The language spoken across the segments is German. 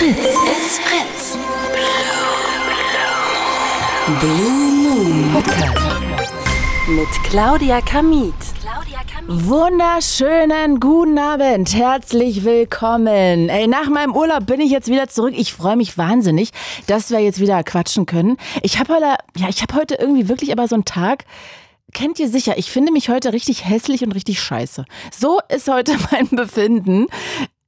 Fritz. It's Fritz. Blue Moon. Mit Claudia Kamit. Wunderschönen guten Abend, herzlich willkommen. Ey, nach meinem Urlaub bin ich jetzt wieder zurück. Ich freue mich wahnsinnig, dass wir jetzt wieder quatschen können. Ich habe ja, ich habe heute irgendwie wirklich aber so einen Tag. Kennt ihr sicher, ich finde mich heute richtig hässlich und richtig scheiße. So ist heute mein Befinden.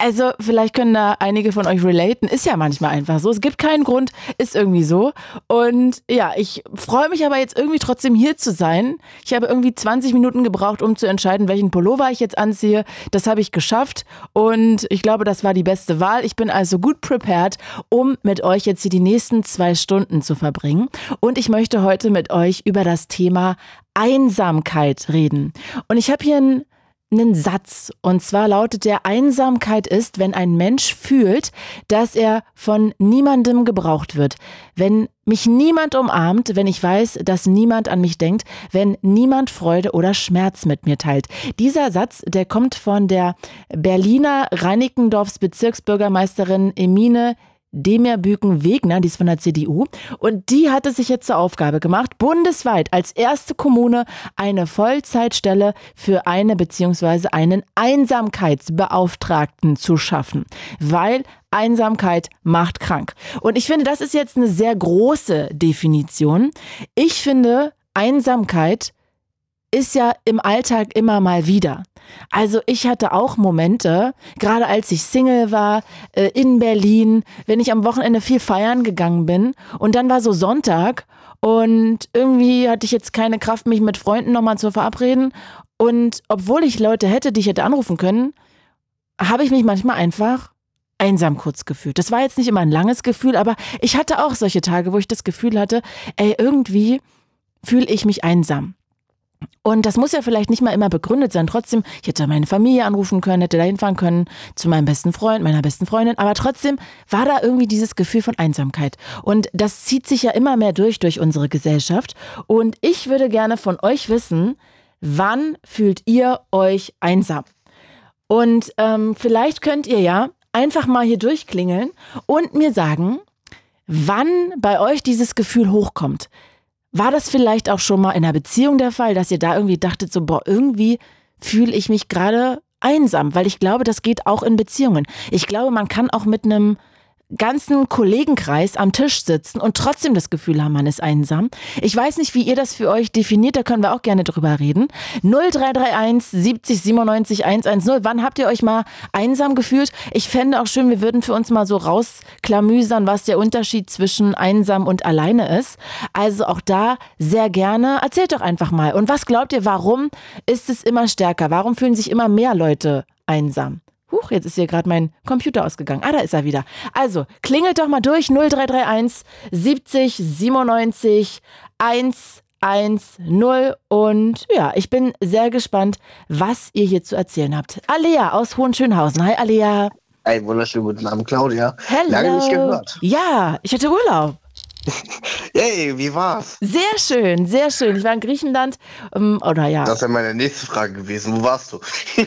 Also vielleicht können da einige von euch relaten. Ist ja manchmal einfach so. Es gibt keinen Grund, ist irgendwie so. Und ja, ich freue mich aber jetzt irgendwie trotzdem hier zu sein. Ich habe irgendwie 20 Minuten gebraucht, um zu entscheiden, welchen Pullover ich jetzt anziehe. Das habe ich geschafft und ich glaube, das war die beste Wahl. Ich bin also gut prepared, um mit euch jetzt hier die nächsten zwei Stunden zu verbringen. Und ich möchte heute mit euch über das Thema Einsamkeit reden. Und ich habe hier ein einen Satz. Und zwar lautet der Einsamkeit ist, wenn ein Mensch fühlt, dass er von niemandem gebraucht wird. Wenn mich niemand umarmt, wenn ich weiß, dass niemand an mich denkt, wenn niemand Freude oder Schmerz mit mir teilt. Dieser Satz, der kommt von der Berliner Reinickendorfs Bezirksbürgermeisterin Emine Demerbüken-Wegner, die ist von der CDU. Und die hat es sich jetzt zur Aufgabe gemacht, bundesweit als erste Kommune eine Vollzeitstelle für eine bzw. einen Einsamkeitsbeauftragten zu schaffen. Weil Einsamkeit macht krank. Und ich finde, das ist jetzt eine sehr große Definition. Ich finde, Einsamkeit ist ja im Alltag immer mal wieder. Also ich hatte auch Momente, gerade als ich Single war, äh, in Berlin, wenn ich am Wochenende viel feiern gegangen bin und dann war so Sonntag und irgendwie hatte ich jetzt keine Kraft, mich mit Freunden nochmal zu verabreden und obwohl ich Leute hätte, die ich hätte anrufen können, habe ich mich manchmal einfach einsam kurz gefühlt. Das war jetzt nicht immer ein langes Gefühl, aber ich hatte auch solche Tage, wo ich das Gefühl hatte, ey, irgendwie fühle ich mich einsam. Und das muss ja vielleicht nicht mal immer begründet sein. Trotzdem, ich hätte meine Familie anrufen können, hätte da hinfahren können zu meinem besten Freund, meiner besten Freundin. Aber trotzdem war da irgendwie dieses Gefühl von Einsamkeit. Und das zieht sich ja immer mehr durch, durch unsere Gesellschaft. Und ich würde gerne von euch wissen, wann fühlt ihr euch einsam? Und ähm, vielleicht könnt ihr ja einfach mal hier durchklingeln und mir sagen, wann bei euch dieses Gefühl hochkommt. War das vielleicht auch schon mal in einer Beziehung der Fall, dass ihr da irgendwie dachtet, so, boah, irgendwie fühle ich mich gerade einsam, weil ich glaube, das geht auch in Beziehungen. Ich glaube, man kann auch mit einem ganzen Kollegenkreis am Tisch sitzen und trotzdem das Gefühl haben, man ist einsam. Ich weiß nicht, wie ihr das für euch definiert, da können wir auch gerne drüber reden. 0331 70 97 110. Wann habt ihr euch mal einsam gefühlt? Ich fände auch schön, wir würden für uns mal so rausklamüsern, was der Unterschied zwischen einsam und alleine ist. Also auch da sehr gerne. Erzählt doch einfach mal. Und was glaubt ihr, warum ist es immer stärker? Warum fühlen sich immer mehr Leute einsam? Huch, jetzt ist hier gerade mein Computer ausgegangen. Ah, da ist er wieder. Also, klingelt doch mal durch 0331 70 97 110 und ja, ich bin sehr gespannt, was ihr hier zu erzählen habt. Alea aus Hohenschönhausen. Hi Alea. Einen wunderschönen guten Abend, Claudia. Hello. Lange nicht gehört. Ja, ich hatte Urlaub. Yay, wie war's? Sehr schön, sehr schön. Ich war in Griechenland. Ähm, oder ja. Das wäre meine nächste Frage gewesen. Wo warst du?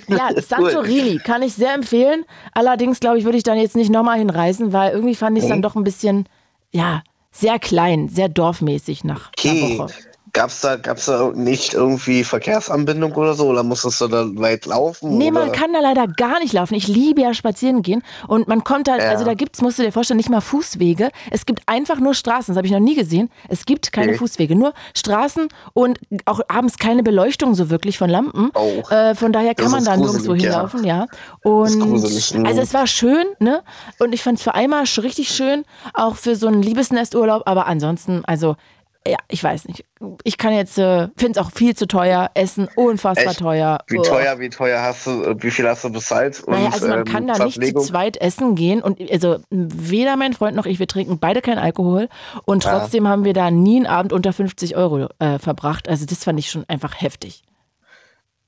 Ja, Santorini kann ich sehr empfehlen. Allerdings, glaube ich, würde ich dann jetzt nicht nochmal hinreisen, weil irgendwie fand ich es dann doch ein bisschen, ja, sehr klein, sehr dorfmäßig nach okay. einer Woche. Gab's da, gab's da nicht irgendwie Verkehrsanbindung oder so? Oder musstest du da weit laufen? Nee, oder? man kann da leider gar nicht laufen. Ich liebe ja spazieren gehen. Und man kommt da, Ja. also da gibt's, musst du dir vorstellen, nicht mal Fußwege. Es gibt einfach nur Straßen. Das habe ich noch nie gesehen. Es gibt keine Nee. Fußwege, nur Straßen und auch abends keine Beleuchtung so wirklich von Lampen. Oh. Äh, von daher kann Das man da nirgendwo ja. hinlaufen, ja. Und mhm. also es war schön, ne? Und ich fand es für einmal richtig schön, auch für so einen Liebesnesturlaub. Aber ansonsten, also ja, ich weiß nicht. Ich kann jetzt, äh, finde es auch viel zu teuer. Essen unfassbar Echt? teuer. Wie teuer, wie teuer hast du, wie viel hast du bezahlt? Und, Naja, also man ähm, kann da nicht zu zweit essen gehen und also weder mein Freund noch ich, wir trinken beide keinen Alkohol und Ja. trotzdem haben wir da nie einen Abend unter 50 Euro äh, verbracht. Also das fand ich schon einfach heftig.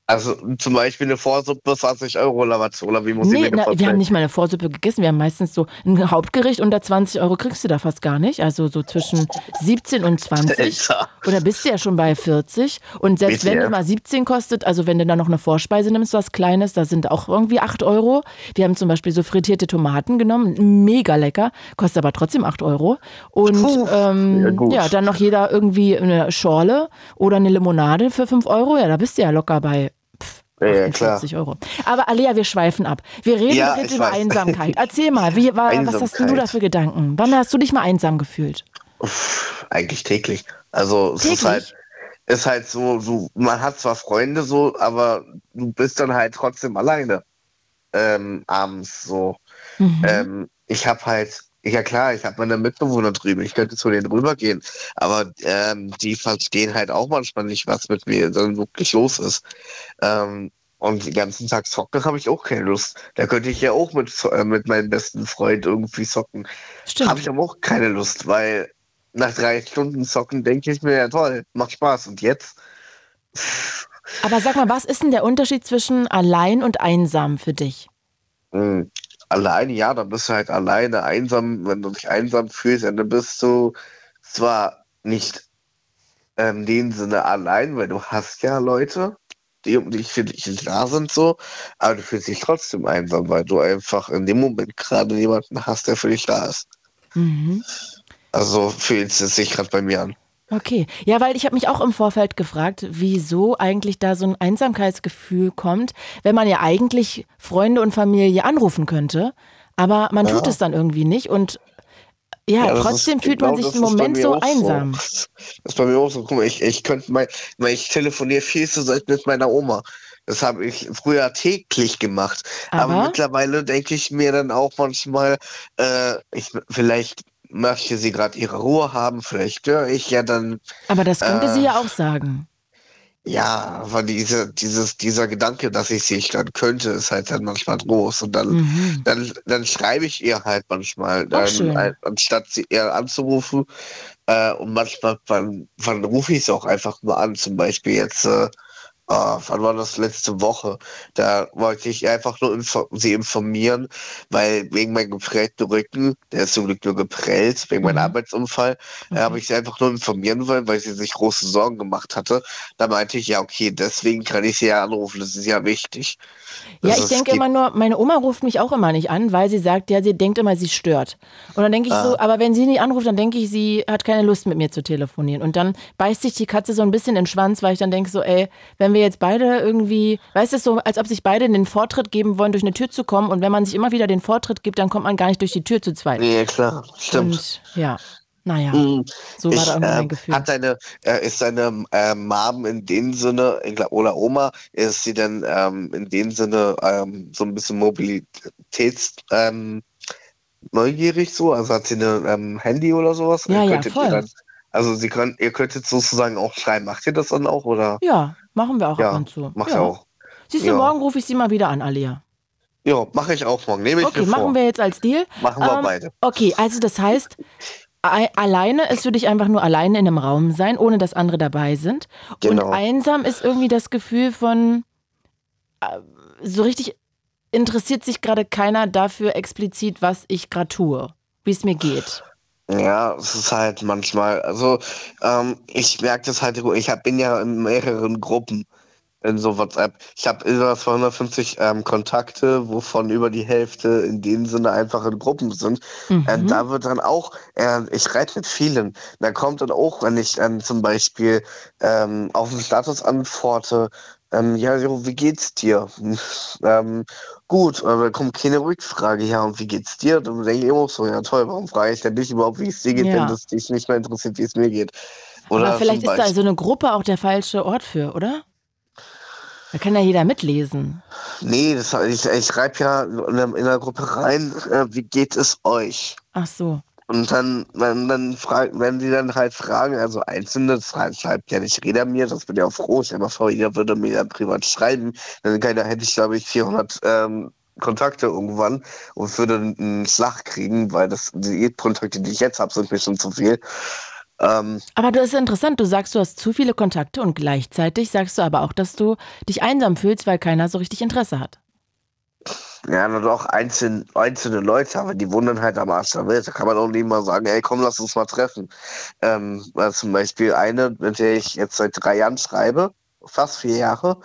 Also zum Beispiel eine Vorsuppe 20 Euro oder was? Oder wie muss ich Nee, mir das na, wir vorstellen? haben nicht mal eine Vorsuppe gegessen. Wir haben meistens so ein Hauptgericht unter 20 Euro kriegst du da fast gar nicht. Also so zwischen 17 und 20. Alter. Oder bist du ja schon bei 40. Und selbst Wisst wenn es mal 17 kostet, also wenn du dann noch eine Vorspeise nimmst, was Kleines, da sind auch irgendwie 8 Euro. Wir haben zum Beispiel so frittierte Tomaten genommen, mega lecker, kostet aber trotzdem 8 Euro. Und Puh, ähm, ja, ja, dann noch jeder irgendwie eine Schorle oder eine Limonade für 5 Euro. Ja, da bist du ja locker bei Ja, ja, klar. 48 Euro. Aber Alea, wir schweifen ab. Wir reden Ja, jetzt ich über weiß. Einsamkeit. Erzähl mal, wie, war, was hast du Einsamkeit. da für Gedanken? Wann hast du dich mal einsam gefühlt? Uff, eigentlich täglich. Also es Täglich? ist halt, ist halt so, so, man hat zwar Freunde so, aber du bist dann halt trotzdem alleine. Ähm, abends so. Mhm. Ähm, ich habe halt, ja klar, ich habe meine Mitbewohner drüben, ich könnte zu denen rübergehen, aber ähm, die verstehen halt auch manchmal nicht, was mit mir dann wirklich los ist. Ähm, und den ganzen Tag zocken habe ich auch keine Lust. Da könnte ich ja auch mit, äh, mit meinem besten Freund irgendwie zocken. Stimmt. Habe ich aber auch keine Lust, weil nach drei Stunden zocken denke ich mir, ja toll, macht Spaß. Und jetzt? Aber sag mal, was ist denn der Unterschied zwischen allein und einsam für dich? Alleine, ja, dann bist du halt alleine einsam. Wenn du dich einsam fühlst, dann bist du zwar nicht ähm, in dem Sinne allein, weil du hast ja Leute, die um dich für dich da sind so, aber du fühlst dich trotzdem einsam, weil du einfach in dem Moment gerade jemanden hast, der für dich da ist. Mhm. Also fühlt es sich gerade bei mir an. Okay, ja, weil ich habe mich auch im Vorfeld gefragt, wieso eigentlich da so ein Einsamkeitsgefühl kommt, wenn man ja eigentlich Freunde und Familie anrufen könnte, aber man tut Ja. es dann irgendwie nicht und ja, Ja, trotzdem ist- fühlt man genau sich im Moment so einsam. Das ist bei mir auch so. Guck mal, ich, ich könnte mein, weil ich telefoniere viel zu selten mit meiner Oma. Das habe ich früher täglich gemacht. Aber, Aber? mittlerweile denke ich mir dann auch manchmal, äh, ich, vielleicht möchte sie gerade ihre Ruhe haben, vielleicht störe ich ja dann. Aber das könnte Äh, sie ja auch sagen. Ja, aber diese, dieses, dieser Gedanke, dass ich sie dann könnte, ist halt dann manchmal groß. Und dann, Mhm. dann, dann schreibe ich ihr halt manchmal, dann, anstatt sie ihr anzurufen. Äh, und manchmal, wann, wann rufe ich sie auch einfach nur an? Zum Beispiel jetzt, äh, ah, wann war das letzte Woche? Da wollte ich einfach nur info sie informieren, weil wegen meinem geprellten Rücken, der ist zum Glück nur geprellt, wegen meinem Mhm. Arbeitsunfall, äh, habe ich sie einfach nur informieren wollen, weil sie sich große Sorgen gemacht hatte. Da meinte ich, ja, okay, deswegen kann ich sie ja anrufen, das ist ja wichtig. Ja, Das ich denke immer nur, meine Oma ruft mich auch immer nicht an, weil sie sagt, ja, sie denkt immer, sie stört. Und dann denke ich Ah. so, aber wenn sie nie anruft, dann denke ich, sie hat keine Lust mit mir zu telefonieren. Und dann beißt sich die Katze so ein bisschen in den Schwanz, weil ich dann denke so, ey, wenn wir jetzt beide irgendwie, weißt du, so, als ob sich beide den Vortritt geben wollen, durch eine Tür zu kommen. Und wenn man sich immer wieder den Vortritt gibt, dann kommt man gar nicht durch die Tür zu zweit. Nee, klar, stimmt. Und ja, naja, Mm, so war ich, da irgendwie mein ähm, Gefühl. Hat deine, äh, ist deine äh, Mom in dem Sinne, glaub, oder Oma, ist sie denn ähm, in dem Sinne ähm, so ein bisschen Mobilitäts ähm, neugierig so? Also hat sie ein ähm, Handy oder sowas? Ja, ja, voll. ihr Dann, also sie könnt, ihr könntet sozusagen auch schreiben. Macht ihr das dann auch oder? ja, machen wir auch Ja, ab und zu. Macht ja. auch. Siehst du, Ja. morgen rufe ich sie mal wieder an, Alia. Ja, mache ich auch morgen. Nehme ich Okay, mir vor. machen wir jetzt als Deal. Machen wir Ähm, beide. Okay, also das heißt, alleine ist für dich einfach nur alleine in einem Raum sein, ohne dass andere dabei sind. Genau. Und einsam ist irgendwie das Gefühl von, äh, so richtig interessiert sich gerade keiner dafür explizit, was ich gerade tue, wie es mir geht. Ja, es ist halt manchmal, also ähm, ich merke das halt, ich hab, bin ja in mehreren Gruppen in so WhatsApp. Ich habe über 250 ähm, Kontakte, wovon über die Hälfte in dem Sinne einfach in Gruppen sind. Mhm. Und da wird dann auch, äh, ich schreibe mit vielen, da kommt dann auch, wenn ich dann zum Beispiel ähm, auf den Status antworte, ähm, ja, jo, wie geht's dir? ähm, gut, aber da kommt keine Rückfrage, ja, und wie geht's dir? Dann denke ich immer so, ja toll, warum frage ich denn dich überhaupt, wie es dir geht, Ja. wenn das dich nicht mehr interessiert, wie es mir geht? Oder Aber vielleicht zum ist da so eine Gruppe auch der falsche Ort für, oder? Da kann ja jeder mitlesen. Nee, das, ich, ich schreibe ja in der, in der Gruppe rein, äh, wie geht es euch? Ach so. Und dann, wenn, dann fragen, wenn sie dann halt fragen, also Einzelne, das schreibt ja nicht jeder mir, das bin ja auch froh. Ich immer vor, jeder würde mir ja privat schreiben. Dann keiner hätte ich, glaube ich, 400 ähm, Kontakte irgendwann und würde einen Schlag kriegen, weil das die Kontakte, die ich jetzt habe, sind mir schon zu viel. Ähm, aber das ist interessant, du sagst, du hast zu viele Kontakte und gleichzeitig sagst du aber auch, dass du dich einsam fühlst, weil keiner so richtig Interesse hat. Ja, nur doch einzelne, einzelne Leute, aber die wohnen halt am Arsch der Welt. Da kann man auch nicht mal sagen, ey, komm, lass uns mal treffen. Ähm, zum Beispiel eine, mit der ich jetzt seit drei Jahren schreibe, fast vier Jahre.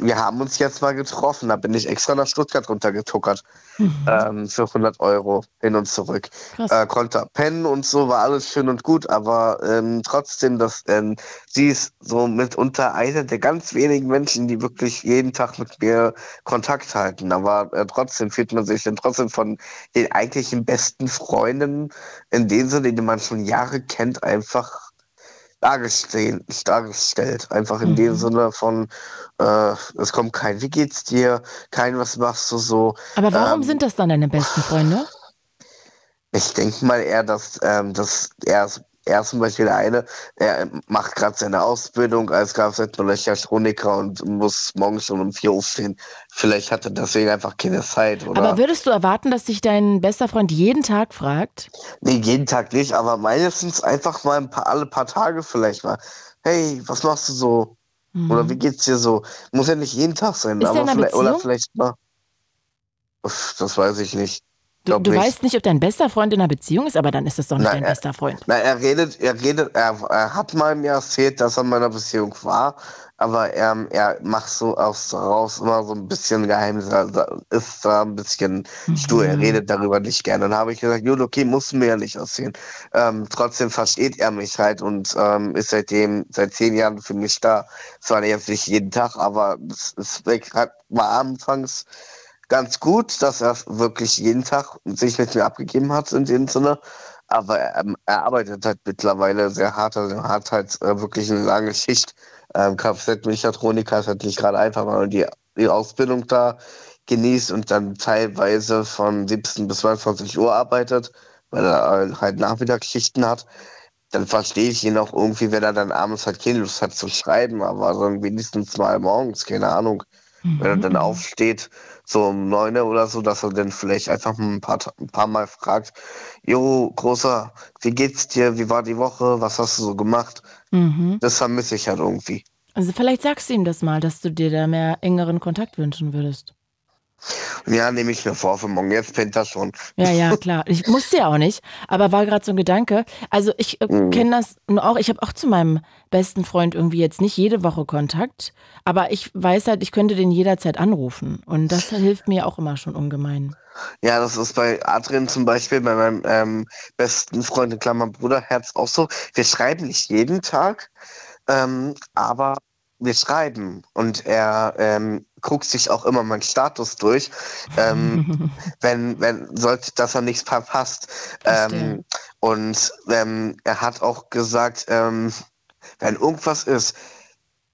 Wir haben uns jetzt mal getroffen. Da bin ich extra nach Stuttgart runtergetuckert. Mhm. Ähm, für 100 Euro hin und zurück. Äh, konnte pennen und so, war alles schön und gut. Aber ähm, trotzdem, dass ähm, sie ist so mitunter eine der ganz wenigen Menschen, die wirklich jeden Tag mit mir Kontakt halten. Aber äh, trotzdem fühlt man sich dann trotzdem von den eigentlichen besten Freunden in dem Sinne, die man schon Jahre kennt, einfach dargestellt, dargestellt. Einfach in mhm. dem Sinne von, äh, es kommt kein, wie geht's dir, kein, was machst du so. Aber warum ähm, sind das dann deine besten Freunde? Ich denke mal eher, dass, ähm, dass er er zum Beispiel der eine, er macht gerade seine Ausbildung als Kfz-Mechatroniker und muss morgens schon um vier aufstehen. Vielleicht hat er deswegen einfach keine Zeit. Oder? Aber würdest du erwarten, dass sich dein bester Freund jeden Tag fragt? Nee, jeden Tag nicht, aber meistens einfach mal ein paar, alle paar Tage vielleicht mal. Hey, was machst du so? Mhm. Oder wie geht's dir so? Muss ja nicht jeden Tag sein, Ist aber vielleicht, oder vielleicht mal. Das weiß ich nicht. Du, du weißt nicht, ob dein bester Freund in einer Beziehung ist, aber dann ist das doch nicht nein, dein er, bester Freund. Nein, er redet, er redet, er, er, hat mal mir erzählt, dass er in meiner Beziehung war, aber er, er macht so aus raus immer so ein bisschen Geheimnis, ist da ein bisschen mhm. stur, er redet darüber nicht gerne. Dann habe ich gesagt, gut, okay, musst du mir ja nicht erzählen. Ähm, trotzdem versteht er mich halt und ähm, ist seitdem, seit zehn Jahren für mich da. Zwar jetzt nicht jeden Tag, aber es, es war anfangs ganz gut, dass er wirklich jeden Tag sich mit mir abgegeben hat in dem Sinne. Aber er, er arbeitet halt mittlerweile sehr hart. Also er hat halt äh, wirklich eine lange Schicht. Ähm, Kfz-Mechatroniker ist halt nicht gerade einfach, weil die, die Ausbildung da genießt und dann teilweise von 17 bis 22 Uhr arbeitet, weil er halt Nachmittagsschichten hat. Dann verstehe ich ihn auch irgendwie, wenn er dann abends halt keine Lust hat zu schreiben, aber dann wenigstens mal morgens, keine Ahnung. Mhm. Wenn er dann mhm. aufsteht, so um neun oder so, dass er dann vielleicht einfach ein paar, ein paar Mal fragt, Jo, Großer, wie geht's dir? Wie war die Woche? Was hast du so gemacht? Mhm. Das vermisse ich halt irgendwie. Also vielleicht sagst du ihm das mal, dass du dir da mehr engeren Kontakt wünschen würdest. Ja, nehme ich mir vor für morgen. Jetzt pennt er schon. Ja, ja, klar. Ich musste ja auch nicht, aber war gerade so ein Gedanke. Also ich äh, mhm. kenne das nur auch. Ich habe auch zu meinem besten Freund irgendwie jetzt nicht jede Woche Kontakt, aber ich weiß halt, ich könnte den jederzeit anrufen und das hilft mir auch immer schon ungemein. Ja, das ist bei Adrian zum Beispiel, bei meinem ähm, besten Freund in Klammern Bruderherz auch so. Wir schreiben nicht jeden Tag, ähm, aber wir schreiben und er ähm, guckt sich auch immer meinen Status durch, ähm, wenn, wenn sollte, dass er nichts verpasst. Ähm, und ähm, er hat auch gesagt, ähm, wenn irgendwas ist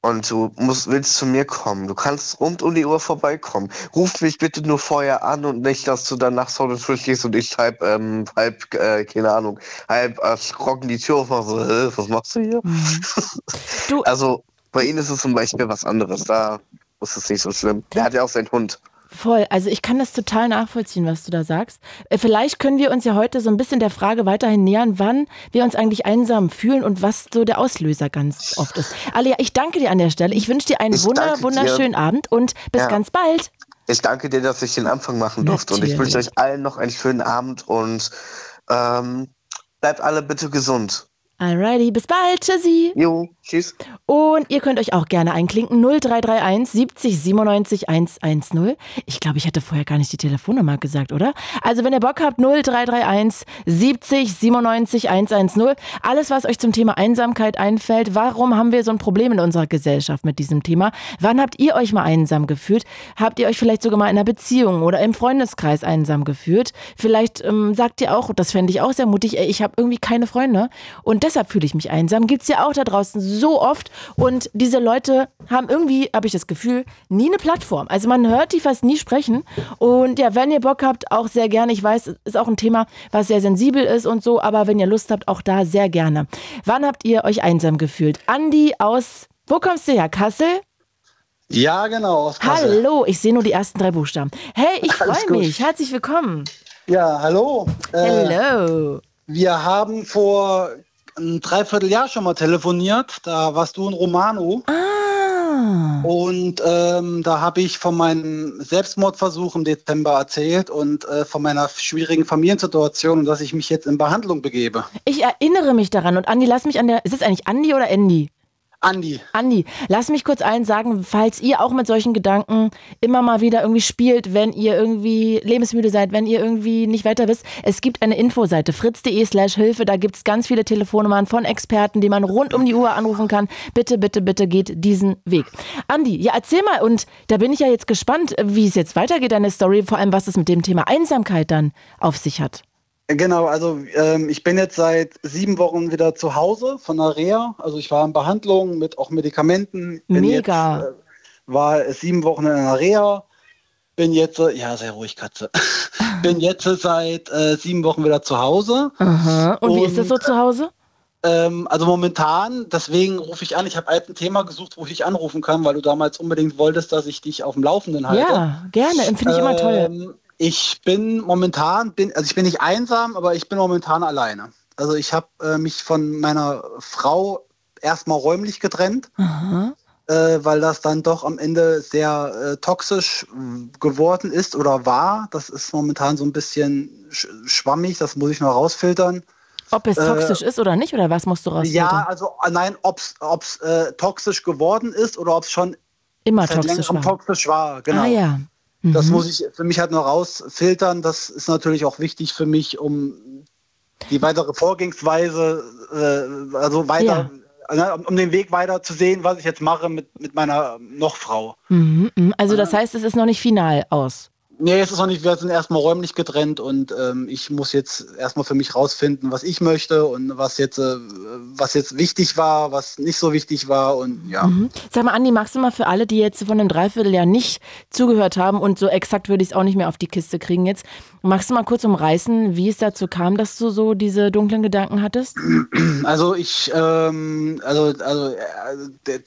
und du musst, willst zu mir kommen, du kannst rund um die Uhr vorbeikommen. Ruf mich bitte nur vorher an und nicht, dass du der Tür stehst und ich halb, ähm, halb, äh, keine Ahnung, halb erschrocken die Tür aufmache, so, äh, was machst du hier? Mhm. Du, also bei ihm ist es zum Beispiel was anderes. Da ist es nicht so schlimm. Der hat ja auch seinen Hund. Voll. Also ich kann das total nachvollziehen, was du da sagst. Äh, vielleicht können wir uns ja heute so ein bisschen der Frage weiterhin nähern, wann wir uns eigentlich einsam fühlen und was so der Auslöser ganz oft ist. Alia, ich danke dir an der Stelle. Ich wünsche dir einen wunder, wunderschönen dir. Abend und bis ja. ganz bald. Ich danke dir, dass ich den Anfang machen durfte Natürlich. und ich wünsche euch allen noch einen schönen Abend und ähm, bleibt alle bitte gesund. Alrighty, bis bald. Tschüssi. Jo, tschüss. Und ihr könnt euch auch gerne einklinken. 0331 70 97 110. Ich glaube, ich hatte vorher gar nicht die Telefonnummer gesagt, oder? Also, wenn ihr Bock habt, 0331 70 97 110. Alles, was euch zum Thema Einsamkeit einfällt. Warum haben wir so ein Problem in unserer Gesellschaft mit diesem Thema? Wann habt ihr euch mal einsam gefühlt? Habt ihr euch vielleicht sogar mal in einer Beziehung oder im Freundeskreis einsam gefühlt? Vielleicht ähm, sagt ihr auch, das fände ich auch sehr mutig, ey, ich habe irgendwie keine Freunde. Und deshalb fühle ich mich einsam. Gibt es ja auch da draußen so oft und diese Leute haben irgendwie, habe ich das Gefühl, nie eine Plattform. Also man hört die fast nie sprechen und ja, wenn ihr Bock habt, auch sehr gerne. Ich weiß, ist auch ein Thema, was sehr sensibel ist und so, aber wenn ihr Lust habt, auch da sehr gerne. Wann habt ihr euch einsam gefühlt? Andi aus, wo kommst du her? Kassel? Ja, genau. Hallo, ich sehe nur die ersten drei Buchstaben. Hey, ich freue mich. Herzlich willkommen. Ja, hallo. Hallo. Äh, wir haben vor ein Dreivierteljahr schon mal telefoniert. Da warst du in Romano. Ah. Und ähm, da habe ich von meinem Selbstmordversuch im Dezember erzählt und äh, von meiner schwierigen Familiensituation und dass ich mich jetzt in Behandlung begebe. Ich erinnere mich daran. Und Andi, lass mich an der. Ist es eigentlich Andi oder Andy? Andi. Andi, lass mich kurz allen sagen, falls ihr auch mit solchen Gedanken immer mal wieder irgendwie spielt, wenn ihr irgendwie lebensmüde seid, wenn ihr irgendwie nicht weiter wisst, es gibt eine Infoseite fritz.de slash Hilfe, da gibt es ganz viele Telefonnummern von Experten, die man rund um die Uhr anrufen kann. Bitte, bitte, bitte geht diesen Weg. Andi, ja erzähl mal und da bin ich ja jetzt gespannt, wie es jetzt weitergeht, deine Story, vor allem was es mit dem Thema Einsamkeit dann auf sich hat. Genau, also ähm, ich bin jetzt seit sieben Wochen wieder zu Hause von der Reha. Also ich war in Behandlung mit auch Medikamenten. Bin Mega. Jetzt, äh, war sieben Wochen in der Reha. Bin jetzt, äh, ja, sehr ruhig, Katze. bin jetzt seit äh, sieben Wochen wieder zu Hause. Aha. Und, Und wie ist das so zu Hause? Ähm, also momentan, deswegen rufe ich an. Ich habe halt ein Thema gesucht, wo ich dich anrufen kann, weil du damals unbedingt wolltest, dass ich dich auf dem Laufenden halte. Ja, gerne. Finde ich immer toll. Ich bin momentan, bin, also ich bin nicht einsam, aber ich bin momentan alleine. Also ich habe äh, mich von meiner Frau erstmal räumlich getrennt, äh, weil das dann doch am Ende sehr äh, toxisch geworden ist oder war. Das ist momentan so ein bisschen sch schwammig, das muss ich noch rausfiltern. Ob es toxisch ist oder nicht, oder was musst du rausfiltern? Ja, also äh, nein, ob es äh, toxisch geworden ist oder ob es schon immer toxisch war. toxisch war. Genau. Ah ja. Das mhm. muss ich für mich halt noch rausfiltern. Das ist natürlich auch wichtig für mich, um die weitere Vorgehensweise, äh, also weiter, ja. äh, um den Weg weiter zu sehen, was ich jetzt mache mit, mit meiner Nochfrau. Mhm, mhm. also das heißt, es ist noch nicht final aus. Nee, es ist noch nicht, wir sind erstmal räumlich getrennt und ähm, ich muss jetzt erstmal für mich rausfinden, was ich möchte und was jetzt, äh, was jetzt wichtig war, was nicht so wichtig war und ja. Mhm. Sag mal, Andi, magst du mal für alle, die jetzt von einem Dreivierteljahr nicht zugehört haben und so exakt würde ich es auch nicht mehr auf die Kiste kriegen jetzt, magst du mal kurz umreißen, wie es dazu kam, dass du so diese dunklen Gedanken hattest? Also ich, ähm, also, also, äh,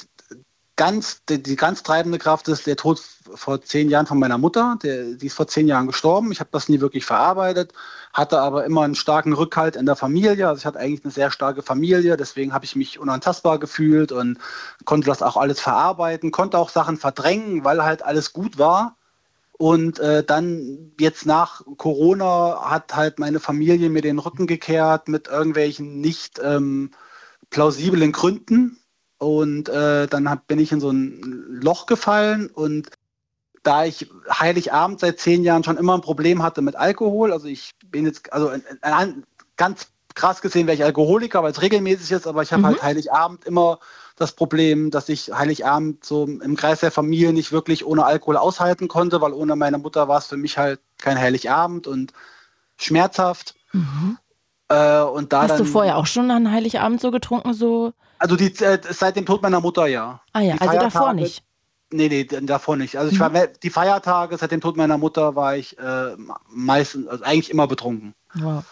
ganz, die, die, ganz treibende Kraft ist der Tod vor zehn Jahren von meiner Mutter. Der, die ist vor zehn Jahren gestorben. Ich habe das nie wirklich verarbeitet, hatte aber immer einen starken Rückhalt in der Familie. Also ich hatte eigentlich eine sehr starke Familie, deswegen habe ich mich unantastbar gefühlt und konnte das auch alles verarbeiten, konnte auch Sachen verdrängen, weil halt alles gut war. Und äh, dann jetzt nach Corona hat halt meine Familie mir den Rücken gekehrt mit irgendwelchen nicht ähm, plausiblen Gründen und äh, dann hab, bin ich in so ein Loch gefallen und da ich Heiligabend seit zehn Jahren schon immer ein Problem hatte mit Alkohol, also ich bin jetzt, also in, in, ganz krass gesehen wäre ich Alkoholiker, weil es regelmäßig ist, aber ich habe halt mhm. halt Heiligabend immer das Problem, dass ich Heiligabend so im Kreis der Familie nicht wirklich ohne Alkohol aushalten konnte, weil ohne meine Mutter war es für mich halt kein Heiligabend und schmerzhaft. Mhm. Äh, und da Hast dann, du vorher auch schon an Heiligabend so getrunken, so? Also die, äh, seit dem Tod meiner Mutter, ja. Ah ja, die also davor nicht. Nee, nee, davor nicht. Also ich mhm. war die Feiertage, seit dem Tod meiner Mutter war ich äh, meistens, also eigentlich immer betrunken. Wow.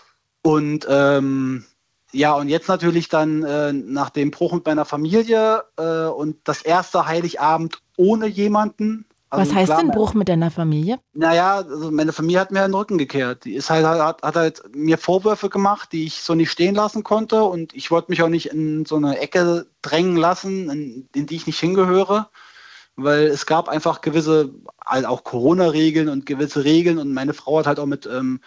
Und ähm, ja, und jetzt natürlich dann äh, nach dem Bruch mit meiner Familie äh, und das erste Heiligabend ohne jemanden, also Was heißt klar, denn Bruch mit deiner Familie? Naja, also meine Familie hat mir den Rücken gekehrt. Die ist halt, hat, hat halt mir Vorwürfe gemacht, die ich so nicht stehen lassen konnte. Und ich wollte mich auch nicht in so eine Ecke drängen lassen, in, in die ich nicht hingehöre. Weil es gab einfach gewisse, halt auch Corona-Regeln und gewisse Regeln. Und meine Frau hat halt auch mit ähm,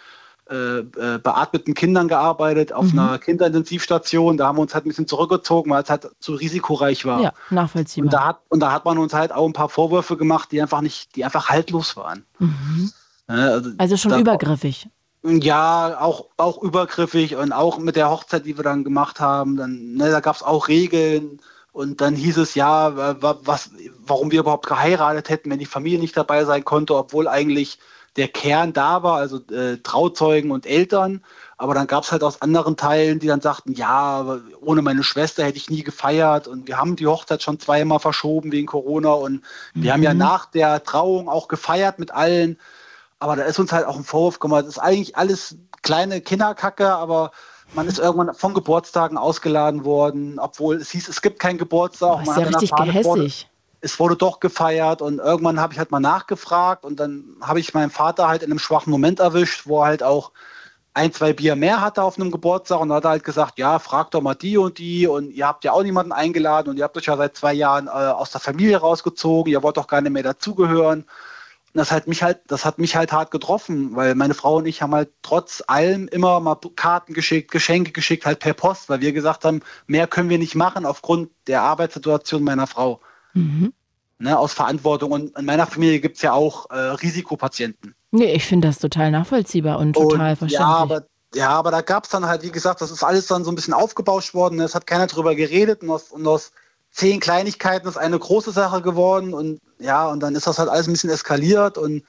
äh, äh, beatmeten Kindern gearbeitet auf mhm. einer Kinderintensivstation. Da haben wir uns halt ein bisschen zurückgezogen, weil es halt zu risikoreich war. Ja, nachvollziehbar. Und da hat, und da hat man uns halt auch ein paar Vorwürfe gemacht, die einfach nicht, die einfach haltlos waren. Mhm. Also, also, schon da, übergriffig. Ja, auch, auch übergriffig und auch mit der Hochzeit, die wir dann gemacht haben, dann, ne, da gab es auch Regeln. Und dann hieß es ja, was, warum wir überhaupt geheiratet hätten, wenn die Familie nicht dabei sein konnte, obwohl eigentlich der Kern da war, also äh, Trauzeugen und Eltern. Aber dann gab es halt aus anderen Teilen, die dann sagten, ja, ohne meine Schwester hätte ich nie gefeiert und wir haben die Hochzeit schon zweimal verschoben wegen Corona und mhm. wir haben ja mhm. nach der Trauung auch gefeiert mit allen. Aber da ist uns halt auch ein Vorwurf gemacht. Das ist eigentlich alles kleine Kinderkacke, aber man ist irgendwann von Geburtstagen ausgeladen worden, obwohl es hieß, es gibt keinen Geburtstag. Das ist ja richtig gehässig. Es wurde doch gefeiert und irgendwann habe ich halt mal nachgefragt und dann habe ich meinen Vater halt in einem schwachen Moment erwischt, wo er halt auch ein, zwei Bier mehr hatte auf einem Geburtstag und hat halt gesagt, ja, frag doch mal die und die und ihr habt ja auch niemanden eingeladen und ihr habt euch ja seit zwei Jahren äh, aus der Familie rausgezogen, ihr wollt doch gar nicht mehr dazugehören das hat mich halt, das hat mich halt hart getroffen, weil meine Frau und ich haben halt trotz allem immer mal Karten geschickt, Geschenke geschickt, halt per Post, weil wir gesagt haben, mehr können wir nicht machen aufgrund der Arbeitssituation meiner Frau. Mhm. Ne, aus Verantwortung. Und in meiner Familie gibt es ja auch äh, Risikopatienten. Nee, ich finde das total nachvollziehbar und total und, verständlich. Ja, aber, ja, aber da gab es dann halt, wie gesagt, das ist alles dann so ein bisschen aufgebauscht worden. Es hat keiner drüber geredet und aus, und aus zehn Kleinigkeiten ist eine große Sache geworden und ja, und dann ist das halt alles ein bisschen eskaliert und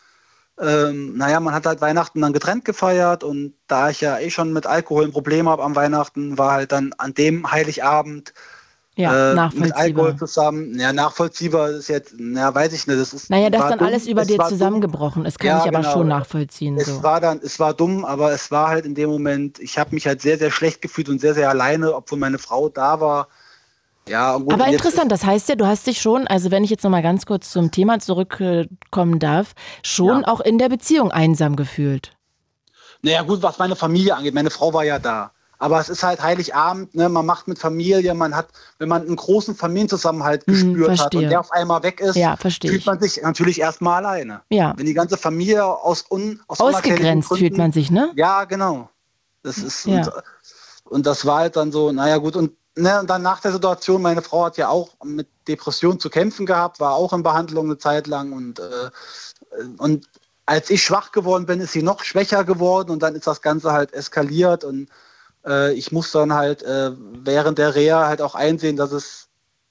ähm, naja, man hat halt Weihnachten dann getrennt gefeiert und da ich ja eh schon mit Alkohol ein Problem habe am Weihnachten, war halt dann an dem Heiligabend ja, äh, mit Alkohol zusammen. Ja, nachvollziehbar ist jetzt, ja, weiß ich nicht. Das ist, naja, dass dann dumm. alles über es dir zusammengebrochen ist, kann ja, ich aber genau. schon nachvollziehen. Es so. war dann, es war dumm, aber es war halt in dem Moment, ich habe mich halt sehr, sehr schlecht gefühlt und sehr, sehr alleine, obwohl meine Frau da war. Ja, gut, Aber interessant, das heißt ja, du hast dich schon, also wenn ich jetzt nochmal ganz kurz zum Thema zurückkommen darf, schon ja. auch in der Beziehung einsam gefühlt. Naja, gut, was meine Familie angeht, meine Frau war ja da. Aber es ist halt Heiligabend, ne? man macht mit Familie, man hat, wenn man einen großen Familienzusammenhalt hm, gespürt hm, hat und der auf einmal weg ist, ja, fühlt man sich natürlich erstmal alleine. Ja. Wenn die ganze Familie aus, un, aus Ausgegrenzt Gründen, fühlt man sich, ne? Ja, genau. Das ist, ja. Und, und das war halt dann so, naja gut, und ne, und dann nach der Situation, meine Frau hat ja auch mit Depressionen zu kämpfen gehabt, war auch in Behandlung eine Zeit lang und, äh, und als ich schwach geworden bin, ist sie noch schwächer geworden und dann ist das Ganze halt eskaliert und äh, ich muss dann halt äh, während der Reha halt auch einsehen, dass es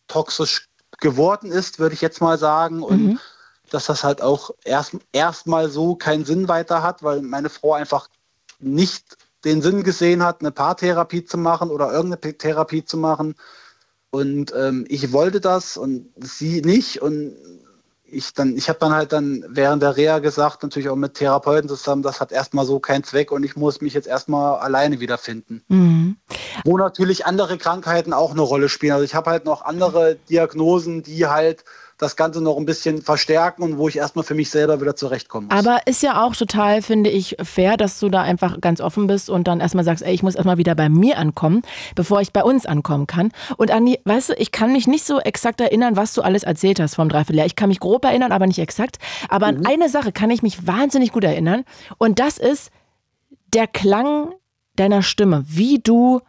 toxisch geworden ist, würde ich jetzt mal sagen und mhm. dass das halt auch erst erstmal so keinen Sinn weiter hat, weil meine Frau einfach nicht den Sinn gesehen hat, eine Paartherapie zu machen oder irgendeine Therapie zu machen. Und ähm, ich wollte das und sie nicht. Und ich dann, ich habe dann halt dann während der Reha gesagt, natürlich auch mit Therapeuten zusammen, das hat erstmal so keinen Zweck und ich muss mich jetzt erstmal alleine wiederfinden. Mhm. Wo natürlich andere Krankheiten auch eine Rolle spielen. Also ich habe halt noch andere Diagnosen, die halt das Ganze noch ein bisschen verstärken und wo ich erstmal für mich selber wieder zurechtkommen muss. Aber ist ja auch total, finde ich, fair, dass du da einfach ganz offen bist und dann erstmal sagst, ey, ich muss erstmal wieder bei mir ankommen, bevor ich bei uns ankommen kann. Und Andi, weißt du, ich kann mich nicht so exakt erinnern, was du alles erzählt hast vom Dreivierteljahr. Ich kann mich grob erinnern, aber nicht exakt. Aber mhm. an eine Sache kann ich mich wahnsinnig gut erinnern und das ist der Klang deiner Stimme, wie du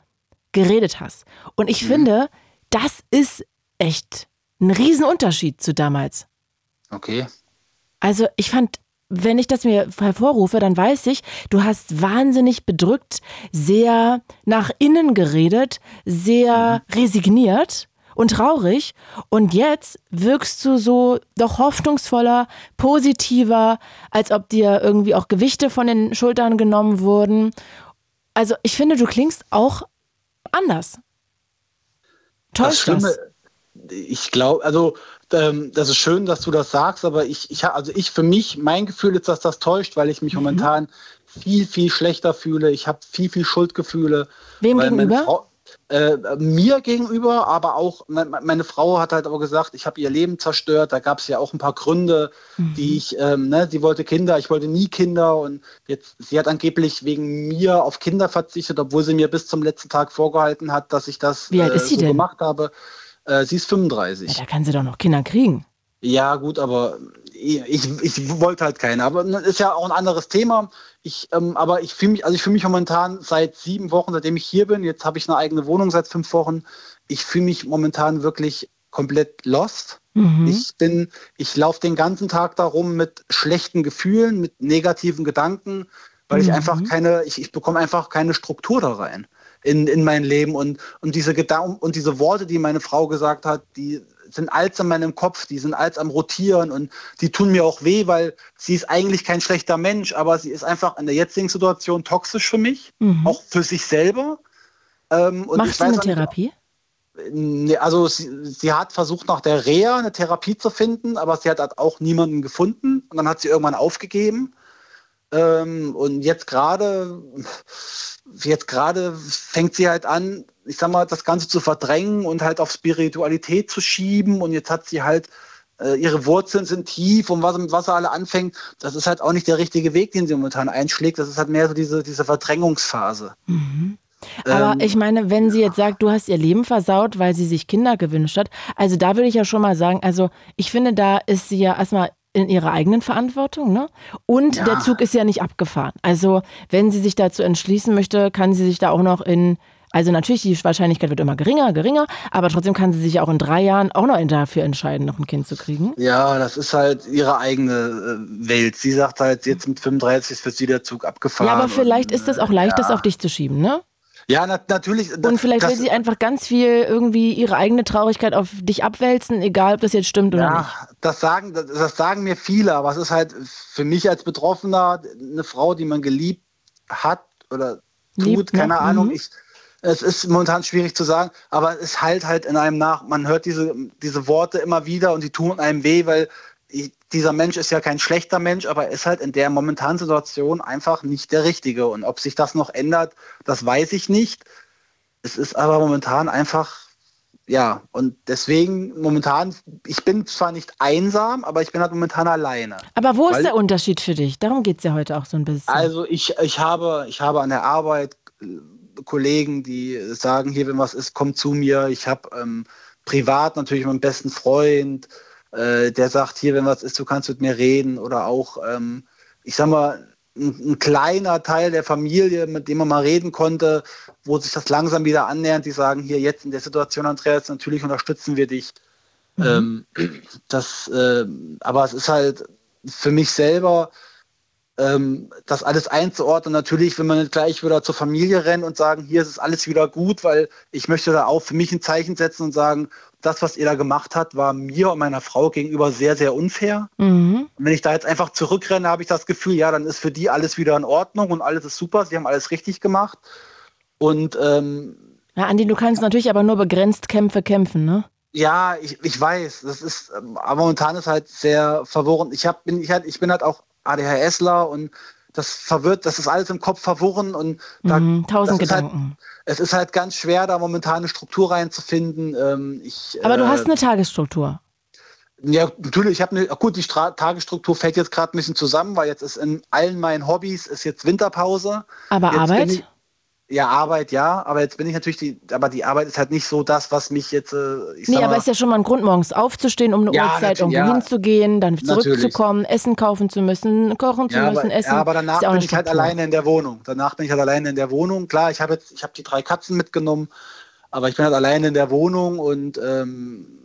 geredet hast. Und ich mhm. finde, das ist echt ein Riesenunterschied zu damals. Okay. Also ich fand, wenn ich das mir hervorrufe, dann weiß ich, du hast wahnsinnig bedrückt, sehr nach innen geredet, sehr mhm. resigniert und traurig. Und jetzt wirkst du so doch hoffnungsvoller, positiver, als ob dir irgendwie auch Gewichte von den Schultern genommen wurden. Also ich finde, du klingst auch anders. Täuscht das? Schlimme, ich glaube, also ähm, das ist schön, dass du das sagst, aber ich, ich also ich für mich, mein Gefühl ist, dass das täuscht, weil ich mich mhm. momentan viel, viel schlechter fühle. Ich habe viel, viel Schuldgefühle. Wem gegenüber? Äh, mir gegenüber, aber auch meine Frau hat halt auch gesagt, ich habe ihr Leben zerstört. Da gab es ja auch ein paar Gründe, mhm. die ich, ähm, ne, sie wollte Kinder, ich wollte nie Kinder und jetzt, sie hat angeblich wegen mir auf Kinder verzichtet, obwohl sie mir bis zum letzten Tag vorgehalten hat, dass ich das Wie alt ist äh, sie so denn? gemacht habe. Äh, sie ist 35. Ja, da kann sie doch noch Kinder kriegen. Ja, gut, aber ich, ich wollte halt keine. Aber das ist ja auch ein anderes Thema. Ich, ähm, aber ich fühle mich, also ich fühle mich momentan seit sieben Wochen, seitdem ich hier bin, jetzt habe ich eine eigene Wohnung seit fünf Wochen. Ich fühle mich momentan wirklich komplett lost. Mhm. Ich bin, ich laufe den ganzen Tag darum mit schlechten Gefühlen, mit negativen Gedanken, weil mhm. ich einfach keine, ich, ich bekomme einfach keine Struktur da rein. In, in mein Leben und, und diese Gedanken und diese Worte, die meine Frau gesagt hat, die sind als in meinem Kopf, die sind als am Rotieren und die tun mir auch weh, weil sie ist eigentlich kein schlechter Mensch, aber sie ist einfach in der jetzigen Situation toxisch für mich, mhm. auch für sich selber. Ähm, Machst du eine Therapie? Nee, also sie, sie, hat versucht nach der Reha eine Therapie zu finden, aber sie hat halt auch niemanden gefunden und dann hat sie irgendwann aufgegeben. Ähm, und jetzt gerade, jetzt gerade fängt sie halt an, ich sag mal, das Ganze zu verdrängen und halt auf Spiritualität zu schieben. Und jetzt hat sie halt äh, ihre Wurzeln sind tief und was, was alle anfängt, das ist halt auch nicht der richtige Weg, den sie momentan einschlägt. Das ist halt mehr so diese, diese Verdrängungsphase. Mhm. Aber ähm, ich meine, wenn sie jetzt sagt, du hast ihr Leben versaut, weil sie sich Kinder gewünscht hat, also da würde ich ja schon mal sagen, also ich finde, da ist sie ja erstmal in ihrer eigenen Verantwortung, ne? Und ja. der Zug ist ja nicht abgefahren. Also, wenn sie sich dazu entschließen möchte, kann sie sich da auch noch in also natürlich, die Wahrscheinlichkeit wird immer geringer, geringer, aber trotzdem kann sie sich auch in drei Jahren auch noch dafür entscheiden, noch ein Kind zu kriegen. Ja, das ist halt ihre eigene äh, Welt. Sie sagt halt, jetzt mit 35 ist für sie der Zug abgefahren. Ja, aber vielleicht und, ist es auch leicht, ja. das auf dich zu schieben, ne? Ja, na, natürlich. Und vielleicht das, will sie einfach ganz viel irgendwie ihre eigene Traurigkeit auf dich abwälzen, egal ob das jetzt stimmt oder ja, nicht. Das sagen, das, das sagen mir viele, aber es ist halt für mich als Betroffener eine Frau, die man geliebt hat oder tut, Liebt keine noch. Ahnung. Mhm. Ich, es ist momentan schwierig zu sagen, aber es halt halt in einem nach. Man hört diese, diese Worte immer wieder und die tun einem weh, weil dieser Mensch ist ja kein schlechter Mensch, aber er ist halt in der momentanen Situation einfach nicht der Richtige. Und ob sich das noch ändert, das weiß ich nicht. Es ist aber momentan einfach, ja, und deswegen momentan, ich bin zwar nicht einsam, aber ich bin halt momentan alleine. Aber wo ist der Unterschied für dich? Darum geht es ja heute auch so ein bisschen. Also ich, ich, habe, ich habe an der Arbeit äh, Kollegen, die sagen, hier, wenn was ist, komm zu mir. Ich habe ähm, privat natürlich meinen besten Freund, äh, der sagt, hier, wenn was ist, du kannst mit mir reden. Oder auch, ähm, ich sag mal, ein, ein, kleiner Teil der Familie, mit dem man mal reden konnte, wo sich das langsam wieder annähernd, die sagen, hier jetzt in der Situation, Andreas, natürlich unterstützen wir dich. Mhm. Ähm, das, äh, aber es ist halt für mich selber, ähm, das alles einzuordnen. Natürlich will man nicht gleich wieder zur Familie rennen und sagen, hier ist es alles wieder gut, weil ich möchte da auch für mich ein Zeichen setzen und sagen, das, was ihr da gemacht habt, war mir und meiner Frau gegenüber sehr, sehr unfair. Mhm. Und wenn ich da jetzt einfach zurückrenne, habe ich das Gefühl, ja, dann ist für die alles wieder in Ordnung und alles ist super, sie haben alles richtig gemacht. Und ähm, ja, Andi, du kannst natürlich aber nur begrenzt Kämpfe kämpfen, ne? Ja, ich, ich weiß. Das ist, ähm, aber momentan ist halt sehr verworren. Ich, hab, bin, ich, halt, ich bin halt auch ADHSler und das verwirrt, das ist alles im Kopf verworren und da, mhm, tausend halt Gedanken. Halt, es ist halt ganz schwer, da momentan eine Struktur reinzufinden. Ähm, ich, Aber du äh, hast eine Tagesstruktur. Ja, natürlich. Ich habe eine gut. Die Stra Tagesstruktur fällt jetzt gerade ein bisschen zusammen, weil jetzt ist in allen meinen Hobbys ist jetzt Winterpause. Aber jetzt Arbeit? Ja, Arbeit, ja, aber jetzt bin ich natürlich die, aber die Arbeit ist halt nicht so das, was mich jetzt. Äh, ich nee, aber ist ja schon mal ein Grund, morgens aufzustehen, um eine ja, Uhrzeit irgendwo ja, hinzugehen, dann zurückzukommen, natürlich. Essen kaufen zu müssen, kochen zu ja, müssen, aber, essen. Ja, aber danach bin ich halt alleine in der Wohnung. Danach bin ich halt alleine in der Wohnung. Klar, ich habe jetzt, ich habe die drei Katzen mitgenommen, aber ich bin halt alleine in der Wohnung und ähm,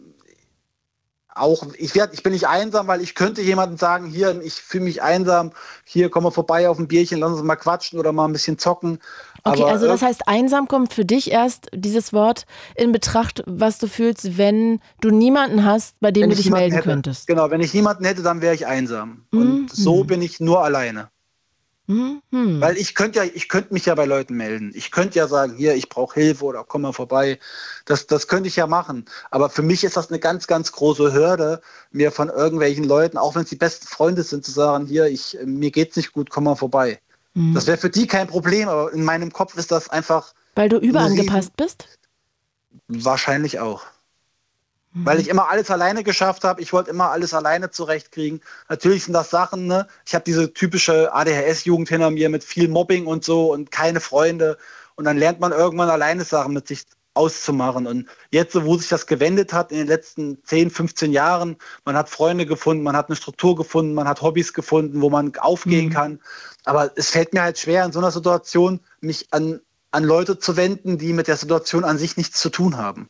auch, ich, werd, ich bin nicht einsam, weil ich könnte jemandem sagen, hier, ich fühle mich einsam, hier, komm mal vorbei auf ein Bierchen, lass uns mal quatschen oder mal ein bisschen zocken. Okay, Aber, also das heißt, einsam kommt für dich erst dieses Wort in Betracht, was du fühlst, wenn du niemanden hast, bei dem du dich melden hätte. könntest. Genau, wenn ich niemanden hätte, dann wäre ich einsam. Mhm. Und so bin ich nur alleine. Mhm. Weil ich könnte ja, ich könnte mich ja bei Leuten melden. Ich könnte ja sagen, hier, ich brauche Hilfe oder komm mal vorbei. Das, das könnte ich ja machen. Aber für mich ist das eine ganz, ganz große Hürde, mir von irgendwelchen Leuten, auch wenn es die besten Freunde sind, zu sagen, hier, ich, mir geht's nicht gut, komm mal vorbei. Mhm. Das wäre für die kein Problem, aber in meinem Kopf ist das einfach. Weil du überangepasst bist? Wahrscheinlich auch. Mhm. Weil ich immer alles alleine geschafft habe. Ich wollte immer alles alleine zurechtkriegen. Natürlich sind das Sachen, ne? Ich habe diese typische ADHS-Jugend hinter mir mit viel Mobbing und so und keine Freunde. Und dann lernt man irgendwann alleine Sachen mit sich auszumachen. Und jetzt, wo sich das gewendet hat in den letzten 10, 15 Jahren, man hat Freunde gefunden, man hat eine Struktur gefunden, man hat Hobbys gefunden, wo man aufgehen mhm. kann. Aber es fällt mir halt schwer, in so einer Situation mich an, an Leute zu wenden, die mit der Situation an sich nichts zu tun haben.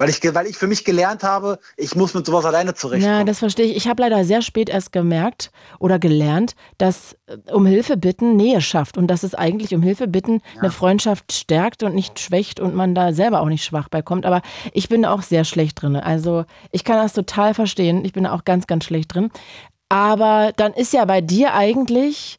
Weil ich, weil ich für mich gelernt habe, ich muss mit sowas alleine zurechtkommen. Ja, das verstehe ich. Ich habe leider sehr spät erst gemerkt oder gelernt, dass äh, um Hilfe bitten Nähe schafft und dass es eigentlich um Hilfe bitten ja. eine Freundschaft stärkt und nicht schwächt und man da selber auch nicht schwach bei kommt. Aber ich bin auch sehr schlecht drin. Also ich kann das total verstehen. Ich bin auch ganz, ganz schlecht drin. Aber dann ist ja bei dir eigentlich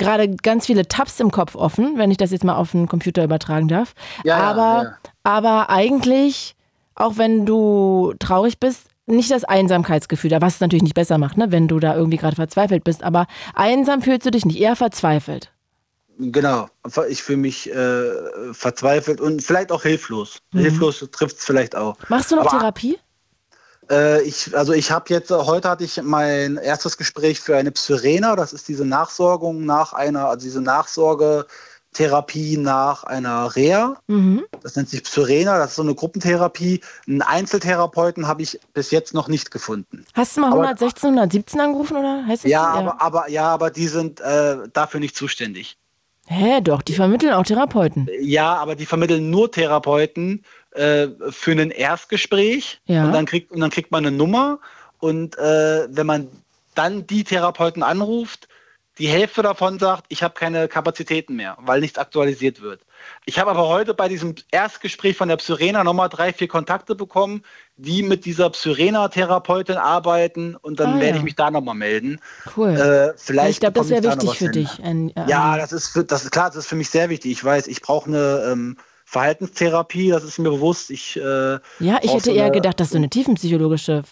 gerade ganz viele Tabs im Kopf offen, wenn ich das jetzt mal auf den Computer übertragen darf. Ja, aber, ja. aber eigentlich auch wenn du traurig bist, nicht das Einsamkeitsgefühl, was es natürlich nicht besser macht, ne, wenn du da irgendwie gerade verzweifelt bist, aber einsam fühlst du dich nicht, eher verzweifelt. Genau, ich fühle mich äh, verzweifelt und vielleicht auch hilflos. Mhm. Hilflos trifft es vielleicht auch. Machst du noch aber, Therapie? Äh, ich, also ich habe jetzt, heute hatte ich mein erstes Gespräch für eine Psyrena, das ist diese Nachsorgung nach einer, also diese Nachsorge Therapie nach einer Reha. Mhm. Das nennt sich Psyrena, das ist so eine Gruppentherapie. Einen Einzeltherapeuten habe ich bis jetzt noch nicht gefunden. Hast du mal 116, 117 angerufen oder heißt das? Ja, aber, aber, ja, aber die sind äh, dafür nicht zuständig. Hä, doch, die vermitteln auch Therapeuten. Ja, aber die vermitteln nur Therapeuten äh, für ein Erstgespräch ja. und, dann kriegt, und dann kriegt man eine Nummer und äh, wenn man dann die Therapeuten anruft, die Hälfte davon sagt, ich habe keine Kapazitäten mehr, weil nichts aktualisiert wird. Ich habe aber heute bei diesem Erstgespräch von der Psyrena nochmal drei, vier Kontakte bekommen, die mit dieser Psyrena-Therapeutin arbeiten und dann ah, werde ja. ich mich da nochmal melden. Cool. Äh, vielleicht ich glaube, das wäre wichtig für dich. Ein, äh, ja, das ist, für, das ist klar, das ist für mich sehr wichtig. Ich weiß, ich brauche eine ähm, Verhaltenstherapie, das ist mir bewusst. Ich, äh, ja, ich hätte so eher gedacht, dass du eine tiefenpsychologische.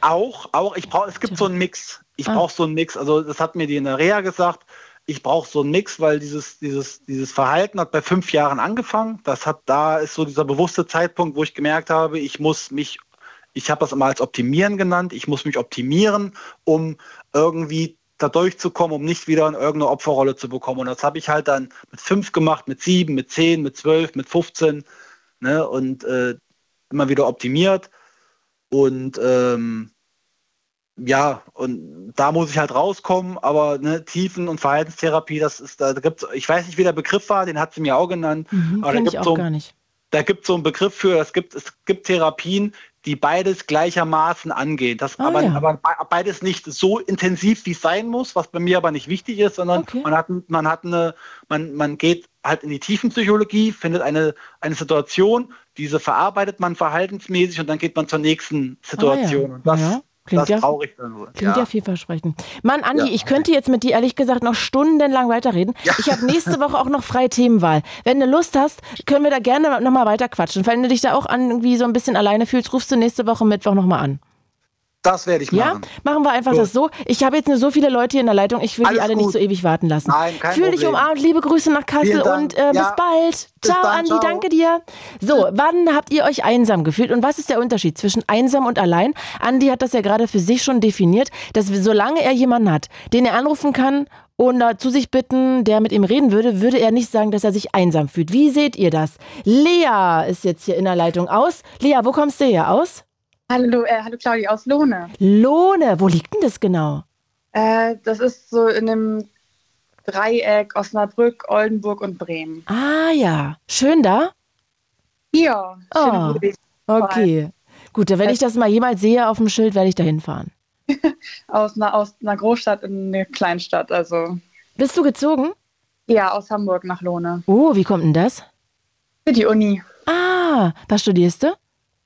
Auch, auch. Ich brauche, es gibt so einen Mix. Ich ah. brauche so einen Mix. Also das hat mir die in der Reha gesagt. Ich brauche so einen Mix, weil dieses, dieses, dieses Verhalten hat bei fünf Jahren angefangen. Das hat, da ist so dieser bewusste Zeitpunkt, wo ich gemerkt habe, ich muss mich, ich habe das immer als Optimieren genannt, ich muss mich optimieren, um irgendwie da durchzukommen, um nicht wieder in irgendeine Opferrolle zu bekommen. Und das habe ich halt dann mit fünf gemacht, mit sieben, mit zehn, mit zwölf, mit 15 ne? und äh, immer wieder optimiert. Und ähm, ja, und da muss ich halt rauskommen, aber ne, Tiefen- und Verhaltenstherapie, das ist, da gibt ich weiß nicht, wie der Begriff war, den hat sie mir auch genannt. Mhm, aber da gibt so, Da gibt es so einen Begriff für, es gibt, es gibt Therapien, die beides gleichermaßen angehen. Das ah, aber, ja. aber, beides nicht so intensiv, wie es sein muss, was bei mir aber nicht wichtig ist, sondern okay. man hat, man hat eine, man, man geht halt in die Tiefenpsychologie, findet eine, eine Situation, diese verarbeitet man verhaltensmäßig und dann geht man zur nächsten Situation. Ah, ja. Und das, ja. Klingt, ja, traurig klingt ja. ja vielversprechend. Mann, Andi, ja. ich könnte jetzt mit dir ehrlich gesagt noch stundenlang weiterreden. Ja. Ich habe nächste Woche auch noch freie Themenwahl. Wenn du Lust hast, können wir da gerne nochmal weiter quatschen. Wenn du dich da auch irgendwie so ein bisschen alleine fühlst, rufst du nächste Woche Mittwoch nochmal an. Das werde ich machen. Ja, machen wir einfach so. das so. Ich habe jetzt nur so viele Leute hier in der Leitung, ich will Alles die alle gut. nicht so ewig warten lassen. Nein, kein Fühl dich umarmt, liebe Grüße nach Kassel und äh, ja. bis bald. Bis ciao, dann, Andi, ciao. danke dir. So, wann habt ihr euch einsam gefühlt und was ist der Unterschied zwischen einsam und allein? Andi hat das ja gerade für sich schon definiert, dass solange er jemanden hat, den er anrufen kann und zu sich bitten, der mit ihm reden würde, würde er nicht sagen, dass er sich einsam fühlt. Wie seht ihr das? Lea ist jetzt hier in der Leitung aus. Lea, wo kommst du her aus? Hallo, äh, hallo Claudia aus Lohne. Lohne, wo liegt denn das genau? Äh, das ist so in einem Dreieck Osnabrück, Oldenburg und Bremen. Ah ja, schön da? Ja, schön oh, Okay, gut, wenn ich das mal jemals sehe auf dem Schild, werde ich da hinfahren. aus, einer, aus einer Großstadt in eine Kleinstadt, also. Bist du gezogen? Ja, aus Hamburg nach Lohne. Oh, wie kommt denn das? Für die Uni. Ah, was studierst du?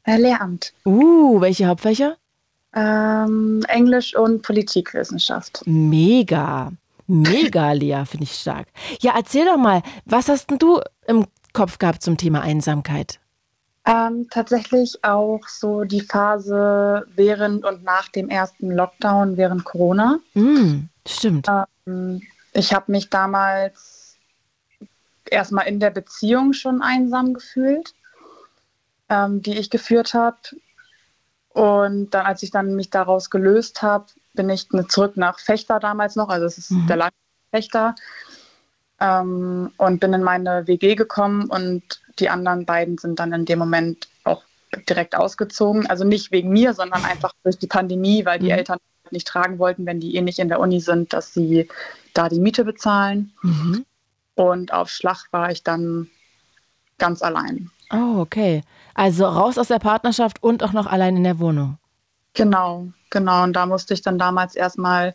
Äh, Lehramt. Uh, welche Hauptfächer? Ähm, Englisch und Politikwissenschaft. Mega. Mega, Lea, finde ich stark. Ja, erzähl doch mal, was hast denn du im Kopf gehabt zum Thema Einsamkeit? Ähm, tatsächlich auch so die Phase während und nach dem ersten Lockdown während Corona. Mm, stimmt. Ähm, ich habe mich damals erstmal in der Beziehung schon einsam gefühlt ähm, die ich geführt habe. Und dann, als ich dann mich daraus gelöst habe, bin ich zurück nach Fechter damals noch, also es ist mhm. der Land Fechter, ähm, und bin in meine WG gekommen und die anderen beiden sind dann in dem Moment auch direkt ausgezogen. Also nicht wegen mir, sondern einfach durch die Pandemie, weil die mhm. Eltern nicht tragen wollten, wenn die eh nicht in der Uni sind, dass sie da die Miete bezahlen. Mhm. Und auf Schlag war ich dann ganz allein. Oh, okay. Also raus aus der Partnerschaft und auch noch allein in der Wohnung. Genau, genau. Und da musste ich dann damals erstmal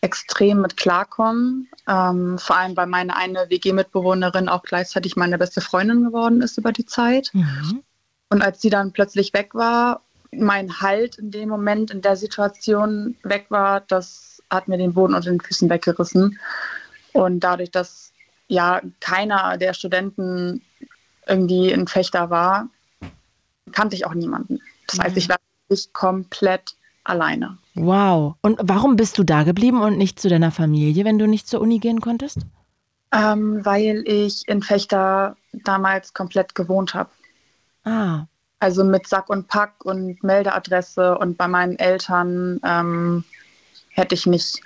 extrem mit klarkommen. Ähm, vor allem, weil meine eine WG-Mitbewohnerin auch gleichzeitig meine beste Freundin geworden ist über die Zeit. Mhm. Und als sie dann plötzlich weg war, mein Halt in dem Moment, in der Situation weg war, das hat mir den Boden unter den Füßen weggerissen. Und dadurch, dass ja keiner der Studenten irgendwie ein Fechter war, kannte ich auch niemanden. Das heißt, ich war wirklich komplett alleine. Wow. Und warum bist du da geblieben und nicht zu deiner Familie, wenn du nicht zur Uni gehen konntest? Ähm, weil ich in Fechter damals komplett gewohnt habe. Ah. Also mit Sack und Pack und Meldeadresse und bei meinen Eltern ähm, hätte ich nicht,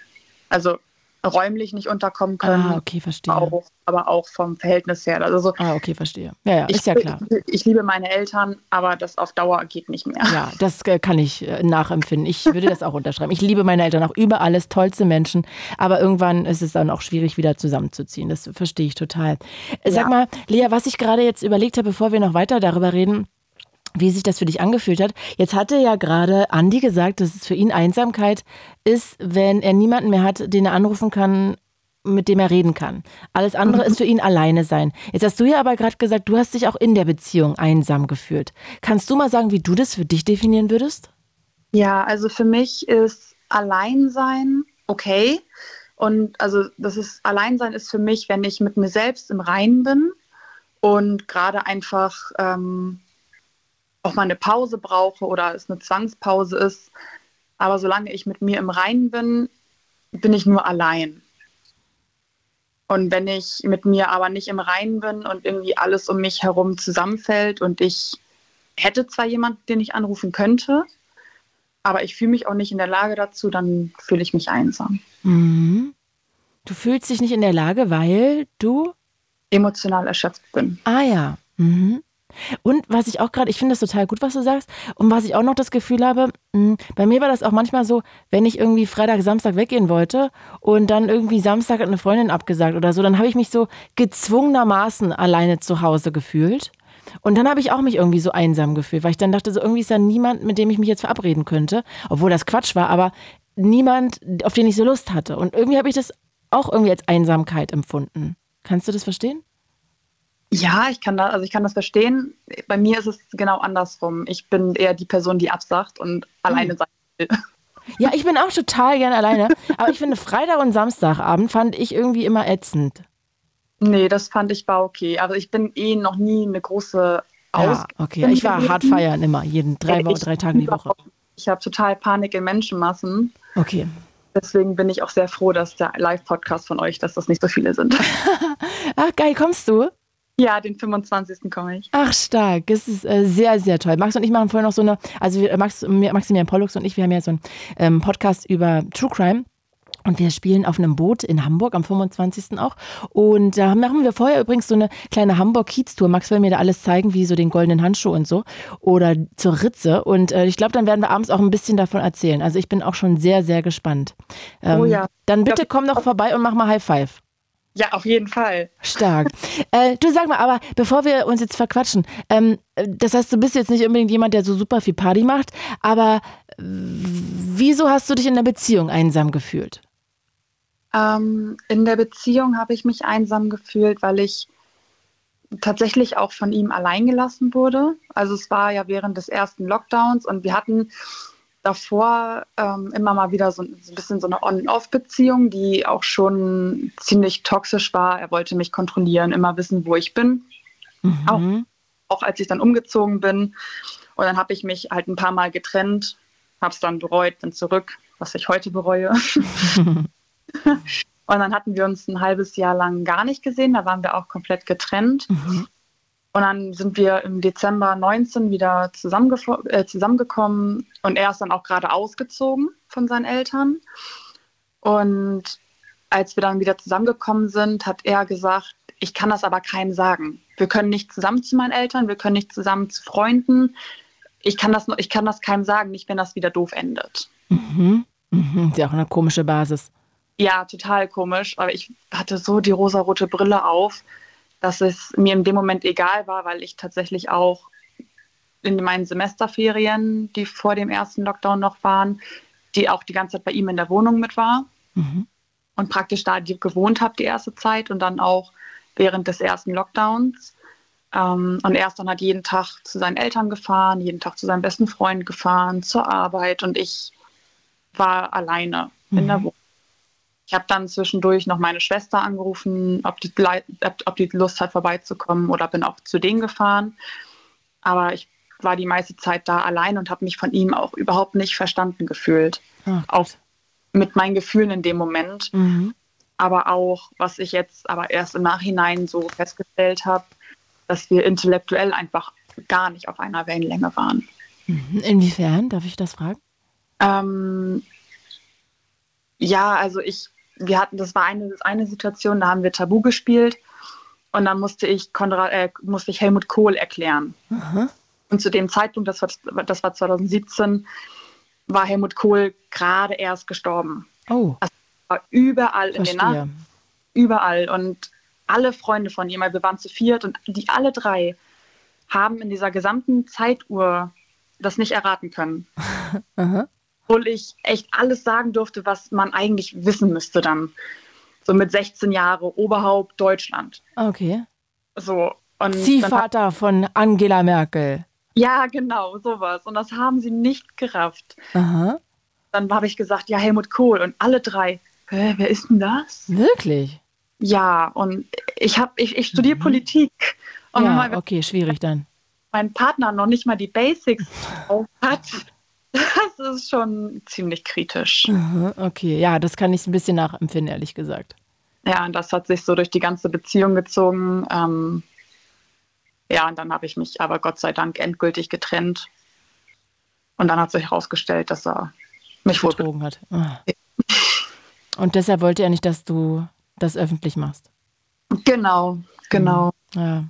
also räumlich nicht unterkommen können. Ah, okay, verstehe. Auch, aber auch vom Verhältnis her. Also, ah, okay, verstehe. Ja, ja, ich, ist ja klar. Ich, ich, liebe meine Eltern, aber das auf Dauer geht nicht mehr. Ja, das äh, kann ich äh, nachempfinden. Ich würde das auch unterschreiben. Ich liebe meine Eltern auch über alles, tollste Menschen, aber irgendwann ist es dann auch schwierig, wieder zusammenzuziehen. Das verstehe ich total. Sag ja. mal, Lea, was ich gerade jetzt überlegt habe, bevor wir noch weiter darüber reden, wie sich das für dich angefühlt hat. Jetzt hatte ja gerade Andi gesagt, dass es für ihn Einsamkeit ist, wenn er niemanden mehr hat, den er anrufen kann, mit dem er reden kann. Alles andere mhm. ist für ihn alleine sein. Jetzt hast du ja aber gerade gesagt, du hast dich auch in der Beziehung einsam gefühlt. Kannst du mal sagen, wie du das für dich definieren würdest? Ja, also für mich ist Alleinsein okay. Und also das ist Alleinsein ist für mich, wenn ich mit mir selbst im Reinen bin und gerade einfach ähm, auch mal eine Pause brauche oder es eine Zwangspause ist. Aber solange ich mit mir im Reinen bin, bin ich nur allein. Und wenn ich mit mir aber nicht im Reinen bin und irgendwie alles um mich herum zusammenfällt und ich hätte zwar jemanden, den ich anrufen könnte, aber ich fühle mich auch nicht in der Lage dazu, dann fühle ich mich einsam. Mhm. Du fühlst dich nicht in der Lage, weil du emotional erschöpft bin. Ah ja. Mhm. Und was ich auch gerade, ich finde das total gut, was du sagst. Und was ich auch noch das Gefühl habe, mh, bei mir war das auch manchmal so, wenn ich irgendwie Freitag, Samstag weggehen wollte und dann irgendwie Samstag hat eine Freundin abgesagt oder so, dann habe ich mich so gezwungenermaßen alleine zu Hause gefühlt. Und dann habe ich auch mich irgendwie so einsam gefühlt, weil ich dann dachte, so irgendwie ist da niemand, mit dem ich mich jetzt verabreden könnte, obwohl das Quatsch war, aber niemand, auf den ich so Lust hatte. Und irgendwie habe ich das auch irgendwie als Einsamkeit empfunden. Kannst du das verstehen? Ja, ich kann, da, also ich kann das verstehen. Bei mir ist es genau andersrum. Ich bin eher die Person, die absagt und hm. alleine sein will. Ja, ich bin auch total gern alleine. Aber ich finde, Freitag und Samstagabend fand ich irgendwie immer ätzend. Nee, das fand ich war okay. Also ich bin eh noch nie eine große Aus. Ja, okay. Ich war hart feiern immer, jeden drei, Wochen, drei Tage die Woche. Ich habe total Panik in Menschenmassen. Okay. Deswegen bin ich auch sehr froh, dass der Live-Podcast von euch, dass das nicht so viele sind. Ach geil, kommst du? Ja, den 25. komme ich. Ach, stark. Das ist äh, sehr, sehr toll. Max und ich machen vorher noch so eine, also Max, Maximilian Pollux und ich, wir haben ja so einen ähm, Podcast über True Crime. Und wir spielen auf einem Boot in Hamburg am 25. auch. Und da machen wir vorher übrigens so eine kleine Hamburg-Kiez-Tour. Max will mir da alles zeigen, wie so den goldenen Handschuh und so. Oder zur Ritze. Und äh, ich glaube, dann werden wir abends auch ein bisschen davon erzählen. Also ich bin auch schon sehr, sehr gespannt. Ähm, oh ja. Dann bitte komm noch vorbei und mach mal High Five. Ja, auf jeden Fall. Stark. äh, du sag mal, aber bevor wir uns jetzt verquatschen, ähm, das heißt, du bist jetzt nicht unbedingt jemand, der so super viel Party macht, aber wieso hast du dich in der Beziehung einsam gefühlt? Ähm, in der Beziehung habe ich mich einsam gefühlt, weil ich tatsächlich auch von ihm allein gelassen wurde. Also es war ja während des ersten Lockdowns und wir hatten davor ähm, immer mal wieder so, so, ein bisschen so eine On-Off-Beziehung, die auch schon ziemlich toxisch war. Er wollte mich kontrollieren, immer wissen, wo ich bin. Mhm. Auch, auch als ich dann umgezogen bin. Und dann habe ich mich halt ein paar Mal getrennt, habe es dann bereut, bin zurück, was ich heute bereue. Und dann hatten wir uns ein halbes Jahr lang gar nicht gesehen. Da waren wir auch komplett getrennt. Mhm. Und dann sind wir im Dezember 19 wieder äh, zusammengekommen und er ist dann auch gerade ausgezogen von seinen Eltern. Und als wir dann wieder zusammengekommen sind, hat er gesagt, ich kann das aber keinem sagen. Wir können nicht zusammen zu meinen Eltern, wir können nicht zusammen zu Freunden. Ich kann das, ich kann das keinem sagen, nicht wenn das wieder doof endet. Mhm. Mhm. Ist ja auch eine komische Basis. Ja, total komisch. Aber ich hatte so die rosarote Brille auf dass es mir in dem Moment egal war, weil ich tatsächlich auch in meinen Semesterferien, die vor dem ersten Lockdown noch waren, die auch die ganze Zeit bei ihm in der Wohnung mit war Mhm. und praktisch da gewohnt habe die erste Zeit und dann auch während des ersten Lockdowns. Ähm, und er ist dann halt jeden Tag zu seinen Eltern gefahren, jeden Tag zu seinem besten Freund gefahren, zur Arbeit und ich war alleine in der Mhm. Wohnung. Ich habe dann zwischendurch noch meine Schwester angerufen, ob die, ob die Lust hat, vorbeizukommen oder bin auch zu denen gefahren. Aber ich war die meiste Zeit da allein und habe mich von ihm auch überhaupt nicht verstanden gefühlt. Ach, Auch mit meinen Gefühlen in dem Moment Mhm. aber auch, was ich jetzt aber erst im Nachhinein so festgestellt habe, dass wir intellektuell einfach gar nicht auf einer Wellenlänge waren. Mhm. Inwiefern, darf ich das fragen? Ähm, ja, also ich, wir hatten, das war eine, eine Situation, da haben wir Tabu gespielt und dann musste ich Konrad, äh, musste ich Helmut Kohl erklären. Aha. Und zu dem Zeitpunkt, das war, das war 2017, war Helmut Kohl gerade erst gestorben. Oh, War überall in den Nachrichten. verstehe. überall und alle Freunde von ihm, weil wir waren zu viert und die alle drei haben in dieser gesamten Zeituhr das nicht erraten können. Aha. Obwohl ich echt alles sagen durfte, was man eigentlich wissen müsste dann. So mit 16 Jahre, Oberhaupt Deutschland. Okay. So. Und hat, Ziehvater von Angela Merkel. ja, genau, sowas. Und das haben sie nicht gerafft. Aha. Dann habe ich gesagt, ja, Helmut Kohl. Und alle drei, Hä, wer ist denn das? Wirklich? Ja, und ich habe, ich, ich studiere Mhm. Politik. Und Ja, man- okay, schwierig dann. mein Partner noch nicht mal die Basics drauf hat, das ist schon ziemlich kritisch. Aha, Okay, ja, das kann ich ein bisschen nachempfinden, ehrlich gesagt. Ja, und das hat sich so durch die ganze Beziehung gezogen. Ähm, ja, und dann habe ich mich aber Gott sei Dank endgültig getrennt. Und dann hat sich herausgestellt, dass er mich wohl betrogen hat. Ah. Und deshalb wollte er nicht, dass du das öffentlich machst. Genau, genau. Ja.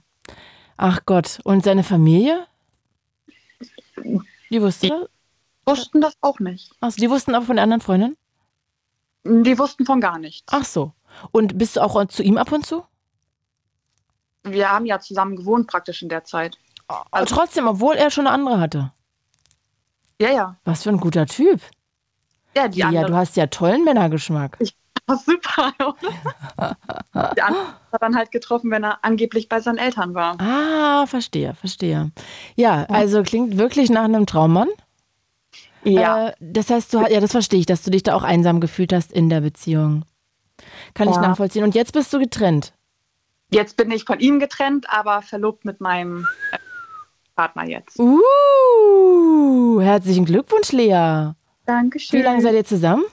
Ach Gott, und seine Familie? Die wusste das? Wussten das auch nicht. Achso, die wussten aber von der anderen Freundin? Die wussten von gar nichts. Ach so. Und bist du auch zu ihm ab und zu? Wir haben ja zusammen gewohnt praktisch in der Zeit. Aber trotzdem, obwohl er schon eine andere hatte. Ja, ja. Was für ein guter Typ. Ja, die Ja, andere du hast ja tollen Männergeschmack. war super, oder? Die andere hat dann halt getroffen, wenn er angeblich bei seinen Eltern war. Ah, verstehe, verstehe. Ja, also klingt wirklich nach einem Traummann. Ja, Äh, das heißt, du ja, das verstehe ich, dass du dich da auch einsam gefühlt hast in der Beziehung. Kann ich Ja. nachvollziehen. Und jetzt bist du getrennt. jetzt bin ich von ihm getrennt, aber verlobt mit meinem äh, Partner jetzt. Uh, herzlichen Glückwunsch, Lea. Dankeschön. Wie lange seid ihr zusammen?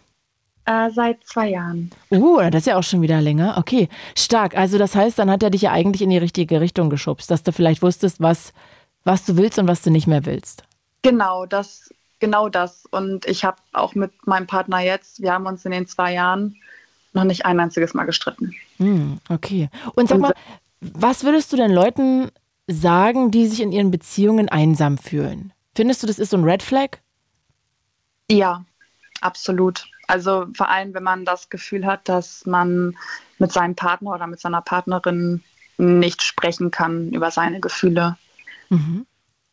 Äh, seit zwei Jahren. Uh, das ist ja auch schon wieder länger. Okay, stark. Also das heißt, dann hat er dich ja eigentlich in die richtige Richtung geschubst, dass du vielleicht wusstest, was, was du willst und was du nicht mehr willst. Genau, das, genau das. Und ich habe auch mit meinem Partner jetzt, wir haben uns in den zwei Jahren noch nicht ein einziges Mal gestritten. Hm, okay. Und sag mal, was würdest du denn Leuten sagen, die sich in ihren Beziehungen einsam fühlen? Findest du, das ist so ein Red Flag? Ja, absolut. Also vor allem, wenn man das Gefühl hat, dass man mit seinem Partner oder mit seiner Partnerin nicht sprechen kann über seine Gefühle. Mhm.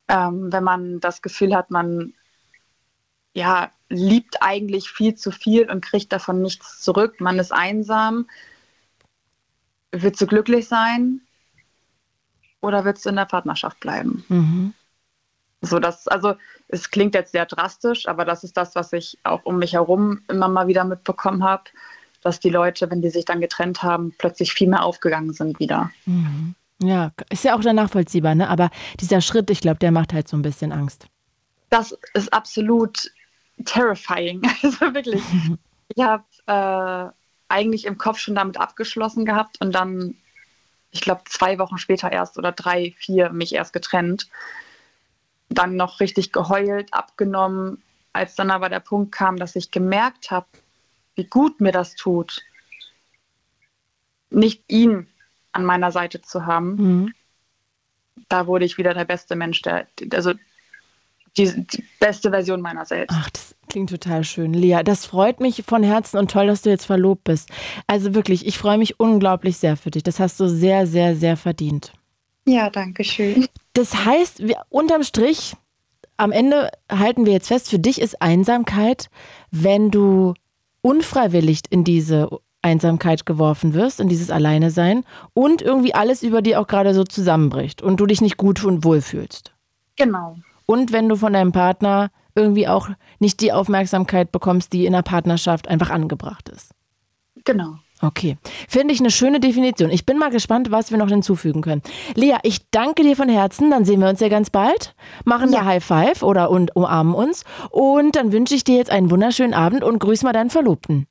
Ähm, wenn man das Gefühl hat, man ja, liebt eigentlich viel zu viel und kriegt davon nichts zurück. Man ist einsam. Willst du glücklich sein oder willst du in der Partnerschaft bleiben? Mhm. So, das, also es klingt jetzt sehr drastisch, aber das ist das, was ich auch um mich herum immer mal wieder mitbekommen habe, dass die Leute, wenn die sich dann getrennt haben, plötzlich viel mehr aufgegangen sind wieder. Mhm. Ja, ist ja auch dann nachvollziehbar, ne? Aber dieser Schritt, ich glaube, der macht halt so ein bisschen Angst. Das ist absolut terrifying. Also wirklich. Ich habe äh, eigentlich im Kopf schon damit abgeschlossen gehabt und dann, ich glaube, zwei Wochen später erst oder drei, vier mich erst getrennt. Dann noch richtig geheult, abgenommen. Als dann aber der Punkt kam, dass ich gemerkt habe, wie gut mir das tut, nicht ihn an meiner Seite zu haben, Mhm. da wurde ich wieder der beste Mensch, der, also die, die beste Version meiner selbst. Ach, das klingt total schön. Lea, das freut mich von Herzen und toll, dass du jetzt verlobt bist. Also wirklich, ich freue mich unglaublich sehr für dich. Das hast du sehr, sehr, sehr verdient. Ja, danke schön. Das heißt, wir, unterm Strich, am Ende halten wir jetzt fest, für dich ist Einsamkeit, wenn du unfreiwillig in diese Einsamkeit geworfen wirst, in dieses Alleine sein und irgendwie alles über dir auch gerade so zusammenbricht und du dich nicht gut und wohl fühlst. Genau. Und wenn du von deinem Partner irgendwie auch nicht die Aufmerksamkeit bekommst, die in der Partnerschaft einfach angebracht ist. Genau. Okay, finde ich eine schöne Definition. Ich bin mal gespannt, was wir noch hinzufügen können. Lea, ich danke dir von Herzen. Dann sehen wir uns ja ganz bald, machen ja. da High Five oder und umarmen uns. Und dann wünsche ich dir jetzt einen wunderschönen Abend und grüß mal deinen Verlobten.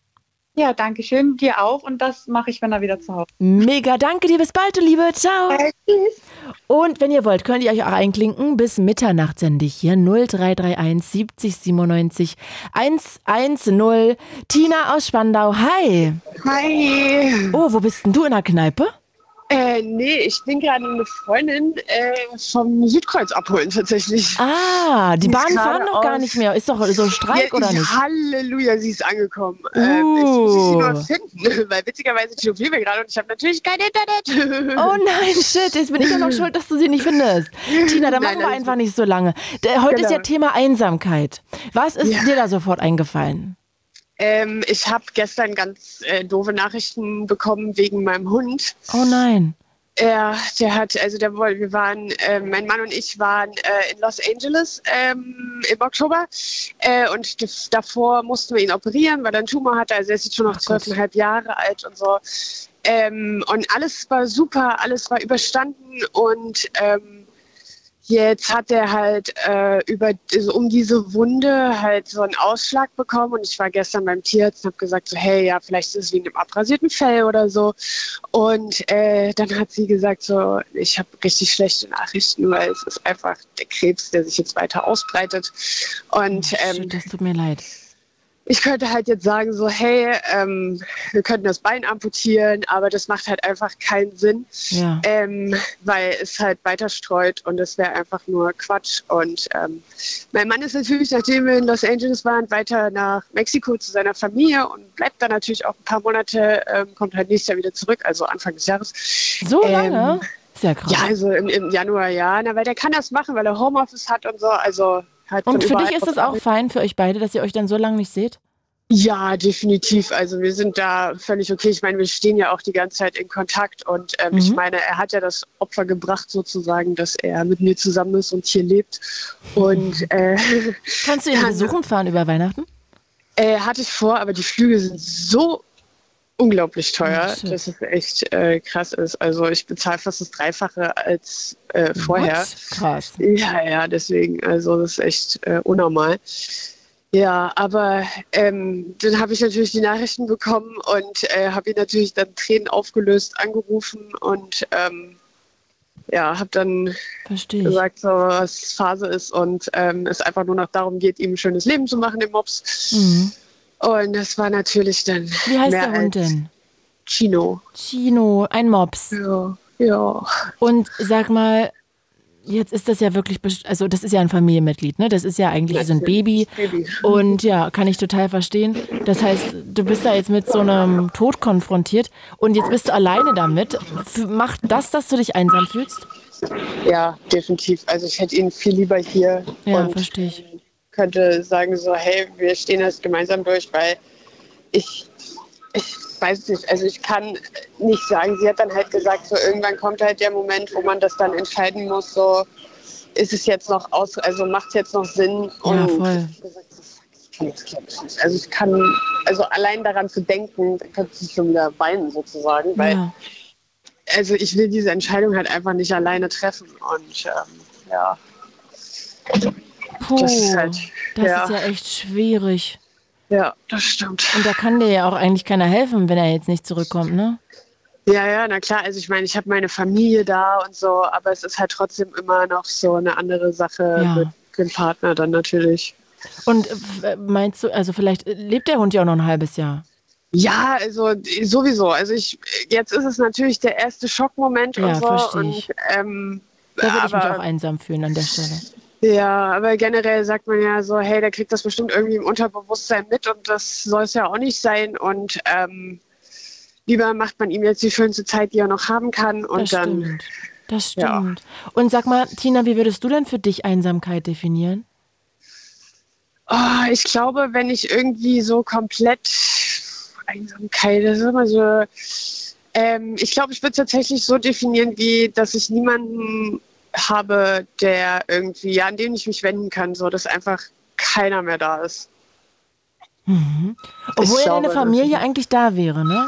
Ja, danke schön. Dir auch. Und das mache ich, wenn er wieder zu Hause ist. Mega, danke dir. Bis bald, du Liebe. Ciao. Äh, tschüss. Und wenn ihr wollt, könnt ihr euch auch einklinken. Bis Mitternacht sende ich hier 0331 70 97 110. Tina aus Spandau. Hi. Hi. Oh, wo bist denn du in der Kneipe? Äh, nee, ich bin gerade eine Freundin äh, vom Südkreuz abholen tatsächlich. Ah, die, Die Bahnen fahren noch gar nicht mehr. Ist doch so Streik Ja, oder nicht? Halleluja, sie ist angekommen. Ähm, jetzt muss ich sie Uh. nur finden, weil witzigerweise telefonieren wir gerade und ich habe natürlich kein Internet. Oh nein, shit, jetzt bin ich ja noch schuld, dass du sie nicht findest. Tina, da Nein, machen wir einfach nicht so lange. Heute ist ja Genau. Thema Einsamkeit. Was ist Ja. dir da sofort eingefallen? Ähm, ich habe gestern ganz äh, doofe Nachrichten bekommen wegen meinem Hund. Oh nein. Ja, der hat, also der woll- wir waren, äh, mein Mann und ich waren äh, in Los Angeles ähm, im Oktober äh, und davor mussten wir ihn operieren, weil er einen Tumor hatte. Also er ist jetzt schon noch zwölfeinhalb Jahre alt und so. Ähm, und alles war super, alles war überstanden und ähm, jetzt hat er halt äh, über also um diese Wunde halt so einen Ausschlag bekommen und ich war gestern beim Tierarzt und habe gesagt so hey ja vielleicht ist es wegen dem abrasierten Fell oder so und äh, dann hat sie gesagt so ich habe richtig schlechte Nachrichten weil es ist einfach der Krebs der sich jetzt weiter ausbreitet und ähm, Shit, das tut mir leid. Ich könnte halt jetzt sagen, so, hey, ähm, wir könnten das Bein amputieren, aber das macht halt einfach keinen Sinn, Ja. ähm, weil es halt weiter streut und das wäre einfach nur Quatsch. Und ähm, mein Mann ist natürlich, nachdem wir in Los Angeles waren, weiter nach Mexiko zu seiner Familie und bleibt da natürlich auch ein paar Monate, ähm, kommt halt nächstes Jahr wieder zurück, also Anfang des Jahres. So ähm, lange? Sehr krass. Ja, also im, im Januar, ja, na, weil der kann das machen, weil er Homeoffice hat und so, also halt Und für dich ist das auch fein, für euch beide, dass ihr euch dann so lange nicht seht? Ja, definitiv. Also wir sind da völlig okay. Ich meine, wir stehen ja auch die ganze Zeit in Kontakt und ähm, ich Mhm. meine, er hat ja das Opfer gebracht sozusagen, dass er mit mir zusammen ist und hier lebt. Und äh, Kannst du ihn besuchen fahren über Weihnachten? äh, hatte ich vor, aber die Flüge sind so unglaublich teuer, Oh, dass es echt äh, krass ist. Also ich bezahle fast das Dreifache als äh, vorher. What? Krass. Ja, ja, deswegen, also das ist echt äh, unnormal. Ja, aber ähm, dann habe ich natürlich die Nachrichten bekommen und äh, habe ihn natürlich dann Tränen aufgelöst angerufen und ähm, ja, habe dann gesagt, so, was Phase ist und ähm, es einfach nur noch darum geht, ihm ein schönes Leben zu machen, dem Mops. Mhm. Und das war natürlich dann Wie heißt mehr der Hund denn? Chino. Chino, ein Mops. Ja, ja. Und sag mal, jetzt ist das ja wirklich, also das ist ja ein Familienmitglied, ne? Das ist ja eigentlich so ein Baby. Baby. Und ja, kann ich total verstehen. Das heißt, du bist da jetzt mit so einem Tod konfrontiert und jetzt bist du alleine damit. Macht das, dass du dich einsam fühlst? Ja, definitiv. Also ich hätte ihn viel lieber hier. Ja, verstehe ich. Könnte sagen so, hey, wir stehen das gemeinsam durch, weil ich, ich weiß nicht, also ich kann nicht sagen, sie hat dann halt gesagt, so irgendwann kommt halt der Moment, wo man das dann entscheiden muss, so ist es jetzt noch aus, also macht es jetzt noch Sinn? Ja, voll. ich nicht. Also ich kann, also allein daran zu denken, könnte ich schon wieder weinen sozusagen, weil Ja. also ich will diese Entscheidung halt einfach nicht alleine treffen und ähm, ja. Puh, Das ist halt- das ja. ist ja echt schwierig. Ja, das stimmt. Und da kann dir ja auch eigentlich keiner helfen, wenn er jetzt nicht zurückkommt, ne? Ja, ja, na klar. Also ich meine, ich habe meine Familie da und so, aber es ist halt trotzdem immer noch so eine andere Sache Ja. mit dem Partner dann natürlich. Und äh, meinst du, also vielleicht äh, lebt der Hund ja auch noch ein halbes Jahr. Ja, also sowieso. Also ich jetzt ist es natürlich der erste Schockmoment Ja, und so. versteh Und ich. ähm, Da würde ich mich auch einsam fühlen an der Stelle. Ja, aber generell sagt man ja so, hey, der kriegt das bestimmt irgendwie im Unterbewusstsein mit und das soll es ja auch nicht sein. Und ähm, lieber macht man ihm jetzt die schönste Zeit, die er noch haben kann. Und das dann. stimmt. Das Ja. stimmt. Und sag mal, Tina, wie würdest du denn für dich Einsamkeit definieren? Oh, ich glaube, wenn ich irgendwie so komplett Einsamkeit, das ist immer so. Ähm, ich glaube, ich würde es tatsächlich so definieren, wie dass ich niemanden habe, der irgendwie, ja, an den ich mich wenden kann, so dass einfach keiner mehr da ist. Obwohl ja deine Familie eigentlich da wäre, ne?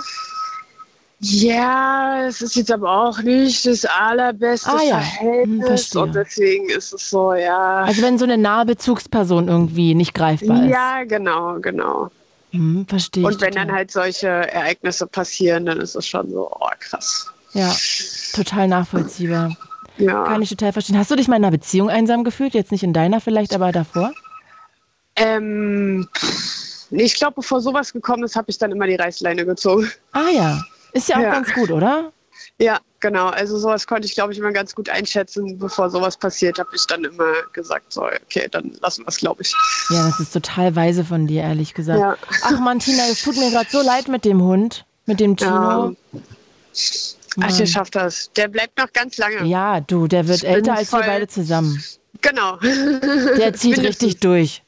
Ja, es ist jetzt aber auch nicht das allerbeste Ah ja, hm, Verhältnis verstehe. und deswegen ist es so, ja. Also wenn so eine nahe Bezugsperson irgendwie nicht greifbar ist. ja, genau, genau. Hm, verstehe ich. Und wenn total. dann halt solche Ereignisse passieren, dann ist es schon so, oh krass. Ja, total nachvollziehbar. Ja. Kann ich total verstehen. Hast du dich mal in einer Beziehung einsam gefühlt? Jetzt nicht in deiner vielleicht, aber davor? Ähm, ich glaube, bevor sowas gekommen ist, habe ich dann immer die Reißleine gezogen. Ah ja, ist ja auch Ja. ganz gut, oder? Ja, genau. Also sowas konnte ich, glaube ich, immer ganz gut einschätzen. Bevor sowas passiert, habe ich dann immer gesagt, so, okay, dann lassen wir es, glaube ich. Ja, das ist total weise von dir, ehrlich gesagt. Ja. Ach Mann, Tina, es tut mir gerade so leid mit dem Hund, mit dem Tino. Ach, ihr schafft das. Der bleibt noch ganz lange. Ja, du, der wird Ich älter als wir beide zusammen. Genau. Der zieht richtig durch.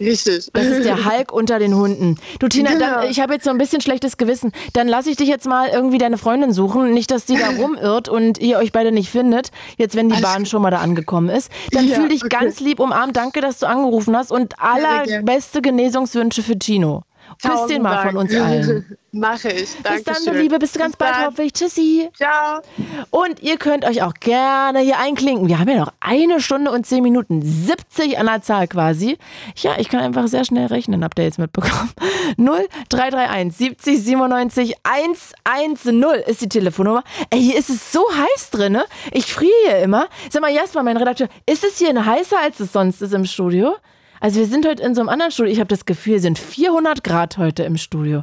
Richtig. Das ist der Hulk unter den Hunden. Du Tina, dann, Genau. ich habe jetzt so ein bisschen schlechtes Gewissen. Dann lasse ich dich jetzt mal irgendwie deine Freundin suchen. Nicht, dass die da rumirrt und ihr euch beide nicht findet. Jetzt, wenn die Alles Bahn schon mal da angekommen ist. Dann Ja, fühl dich okay. ganz lieb umarmt. Danke, dass du angerufen hast. Und allerbeste Genesungswünsche für Tino. Küss den mal von uns allen. Mache ich. Danke Bis dann, du Liebe. Bis ganz bald, hoffe ich. Tschüssi. Ciao. Und ihr könnt euch auch gerne hier einklinken. Wir haben ja noch eine Stunde und zehn Minuten. 70 an der Zahl quasi. Ja, ich kann einfach sehr schnell rechnen, habt ihr jetzt mitbekommen. 0331 70 97 110 ist die Telefonnummer. Ey, hier ist es so heiß drin, ne? Ich friere hier immer. Sag mal, Jasper, mein Redakteur, ist es hier heißer, als es sonst ist im Studio? Also wir sind heute in so einem anderen Studio. Ich habe das Gefühl, es sind 400 Grad heute im Studio.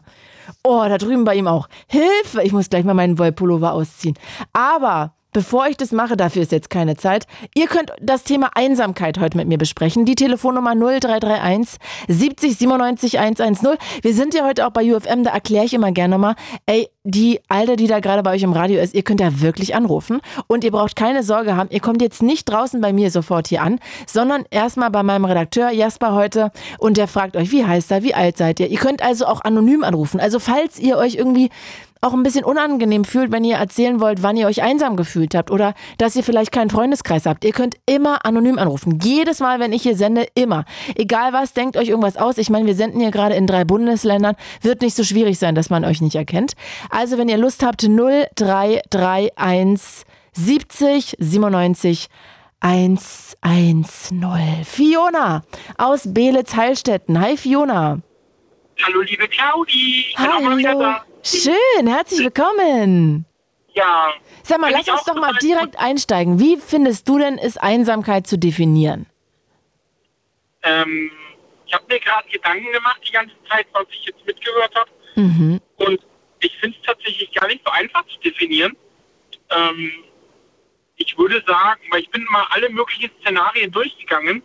Oh, da drüben bei ihm auch. Hilfe! Ich muss gleich mal meinen Wollpullover ausziehen. Aber bevor ich das mache, dafür ist jetzt keine Zeit. Ihr könnt das Thema Einsamkeit heute mit mir besprechen. Die Telefonnummer 0331 70 97 110. Wir sind ja heute auch bei UFM, da erkläre ich immer gerne mal, ey, die Alte, die da gerade bei euch im Radio ist, ihr könnt ja wirklich anrufen und ihr braucht keine Sorge haben. Ihr kommt jetzt nicht draußen bei mir sofort hier an, sondern erstmal bei meinem Redakteur Jasper heute und der fragt euch, wie heißt er, wie alt seid ihr? Ihr könnt also auch anonym anrufen. Also falls ihr euch irgendwie auch ein bisschen unangenehm fühlt, wenn ihr erzählen wollt, wann ihr euch einsam gefühlt habt oder dass ihr vielleicht keinen Freundeskreis habt. Ihr könnt immer anonym anrufen. Jedes Mal, wenn ich hier sende, immer. Egal was, denkt euch irgendwas aus. Ich meine, wir senden hier gerade in drei Bundesländern. Wird nicht so schwierig sein, dass man euch nicht erkennt. Also, wenn ihr Lust habt, 0331 70 97 110. Fiona aus Beelitz-Heilstätten. Hi, Fiona. Hallo, liebe Claudi. Ich Hallo. Schön, herzlich willkommen. Ja. Sag mal, lass uns doch mal direkt einsteigen. Wie findest du denn, ist Einsamkeit zu definieren? Ähm, ich habe mir gerade Gedanken gemacht die ganze Zeit, was ich jetzt mitgehört habe. Mhm. Und ich finde es tatsächlich gar nicht so einfach zu definieren. Ähm, ich würde sagen, weil ich bin mal alle möglichen Szenarien durchgegangen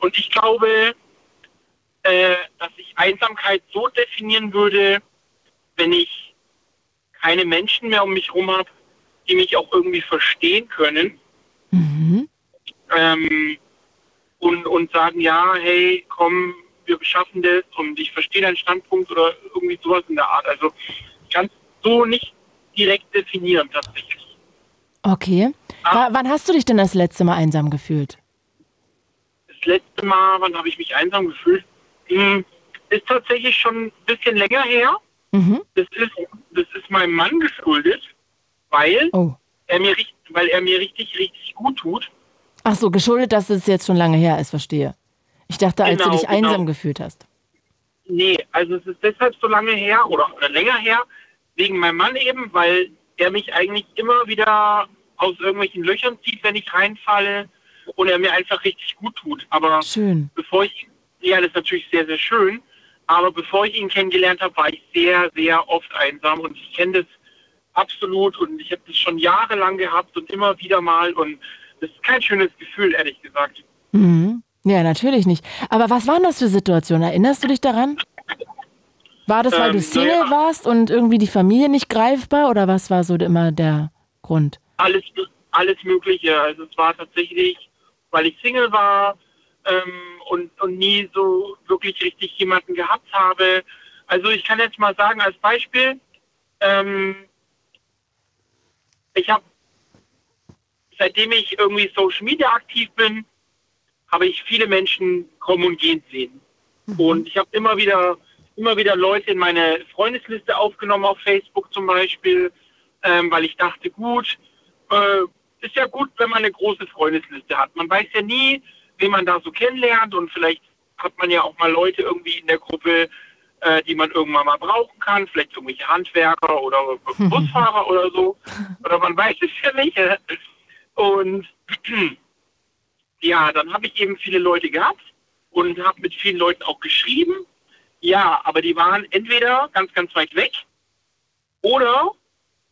und ich glaube, äh, dass ich Einsamkeit so definieren würde, wenn ich keine Menschen mehr um mich herum habe, die mich auch irgendwie verstehen können. Mhm. ähm, und, und sagen, ja, hey, komm, wir schaffen das und ich verstehe deinen Standpunkt oder irgendwie sowas in der Art. Also ich kann es so nicht direkt definieren tatsächlich. Okay. Ah. Wa- wann hast du dich denn das letzte Mal einsam gefühlt? Das letzte Mal, wann habe ich mich einsam gefühlt, hm, ist tatsächlich schon ein bisschen länger her. Mhm. Das ist, das ist meinem Mann geschuldet, weil Oh. er mir richtig, weil er mir richtig, richtig gut tut. Ach so, geschuldet, dass es jetzt schon lange her ist, verstehe. Ich dachte, als Genau, du dich einsam genau. gefühlt hast. Nee, also es ist deshalb so lange her oder, oder länger her, wegen meinem Mann eben, weil er mich eigentlich immer wieder aus irgendwelchen Löchern zieht, wenn ich reinfalle und er mir einfach richtig gut tut. Aber Schön. bevor ich, ja, das ist natürlich sehr, sehr schön, aber bevor ich ihn kennengelernt habe, war ich sehr, sehr oft einsam und ich kenne das absolut und ich habe das schon jahrelang gehabt und immer wieder mal und das ist kein schönes Gefühl, ehrlich gesagt. Mhm. Ja, natürlich nicht. Aber was waren das für Situationen? Erinnerst du dich daran? War das, weil Ähm, du Single naja. warst und irgendwie die Familie nicht greifbar oder was war so immer der Grund? alles, alles Mögliche. Also es war tatsächlich, weil ich Single war ähm, und, und nie so wirklich richtig jemanden gehabt habe. Also ich kann jetzt mal sagen als Beispiel, ähm, ich habe, seitdem ich irgendwie Social Media aktiv bin, habe ich viele Menschen kommen und gehen sehen. Und ich habe immer wieder, immer wieder Leute in meine Freundesliste aufgenommen auf Facebook zum Beispiel, ähm, weil ich dachte, gut, äh, ist ja gut, wenn man eine große Freundesliste hat. Man weiß ja nie, wen man da so kennenlernt und vielleicht hat man ja auch mal Leute irgendwie in der Gruppe, äh, die man irgendwann mal brauchen kann, vielleicht irgendwelche Handwerker oder Busfahrer oder so. Oder man weiß es ja nicht. Und ja, dann habe ich eben viele Leute gehabt und habe mit vielen Leuten auch geschrieben. Ja, aber die waren entweder ganz, ganz weit weg oder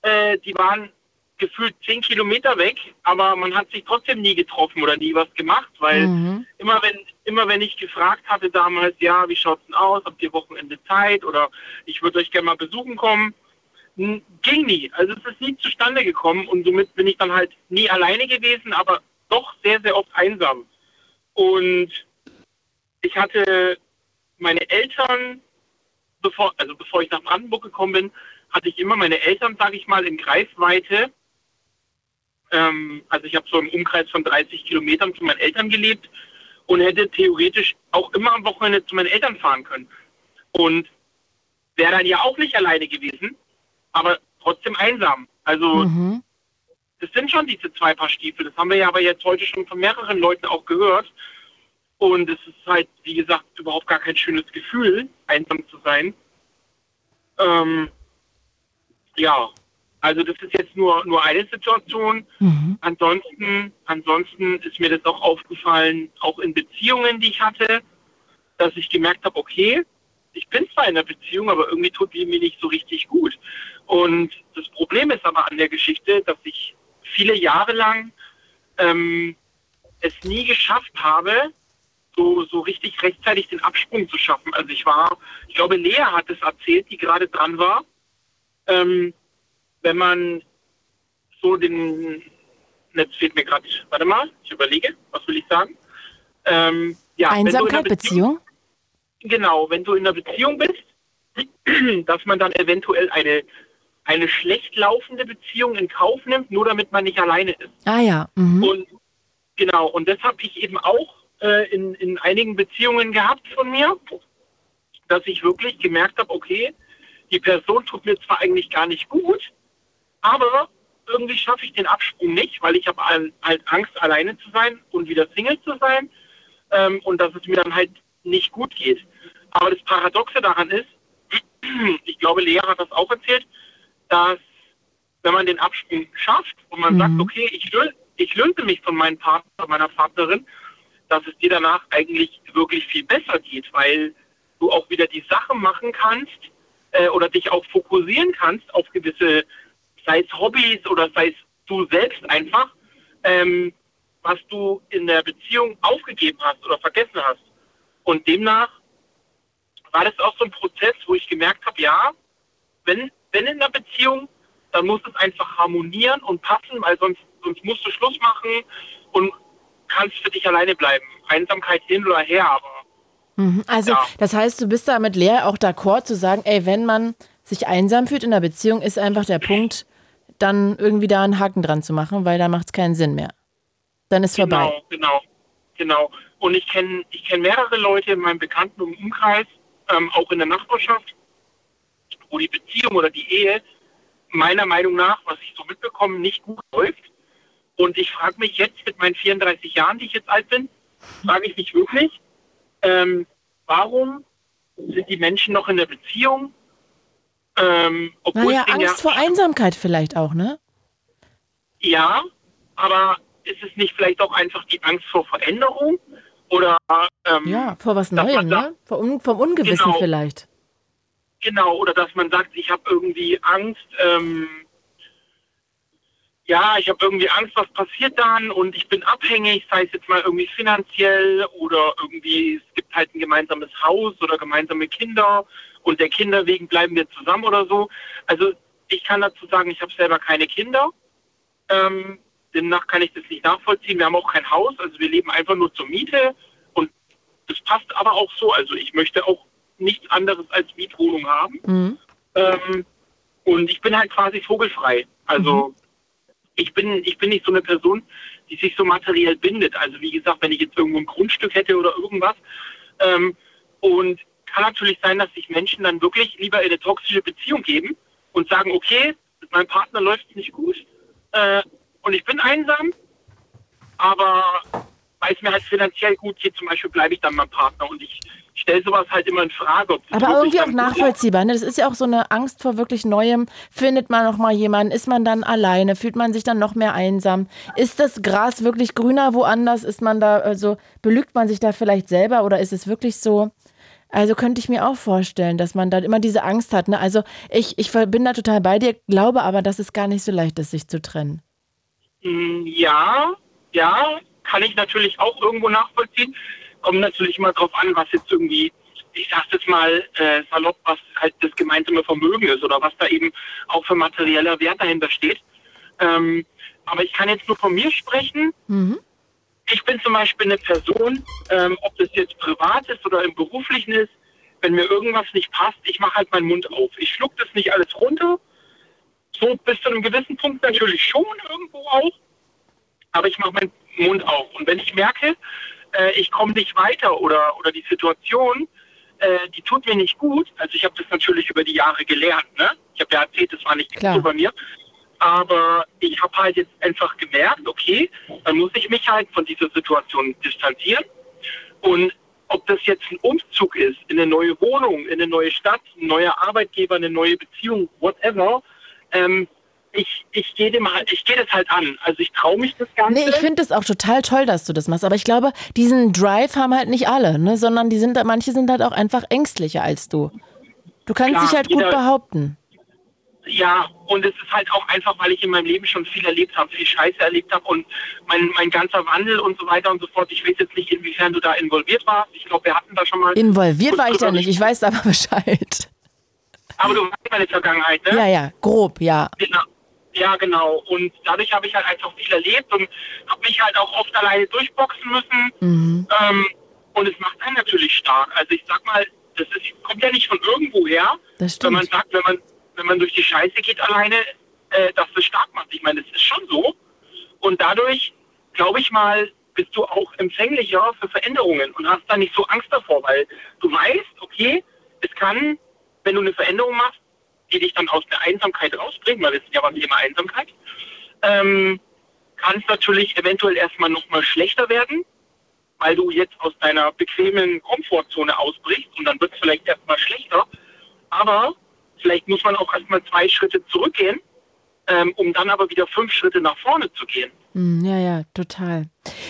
äh, die waren gefühlt zehn Kilometer weg, aber man hat sich trotzdem nie getroffen oder nie was gemacht, weil Mhm. immer wenn immer wenn ich gefragt hatte damals, ja, wie schaut's denn aus, habt ihr Wochenende Zeit oder ich würde euch gerne mal besuchen kommen, ging nie. Also es ist nie zustande gekommen und somit bin ich dann halt nie alleine gewesen, aber doch sehr sehr oft einsam. Und ich hatte meine Eltern, bevor also bevor ich nach Brandenburg gekommen bin, hatte ich immer meine Eltern, sage ich mal, in Greifweite. Ähm, also ich habe so im Umkreis von 30 Kilometern zu meinen Eltern gelebt und hätte theoretisch auch immer am Wochenende zu meinen Eltern fahren können. Und wäre dann ja auch nicht alleine gewesen, aber trotzdem einsam. Also Mhm. das sind schon diese zwei Paar Stiefel. Das haben wir ja aber jetzt heute schon von mehreren Leuten auch gehört. Und es ist halt, wie gesagt, überhaupt gar kein schönes Gefühl, einsam zu sein. Ähm, ja, also das ist jetzt nur, nur eine Situation. Mhm. Ansonsten, ansonsten ist mir das auch aufgefallen, auch in Beziehungen, die ich hatte, dass ich gemerkt habe, okay, ich bin zwar in einer Beziehung, aber irgendwie tut die mir nicht so richtig gut. Und das Problem ist aber an der Geschichte, dass ich viele Jahre lang ähm, es nie geschafft habe, so, so richtig rechtzeitig den Absprung zu schaffen. Also ich war, ich glaube, Lea hat es erzählt, die gerade dran war. Ähm, wenn man so den, jetzt fehlt mir gerade, warte mal, ich überlege, was will ich sagen? Ähm, ja, Einsamkeit, Beziehung? Genau, wenn du in einer Beziehung bist, dass man dann eventuell eine, eine schlecht laufende Beziehung in Kauf nimmt, nur damit man nicht alleine ist. Ah ja. Mhm. Und genau, und das habe ich eben auch äh, in, in einigen Beziehungen gehabt von mir, dass ich wirklich gemerkt habe, okay, die Person tut mir zwar eigentlich gar nicht gut, aber irgendwie schaffe ich den Absprung nicht, weil ich habe halt Angst, alleine zu sein und wieder Single zu sein ähm, und dass es mir dann halt nicht gut geht. Aber das Paradoxe daran ist, ich glaube, Lea hat das auch erzählt, dass wenn man den Absprung schafft und man Mhm. sagt, okay, ich, lö ich löse mich von meinem Partner, meiner Partnerin, dass es dir danach eigentlich wirklich viel besser geht, weil du auch wieder die Sachen machen kannst äh, oder dich auch fokussieren kannst auf gewisse, sei es Hobbys oder sei es du selbst einfach, ähm, was du in der Beziehung aufgegeben hast oder vergessen hast. Und demnach war das auch so ein Prozess, wo ich gemerkt habe, ja, wenn, wenn in einer Beziehung, dann muss es einfach harmonieren und passen, weil sonst, sonst musst du Schluss machen und kannst für dich alleine bleiben. Einsamkeit hin oder her, aber Mhm. Also, Ja. das heißt, du bist da mit Lea auch d'accord zu sagen, ey, wenn man sich einsam fühlt in der Beziehung, ist einfach der Punkt, dann irgendwie da einen Haken dran zu machen, weil da macht es keinen Sinn mehr. Dann ist vorbei. Genau, genau, genau. Und ich kenne ich kenn mehrere Leute in meinem Bekannten- und Umkreis, ähm, auch in der Nachbarschaft, wo die Beziehung oder die Ehe meiner Meinung nach, was ich so mitbekomme, nicht gut läuft. Und ich frage mich jetzt mit meinen 34 Jahren, die ich jetzt alt bin, frage ich mich wirklich, ähm, warum sind die Menschen noch in der Beziehung? Ähm, Naja, Angst vor Einsamkeit vielleicht auch, ne? Ja, aber ist es nicht vielleicht auch einfach die Angst vor Veränderung? Oder ähm, Ja, vor was Neuem, ne? Vor un vom Ungewissen Genau. vielleicht. Genau, oder dass man sagt, ich habe irgendwie Angst, ähm, ja, ich habe irgendwie Angst, was passiert dann und ich bin abhängig, sei es jetzt mal irgendwie finanziell oder irgendwie, es gibt halt ein gemeinsames Haus oder gemeinsame Kinder und der Kinder wegen bleiben wir zusammen oder so. Also ich kann dazu sagen, ich habe selber keine Kinder. Ähm, demnach kann ich das nicht nachvollziehen. Wir haben auch kein Haus, also wir leben einfach nur zur Miete und das passt aber auch so. Also ich möchte auch nichts anderes als Mietwohnung haben. Mhm. Ähm, und ich bin halt quasi vogelfrei. Also mhm ich bin, ich bin nicht so eine Person, die sich so materiell bindet. Also wie gesagt, wenn ich jetzt irgendwo ein Grundstück hätte oder irgendwas. Ähm, und kann natürlich sein, dass sich Menschen dann wirklich lieber in eine toxische Beziehung geben und sagen, okay, mit meinem Partner läuft es nicht gut äh, und ich bin einsam, aber weil es mir halt finanziell gut geht, zum Beispiel bleibe ich dann meinem Partner und ich stelle sowas halt immer in Frage. Aber irgendwie auch nachvollziehbar. Ne? Das ist ja auch so eine Angst vor wirklich Neuem. Findet man noch mal jemanden? Ist man dann alleine? Fühlt man sich dann noch mehr einsam? Ist das Gras wirklich grüner woanders? Ist man da, also belügt man sich da vielleicht selber oder ist es wirklich so? Also könnte ich mir auch vorstellen, dass man dann immer diese Angst hat. Ne? Also ich, ich bin da total bei dir, glaube aber, dass es gar nicht so leicht ist, sich zu trennen. Mm, ja, ja, kann ich natürlich auch irgendwo nachvollziehen kommt natürlich immer darauf an, was jetzt irgendwie, ich sag's jetzt mal äh, salopp, was halt das gemeinsame Vermögen ist oder was da eben auch für materieller Wert dahinter steht. Ähm, aber ich kann jetzt nur von mir sprechen. Mhm. Ich bin zum Beispiel eine Person, ähm, ob das jetzt privat ist oder im beruflichen ist, wenn mir irgendwas nicht passt, ich mache halt meinen Mund auf. Ich schluck das nicht alles runter. So bis zu einem gewissen Punkt natürlich schon irgendwo auch. Aber ich mache meinen Mund auf. Und wenn ich merke, äh, ich komme nicht weiter oder, oder die Situation, äh, die tut mir nicht gut. Also ich habe das natürlich über die Jahre gelernt. Ne? Ich habe ja erzählt, das war nicht Klar. über mir. Aber ich habe halt jetzt einfach gemerkt, okay, dann muss ich mich halt von dieser Situation distanzieren. Und ob das jetzt ein Umzug ist, in eine neue Wohnung, in eine neue Stadt, ein neuer Arbeitgeber, eine neue Beziehung, whatever, ähm, ich, ich gehe dem halt, ich gehe das halt an. Also ich traue mich das Ganze. Nee, ich finde es auch total toll, dass du das machst. Aber ich glaube, diesen Drive haben halt nicht alle, ne? Sondern die sind, manche sind halt auch einfach ängstlicher als du. Du kannst Klar, dich halt gut behaupten. Ja, und es ist halt auch einfach, weil ich in meinem Leben schon viel erlebt habe, viel Scheiße erlebt habe und mein, mein ganzer Wandel und so weiter und so fort. Ich weiß jetzt nicht, inwiefern du da involviert warst. Ich glaube, wir hatten da schon mal. Involviert war ich da nicht, ich weiß aber Bescheid. Aber du weißt meine Vergangenheit, ne? Ja, ja, grob, ja. Genau. Ja, genau. Und dadurch habe ich halt einfach viel erlebt und habe mich halt auch oft alleine durchboxen müssen. Mhm. Ähm, und es macht einen natürlich stark. Also ich sag mal, das ist, kommt ja nicht von irgendwo her, wenn man sagt, wenn man, wenn man durch die Scheiße geht alleine, äh, dass das stark macht. Ich meine, das ist schon so. Und dadurch, glaube ich mal, bist du auch empfänglicher für Veränderungen und hast da nicht so Angst davor, weil du weißt, okay, es kann, wenn du eine Veränderung machst, die dich dann aus der Einsamkeit rausbringen, weil wir sind ja beim Thema Einsamkeit, ähm, kann es natürlich eventuell erstmal nochmal schlechter werden, weil du jetzt aus deiner bequemen Komfortzone ausbrichst und dann wird es vielleicht erstmal schlechter. Aber vielleicht muss man auch erstmal zwei Schritte zurückgehen, ähm, um dann aber wieder fünf Schritte nach vorne zu gehen. Hm, ja, ja, total.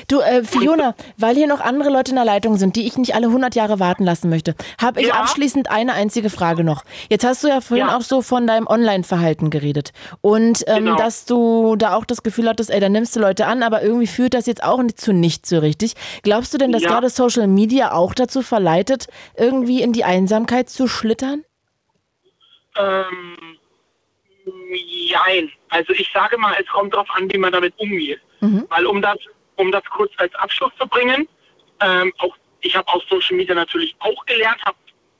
Du, äh, Fiona, weil hier noch andere Leute in der Leitung sind, die ich nicht alle 100 Jahre warten lassen möchte, habe ich ja. abschließend eine einzige Frage noch. Jetzt hast du ja vorhin ja. auch so von deinem Online-Verhalten geredet und ähm, genau. dass du da auch das Gefühl hattest, ey, da nimmst du Leute an, aber irgendwie führt das jetzt auch nicht zu nichts so richtig. Glaubst du denn, dass ja. gerade Social Media auch dazu verleitet, irgendwie in die Einsamkeit zu schlittern? Ähm, Nein. Also ich sage mal, es kommt darauf an, wie man damit umgeht. Mhm. Weil um das, um das kurz als Abschluss zu bringen, ähm, auch ich habe aus Social Media natürlich auch gelernt, habe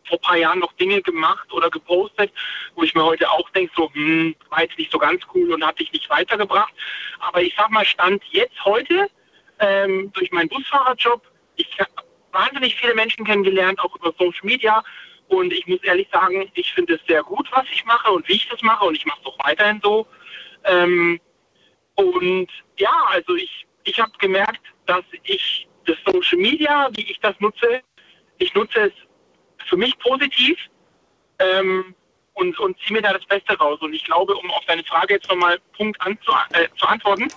vor ein paar Jahren noch Dinge gemacht oder gepostet, wo ich mir heute auch denke, so, hm, war jetzt nicht so ganz cool und hat dich nicht weitergebracht. Aber ich sag mal, Stand jetzt heute, ähm, durch meinen Busfahrerjob, ich habe wahnsinnig viele Menschen kennengelernt, auch über Social Media, und ich muss ehrlich sagen, ich finde es sehr gut, was ich mache und wie ich das mache. Und ich mache es auch weiterhin so. Ähm, und ja, also ich, ich habe gemerkt, dass ich das Social Media, wie ich das nutze, ich nutze es für mich positiv ähm, und, und ziehe mir da das Beste raus. Und ich glaube, um auf deine Frage jetzt nochmal Punkt anzu, äh, zu antworten,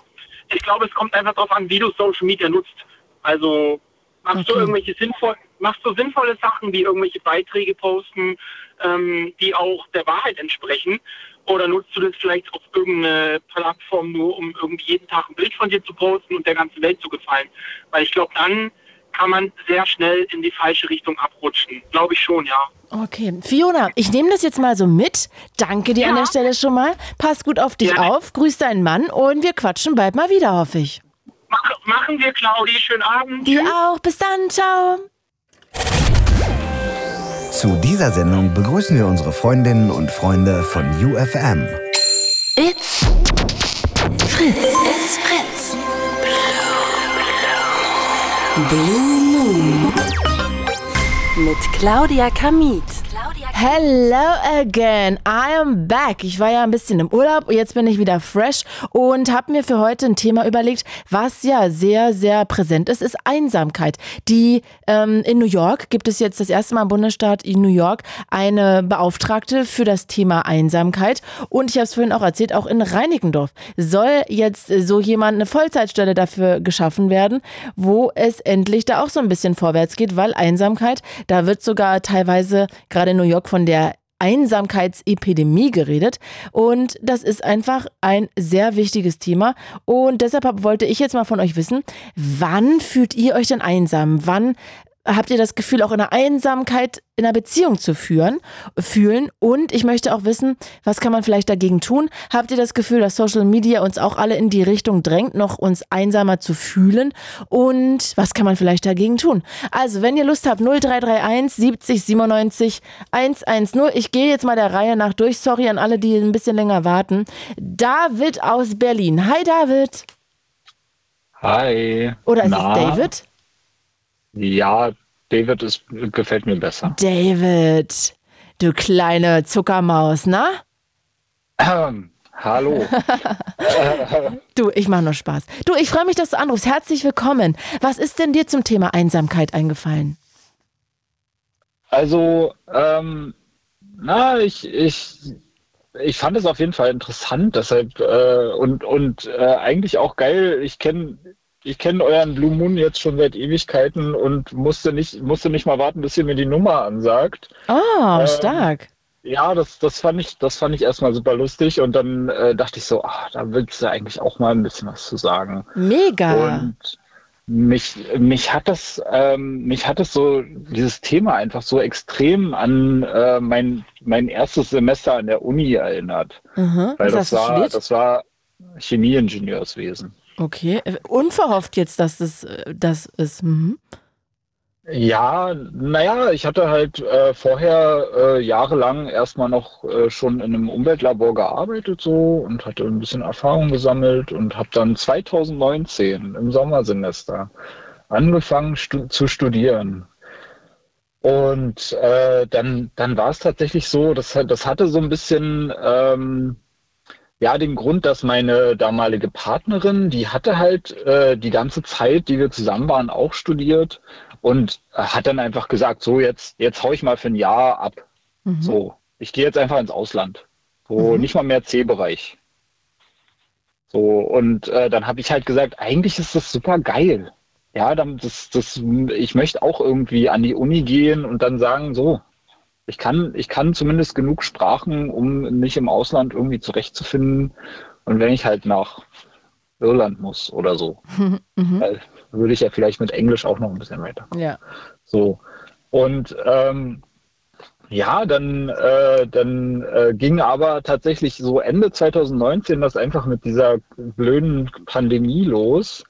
ich glaube, es kommt einfach darauf an, wie du Social Media nutzt. Also machst okay. du irgendwelche sinnvollen machst du sinnvolle Sachen wie irgendwelche Beiträge posten, ähm, die auch der Wahrheit entsprechen. Oder nutzt du das vielleicht auf irgendeine Plattform nur, um irgendwie jeden Tag ein Bild von dir zu posten und der ganzen Welt zu gefallen? Weil ich glaube, dann kann man sehr schnell in die falsche Richtung abrutschen. Glaube ich schon, ja. Okay, Fiona, ich nehme das jetzt mal so mit. Danke dir Ja. an der Stelle schon mal. Pass gut auf dich Gerne. auf, grüß deinen Mann und wir quatschen bald mal wieder, hoffe ich. Mach, machen wir, Claudi. Schönen Abend. Dir auch. Bis dann. Ciao. Zu dieser Sendung begrüßen wir unsere Freundinnen und Freunde von UFM. It's Fritz. It's Fritz. Blue Moon. Mit Claudia Kamit. Hello again, I am back. Ich war ja ein bisschen im Urlaub, jetzt bin ich wieder fresh und habe mir für heute ein Thema überlegt, was ja sehr, sehr präsent ist, ist Einsamkeit. Die ähm, in New York gibt es jetzt das erste Mal im Bundesstaat in New York eine Beauftragte für das Thema Einsamkeit und ich habe es vorhin auch erzählt, auch in Reinickendorf soll jetzt so jemand eine Vollzeitstelle dafür geschaffen werden, wo es endlich da auch so ein bisschen vorwärts geht, weil Einsamkeit, da wird sogar teilweise gerade in New York von der Einsamkeitsepidemie geredet und das ist einfach ein sehr wichtiges Thema und deshalb wollte ich jetzt mal von euch wissen, wann fühlt ihr euch denn einsam? Wann habt ihr das Gefühl, auch in einer Einsamkeit in einer Beziehung zu führen, fühlen? Und ich möchte auch wissen, was kann man vielleicht dagegen tun? Habt ihr das Gefühl, dass Social Media uns auch alle in die Richtung drängt, noch uns einsamer zu fühlen? Und was kann man vielleicht dagegen tun? Also, wenn ihr Lust habt, 0331 70 97 110. Ich gehe jetzt mal der Reihe nach durch. Sorry an alle, die ein bisschen länger warten. David aus Berlin. Hi, David. Hi. Oder ist Na? es David? Ja, David ist, gefällt mir besser. David, du kleine Zuckermaus, na? Ähm, hallo. Du, ich mache nur Spaß. Du, ich freue mich, dass du anrufst. Herzlich willkommen. Was ist denn dir zum Thema Einsamkeit eingefallen? Also, ähm, na, ich, ich, ich fand es auf jeden Fall interessant, deshalb äh, und, und äh, eigentlich auch geil. Ich kenne ich kenn euren Blue Moon jetzt schon seit Ewigkeiten und musste nicht, musste nicht mal warten, bis ihr mir die Nummer ansagt. Oh, Ähm, stark. Ja, das, das fand ich, das fand ich erstmal super lustig und dann äh, dachte ich so, ach, da willst du eigentlich auch mal ein bisschen was zu sagen. Mega. Und mich, mich hat das, ähm, mich hat das so, dieses Thema einfach so extrem an äh, mein, mein erstes Semester an der Uni erinnert. Mhm. Weil Was das war, studiert? das war Chemieingenieurswesen. Okay. Äh, Unverhofft jetzt, dass das, äh, das ist. Mhm. Ja, naja, ich hatte halt äh, vorher äh, jahrelang erstmal noch äh, schon in einem Umweltlabor gearbeitet so und hatte ein bisschen Erfahrung gesammelt und habe dann 2019 im Sommersemester angefangen stu zu studieren. Und äh, dann, dann war es tatsächlich so, das, das hatte so ein bisschen ähm, ja den Grund, dass meine damalige Partnerin, die hatte halt äh, die ganze Zeit, die wir zusammen waren, auch studiert und hat dann einfach gesagt, so jetzt, jetzt hau ich mal für ein Jahr ab. Mhm. So, ich gehe jetzt einfach ins Ausland. So, nicht mal mehr C-Bereich. So, und äh, dann habe ich halt gesagt, eigentlich ist das super geil. Ja, dann das, das, ich möchte auch irgendwie an die Uni gehen und dann sagen, so, ich kann, ich kann zumindest genug Sprachen, um mich im Ausland irgendwie zurechtzufinden. Und wenn ich halt nach Irland muss oder so, Mhm. würde ich ja vielleicht mit Englisch auch noch ein bisschen weiter. Ja. So. Und ähm, ja, dann, äh, dann äh, ging aber tatsächlich so Ende 2019 das einfach mit dieser blöden Pandemie los.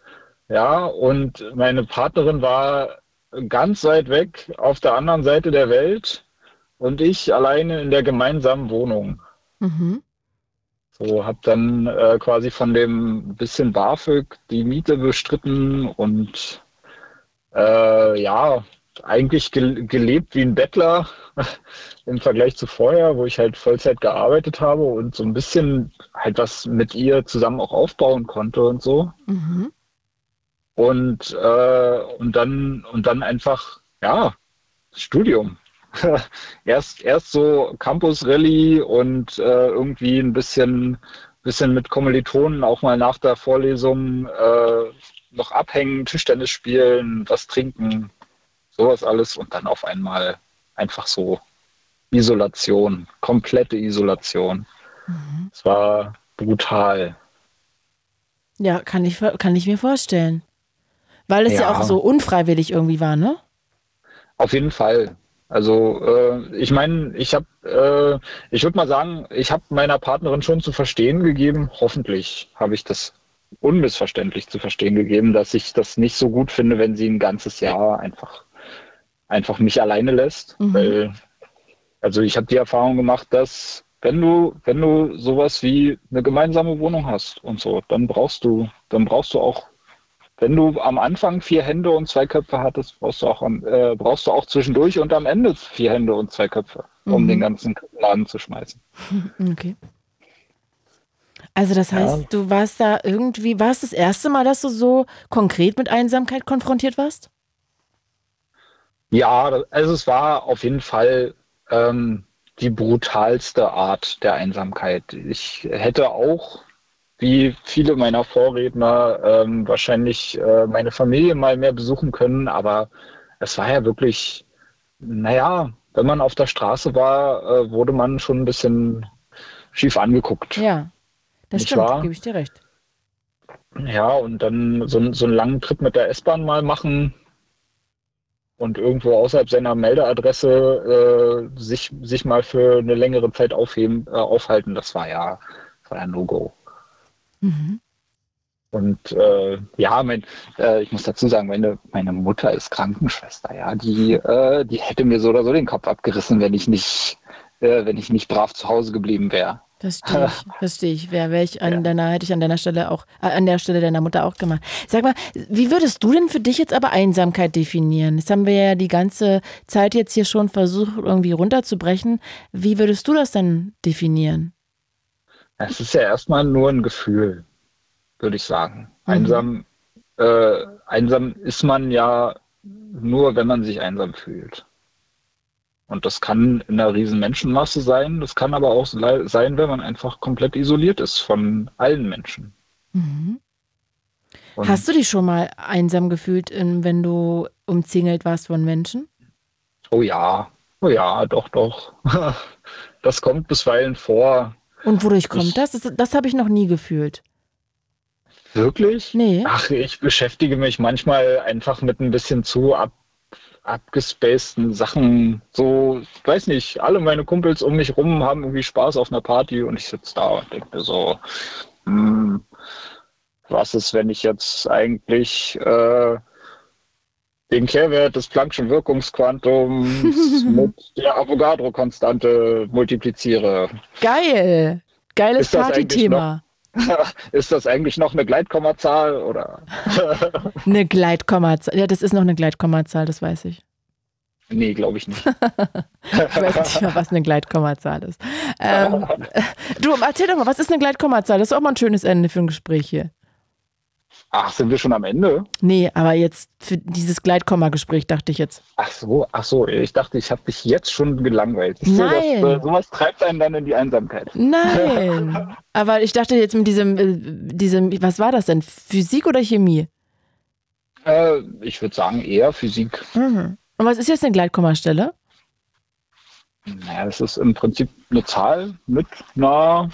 Ja, und meine Partnerin war ganz weit weg auf der anderen Seite der Welt und ich alleine in der gemeinsamen Wohnung. Mhm. So, habe dann äh, quasi von dem bisschen BAföG die Miete bestritten und äh, ja, eigentlich ge gelebt wie ein Bettler im Vergleich zu vorher, wo ich halt Vollzeit gearbeitet habe und so ein bisschen halt was mit ihr zusammen auch aufbauen konnte und so. Mhm. Und, äh, und dann und dann einfach, ja, Studium. erst, erst so Campus Rallye und äh, irgendwie ein bisschen, bisschen mit Kommilitonen auch mal nach der Vorlesung äh, noch abhängen, Tischtennis spielen, was trinken, sowas alles und dann auf einmal einfach so Isolation, komplette Isolation. Es war brutal. Ja, kann ich, kann ich mir vorstellen. Weil es ja. ja auch so unfreiwillig irgendwie war, ne? Auf jeden Fall. Also äh, ich meine, ich habe, äh, ich würde mal sagen, ich habe meiner Partnerin schon zu verstehen gegeben, hoffentlich habe ich das unmissverständlich zu verstehen gegeben, dass ich das nicht so gut finde, wenn sie ein ganzes Jahr einfach, einfach mich alleine lässt. Mhm. Weil, also ich habe die Erfahrung gemacht, dass wenn du, wenn du sowas wie eine gemeinsame Wohnung hast und so, dann brauchst du, dann brauchst du auch wenn du am Anfang vier Hände und zwei Köpfe hattest, brauchst du auch, äh, brauchst du auch zwischendurch und am Ende vier Hände und zwei Köpfe, um mhm. den ganzen Laden zu schmeißen. Okay. Also das heißt, ja. du warst da irgendwie, war es das erste Mal, dass du so konkret mit Einsamkeit konfrontiert warst? Ja, also es war auf jeden Fall ähm, die brutalste Art der Einsamkeit. Ich hätte auch wie viele meiner Vorredner ähm, wahrscheinlich äh, meine Familie mal mehr besuchen können, aber es war ja wirklich, naja, wenn man auf der Straße war, äh, wurde man schon ein bisschen schief angeguckt. Ja, das Nicht stimmt, gebe ich dir recht. Ja, und dann so, so einen langen Trip mit der S-Bahn mal machen und irgendwo außerhalb seiner Meldeadresse äh, sich, sich mal für eine längere Zeit aufheben, äh, aufhalten, das war ja, war ja No-Go. Mhm. Und äh, ja, mein, äh, ich muss dazu sagen, meine, meine Mutter ist Krankenschwester, ja. Die, äh, die hätte mir so oder so den Kopf abgerissen, wenn ich nicht, äh, wenn ich nicht brav zu Hause geblieben wäre. Verstehe ich, verstehe ich. Wäre wär ich an ja. deiner, hätte ich an deiner Stelle auch, äh, an der Stelle deiner Mutter auch gemacht. Sag mal, wie würdest du denn für dich jetzt aber Einsamkeit definieren? Das haben wir ja die ganze Zeit jetzt hier schon versucht, irgendwie runterzubrechen. Wie würdest du das denn definieren? Es ist ja erstmal nur ein Gefühl, würde ich sagen. Mhm. Einsam, äh, einsam ist man ja nur, wenn man sich einsam fühlt. Und das kann in einer riesen Menschenmasse sein, das kann aber auch sein, wenn man einfach komplett isoliert ist von allen Menschen. Mhm. Hast du dich schon mal einsam gefühlt, wenn du umzingelt warst von Menschen? Oh ja, oh ja, doch, doch. Das kommt bisweilen vor. Und wodurch kommt ich, das? Das, das habe ich noch nie gefühlt. Wirklich? Nee. Ach, ich beschäftige mich manchmal einfach mit ein bisschen zu ab, abgespaceden Sachen. So, ich weiß nicht, alle meine Kumpels um mich rum haben irgendwie Spaß auf einer Party und ich sitze da und denke mir so, hm, was ist, wenn ich jetzt eigentlich äh, den Kehrwert des Planck'schen Wirkungsquantums mit der Avogadro-Konstante multipliziere. Geil! Geiles Partythema. Ist das eigentlich noch eine Gleitkommazahl oder? eine Gleitkommazahl. Ja, das ist noch eine Gleitkommazahl, das weiß ich. Nee, glaube ich nicht. ich weiß nicht mal, was eine Gleitkommazahl ist. Ähm, du, erzähl doch mal, was ist eine Gleitkommazahl? Das ist auch mal ein schönes Ende für ein Gespräch hier. Ach, sind wir schon am Ende? Nee, aber jetzt für dieses Gleitkomma-Gespräch dachte ich jetzt. Ach so, ach so, ich dachte, ich habe dich jetzt schon gelangweilt. Nein. So, dass, äh, sowas treibt einen dann in die Einsamkeit. Nein. aber ich dachte jetzt mit diesem, äh, diesem, was war das denn? Physik oder Chemie? Äh, ich würde sagen eher Physik. Mhm. Und was ist jetzt eine Gleitkommastelle? Naja, es ist im Prinzip eine Zahl mit einer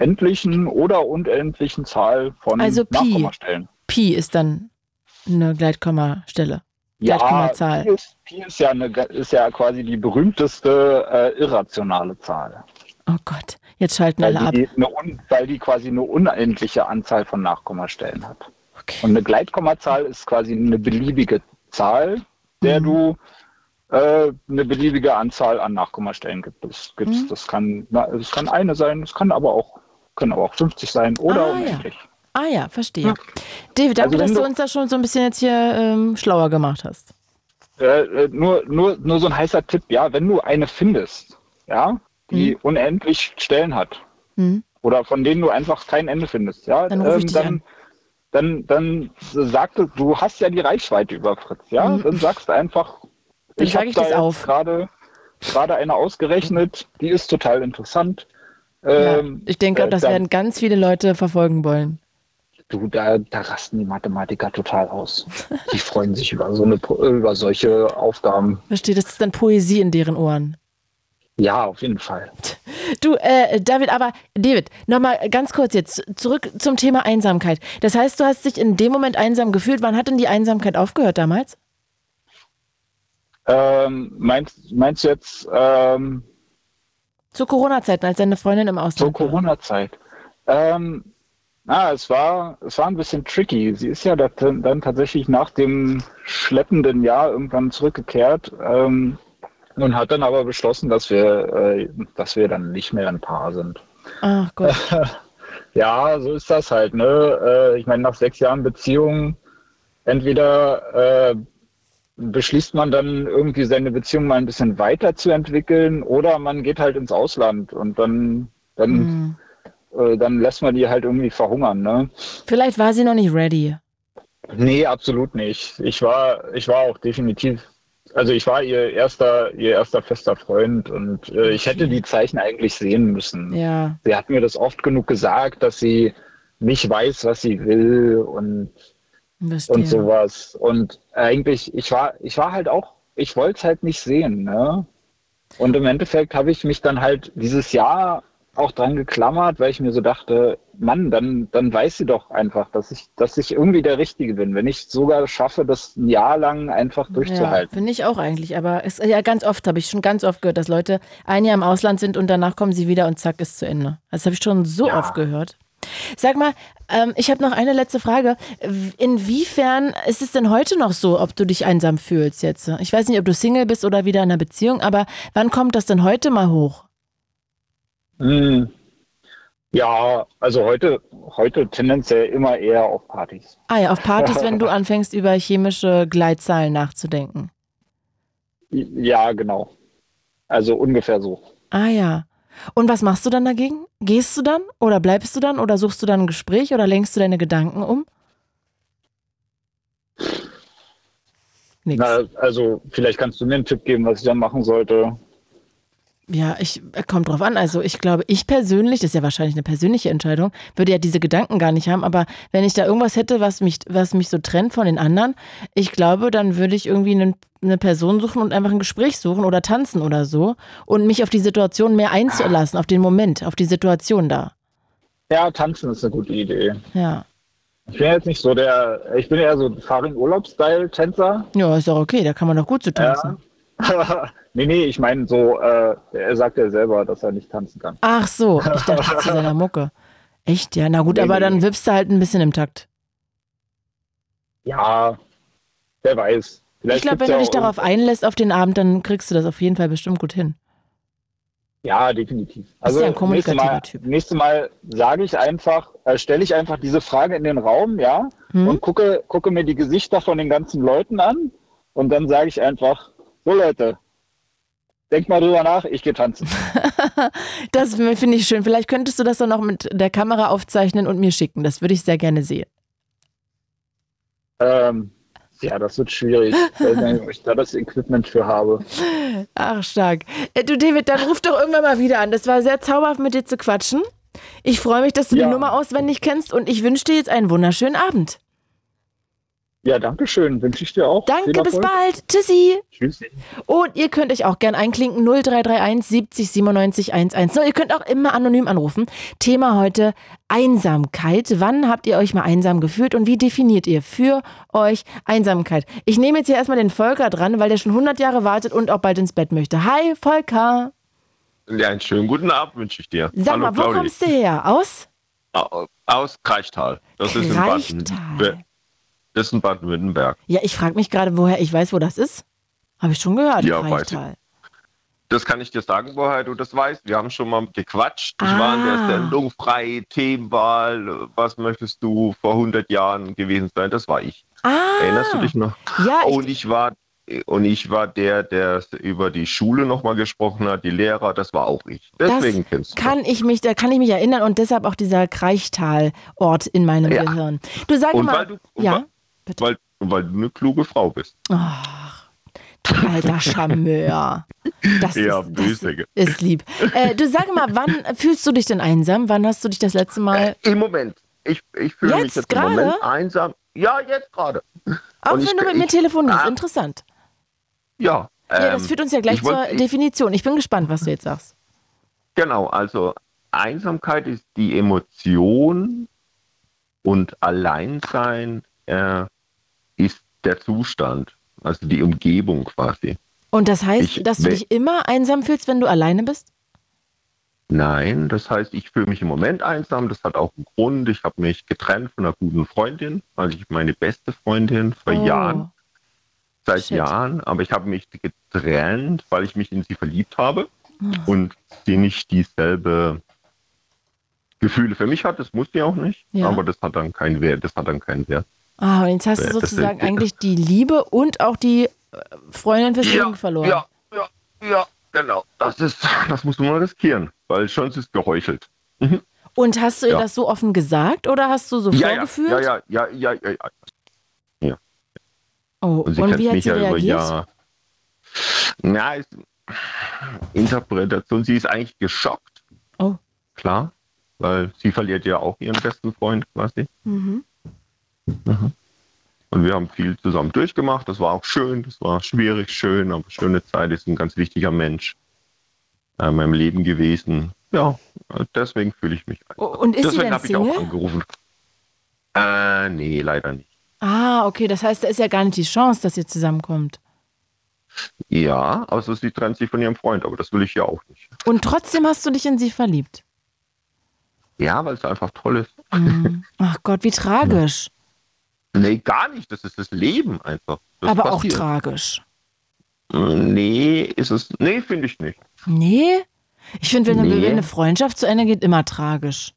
endlichen oder unendlichen Zahl von also Pi. Pi ist dann eine Gleitkommastelle. Ja, Gleitkommazahl. Pi ist, Pi ist ja, eine, ist ja quasi die berühmteste äh, irrationale Zahl. Oh Gott, jetzt schalten weil alle ab. Eine, weil die quasi eine unendliche Anzahl von Nachkommastellen hat. Okay. Und eine Gleitkommazahl ist quasi eine beliebige Zahl, der mhm. du äh, eine beliebige Anzahl an Nachkommastellen gibt. Das, Mhm. das, kann, das kann eine sein, es kann aber auch können aber auch 50 sein oder ah, unendlich. Ja. Ah ja, verstehe. Ja. David, danke, also dass du, uns da schon so ein bisschen jetzt hier ähm, schlauer gemacht hast. Äh, äh, nur, nur, nur so ein heißer Tipp, ja, wenn du eine findest, ja, die hm. unendlich Stellen hat, hm. oder von denen du einfach kein Ende findest, ja, dann, ähm, dann, dann, dann sag du, du hast ja die Reichweite über Fritz, ja, hm. dann sagst du einfach, dann ich habe da gerade gerade eine ausgerechnet, die ist total interessant. Ähm, ja, ich denke, äh, das dann, werden ganz viele Leute verfolgen wollen. Du, da, da rasten die Mathematiker total aus. Die freuen sich über, so eine, über solche Aufgaben. Verstehe, das ist dann Poesie in deren Ohren. Ja, auf jeden Fall. Du, äh, David, aber David, nochmal ganz kurz jetzt zurück zum Thema Einsamkeit. Das heißt, du hast dich in dem Moment einsam gefühlt. Wann hat denn die Einsamkeit aufgehört damals? Ähm, meinst, meinst du jetzt ähm, Zur Corona-Zeit, als deine Freundin im zur Ausland war? Corona-Zeit? Ähm, na, es war, es war ein bisschen tricky. Sie ist ja da- dann tatsächlich nach dem schleppenden Jahr irgendwann zurückgekehrt ähm, und hat dann aber beschlossen, dass wir, äh, dass wir dann nicht mehr ein Paar sind. Ach Gott. Ja, so ist das halt, ne? Äh, ich meine, nach sechs Jahren Beziehung, entweder äh, beschließt man dann irgendwie seine Beziehung mal ein bisschen weiterzuentwickeln oder man geht halt ins Ausland und dann, dann, Hm. äh, dann lässt man die halt irgendwie verhungern, ne? Vielleicht war sie noch nicht ready. Nee, absolut nicht. Ich war, ich war auch definitiv, also ich war ihr erster, ihr erster fester Freund und äh, ich hätte die Zeichen eigentlich sehen müssen. Ja. Sie hat mir das oft genug gesagt, dass sie nicht weiß, was sie will und, Verstehe. und sowas. Und eigentlich, ich war, ich war halt auch, ich wollte es halt nicht sehen, ne? Und im Endeffekt habe ich mich dann halt dieses Jahr auch dran geklammert, weil ich mir so dachte, Mann, dann, dann weiß sie doch einfach, dass ich, dass ich irgendwie der Richtige bin, wenn ich sogar schaffe, das ein Jahr lang einfach Ja, durchzuhalten. finde ich auch eigentlich. Aber es, ja, ganz oft habe ich schon ganz oft gehört, dass Leute ein Jahr im Ausland sind und danach kommen sie wieder und zack, ist zu Ende. Das habe ich schon so Ja. oft gehört. Sag mal, ähm, ich habe noch eine letzte Frage. Inwiefern ist es denn heute noch so, ob du dich einsam fühlst jetzt? Ich weiß nicht, ob du Single bist oder wieder in einer Beziehung, aber wann kommt das denn heute mal hoch? Hm. Ja, also heute, heute tendenziell immer eher auf Partys. Ah ja, auf Partys, wenn du anfängst, über chemische Gleitzahlen nachzudenken. Ja, genau. Also ungefähr so. Ah ja. Und was machst du dann dagegen? Gehst du dann oder bleibst du dann oder suchst du dann ein Gespräch oder lenkst du deine Gedanken um? Nix. Na, also vielleicht kannst du mir einen Tipp geben, was ich dann machen sollte. Ja, ich äh, kommt drauf an. Also ich glaube, ich persönlich, das ist ja wahrscheinlich eine persönliche Entscheidung, würde ja diese Gedanken gar nicht haben. Aber wenn ich da irgendwas hätte, was mich, was mich so trennt von den anderen, ich glaube, dann würde ich irgendwie einen, eine Person suchen und einfach ein Gespräch suchen oder tanzen oder so und mich auf die Situation mehr einzulassen, auf den Moment, auf die Situation da. Ja, tanzen ist eine gute Idee. Ja. Ich bin jetzt nicht so der, ich bin eher so Farin-Urlaub-Style-Tänzer. Ja, ist doch okay, da kann man doch gut zu tanzen. nee, nee, ich meine so, äh, er sagt ja selber, dass er nicht tanzen kann. Ach so, ich dachte zu seiner Mucke. Echt, ja. Na gut, Nee, aber nee. dann wippst du halt ein bisschen im Takt. Ja, wer weiß. Vielleicht ich glaube, wenn du dich darauf einlässt auf den Abend, dann kriegst du das auf jeden Fall bestimmt gut hin. Ja, definitiv. Also ja ein kommunikativer nächstes Mal, Typ. nächstes Mal sage ich einfach, äh, stelle ich einfach diese Frage in den Raum, ja, Hm? und gucke, gucke mir die Gesichter von den ganzen Leuten an und dann sage ich einfach, so Leute, denkt mal drüber nach, ich gehe tanzen. Das finde ich schön. Vielleicht könntest du das dann noch mit der Kamera aufzeichnen und mir schicken. Das würde ich sehr gerne sehen. ähm, ja, das wird schwierig, ob ich da das Equipment für habe. Ach, stark. Äh, du, David, dann ruf doch irgendwann mal wieder an. Das war sehr zauberhaft, mit dir zu quatschen. Ich freue mich, dass du Ja. die Nummer auswendig kennst und ich wünsche dir jetzt einen wunderschönen Abend. Ja, danke schön, wünsche ich dir auch. Danke, bis bald. Tschüssi. Tschüss. Und ihr könnt euch auch gern einklinken 0331 70 97 110. Ihr könnt auch immer anonym anrufen. Thema heute Einsamkeit. Wann habt ihr euch mal einsam gefühlt und wie definiert ihr für euch Einsamkeit? Ich nehme jetzt hier erstmal den Volker dran, weil der schon 100 Jahre wartet und auch bald ins Bett möchte. Hi, Volker. Ja, einen schönen guten Abend wünsche ich dir. Sag Hallo mal, wo Claudi. kommst du her? Aus? Au- Aus Kreichtal. Das ist in Kreichtal. Baden. Das ist in Baden-Württemberg. Ja, ich frage mich gerade, woher ich weiß, wo das ist. Habe ich schon gehört, Ja, weiß ich. Das kann ich dir sagen, woher du das weißt. Wir haben schon mal gequatscht. Ich Ah. war in der Sendung Freie Themenwahl. Was möchtest du vor 100 Jahren gewesen sein? Das war ich. Ah, Erinnerst du dich noch? ja, ich, Und ich war und ich war der, der über die Schule nochmal gesprochen hat, die Lehrer, das war auch ich. Deswegen kennst du. kann ich mich, da kann ich mich erinnern und deshalb auch dieser Kreichtal-Ort in meinem Ja. Gehirn. Du sag Und mal, du- ja, weil- Weil, weil du eine kluge Frau bist. Ach, du alter Charmeur. Das Ja, ist, böse. das ist lieb. Äh, du sag mal, wann fühlst du dich denn einsam? Wann hast du dich das letzte Mal? Im Moment. Ich, ich fühle mich Jetzt jetzt im gerade? Moment einsam. Ja, jetzt gerade. Auch und wenn ich- du mit mir telefonierst, ah. interessant. Ja. Ja, das ähm, führt uns ja gleich ich wollt- zur Definition. Ich bin gespannt, was du jetzt sagst. Genau, also Einsamkeit ist die Emotion und Alleinsein äh, ist der Zustand, also die Umgebung quasi. Und das heißt, Ich- dass du dich immer einsam fühlst, wenn du alleine bist? Nein, das heißt, ich fühle mich im Moment einsam. Das hat auch einen Grund. Ich habe mich getrennt von einer guten Freundin, also ich meine beste Freundin vor Oh. Jahren, seit Shit. Jahren. Aber ich habe mich getrennt, weil ich mich in sie verliebt habe Hm. und sie nicht dieselbe Gefühle für mich hat. Das muss sie auch nicht. Ja. Aber das hat dann keinen Wert. Das hat dann keinen Wert. Ah, und jetzt hast du Ja, sozusagen eigentlich die Liebe und auch die äh, Freundin fürs Ja, Leben verloren. Ja, ja, ja, genau. Das ist, das muss man mal riskieren, weil sonst ist geheuchelt. Und hast du ihr Ja. das so offen gesagt oder hast du so Ja, ja, vorgefühlt? ja, ja, ja, ja, ja, ja. Oh, Und sie und wie hat mich sie ja über reagiert? Jahr. Na, ist, Interpretation, sie ist eigentlich geschockt. Oh. Klar, weil sie verliert ja auch ihren besten Freund quasi. Mhm. Und wir haben viel zusammen durchgemacht. Das war auch schön, das war schwierig, schön, aber schöne Zeit. Ist ein ganz wichtiger Mensch äh, in meinem Leben gewesen. Ja, deswegen fühle ich mich. Oh, Und ist sie deswegen denn habe ich auch angerufen. Äh, nee, leider nicht. Ah, okay, das heißt, da ist ja gar nicht die Chance, dass ihr zusammenkommt. Ja, also sie trennt sich von ihrem Freund, aber das will ich ja auch nicht. Und trotzdem hast du dich in sie verliebt. Ja, weil es einfach toll ist. Mhm. Ach Gott, wie tragisch. Nee, gar nicht. Das ist das Leben einfach. Das Aber auch passiert. tragisch. Nee, ist es. Nee, finde ich nicht. Nee? Ich finde, wenn, eine- Nee. wenn eine Freundschaft zu Ende geht, immer tragisch.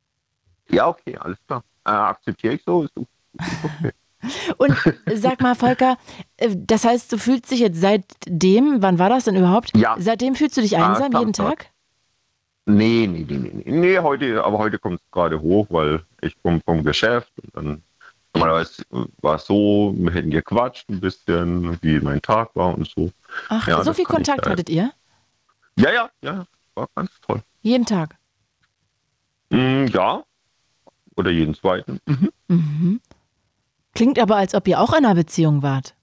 Ja, okay, alles klar. Äh, akzeptiere ich so. Ist okay. Und sag mal, Volker, äh, das heißt, du fühlst dich jetzt seitdem, wann war das denn überhaupt? Ja. Seitdem fühlst du dich Ah, einsam jeden Samstag. Tag? Nee, nee, nee, nee, nee. Nee, heute, aber heute kommt es gerade hoch, weil ich komme vom Geschäft und dann normalerweise war es so, wir hätten gequatscht ein bisschen, wie mein Tag war und so. Ach, Ja, so viel ich Kontakt hattet ihr? Ja, ja, ja, war ganz toll. Jeden Tag? Mm, ja, oder jeden zweiten. Mhm. Mhm. Klingt aber, als ob ihr auch in einer Beziehung wart.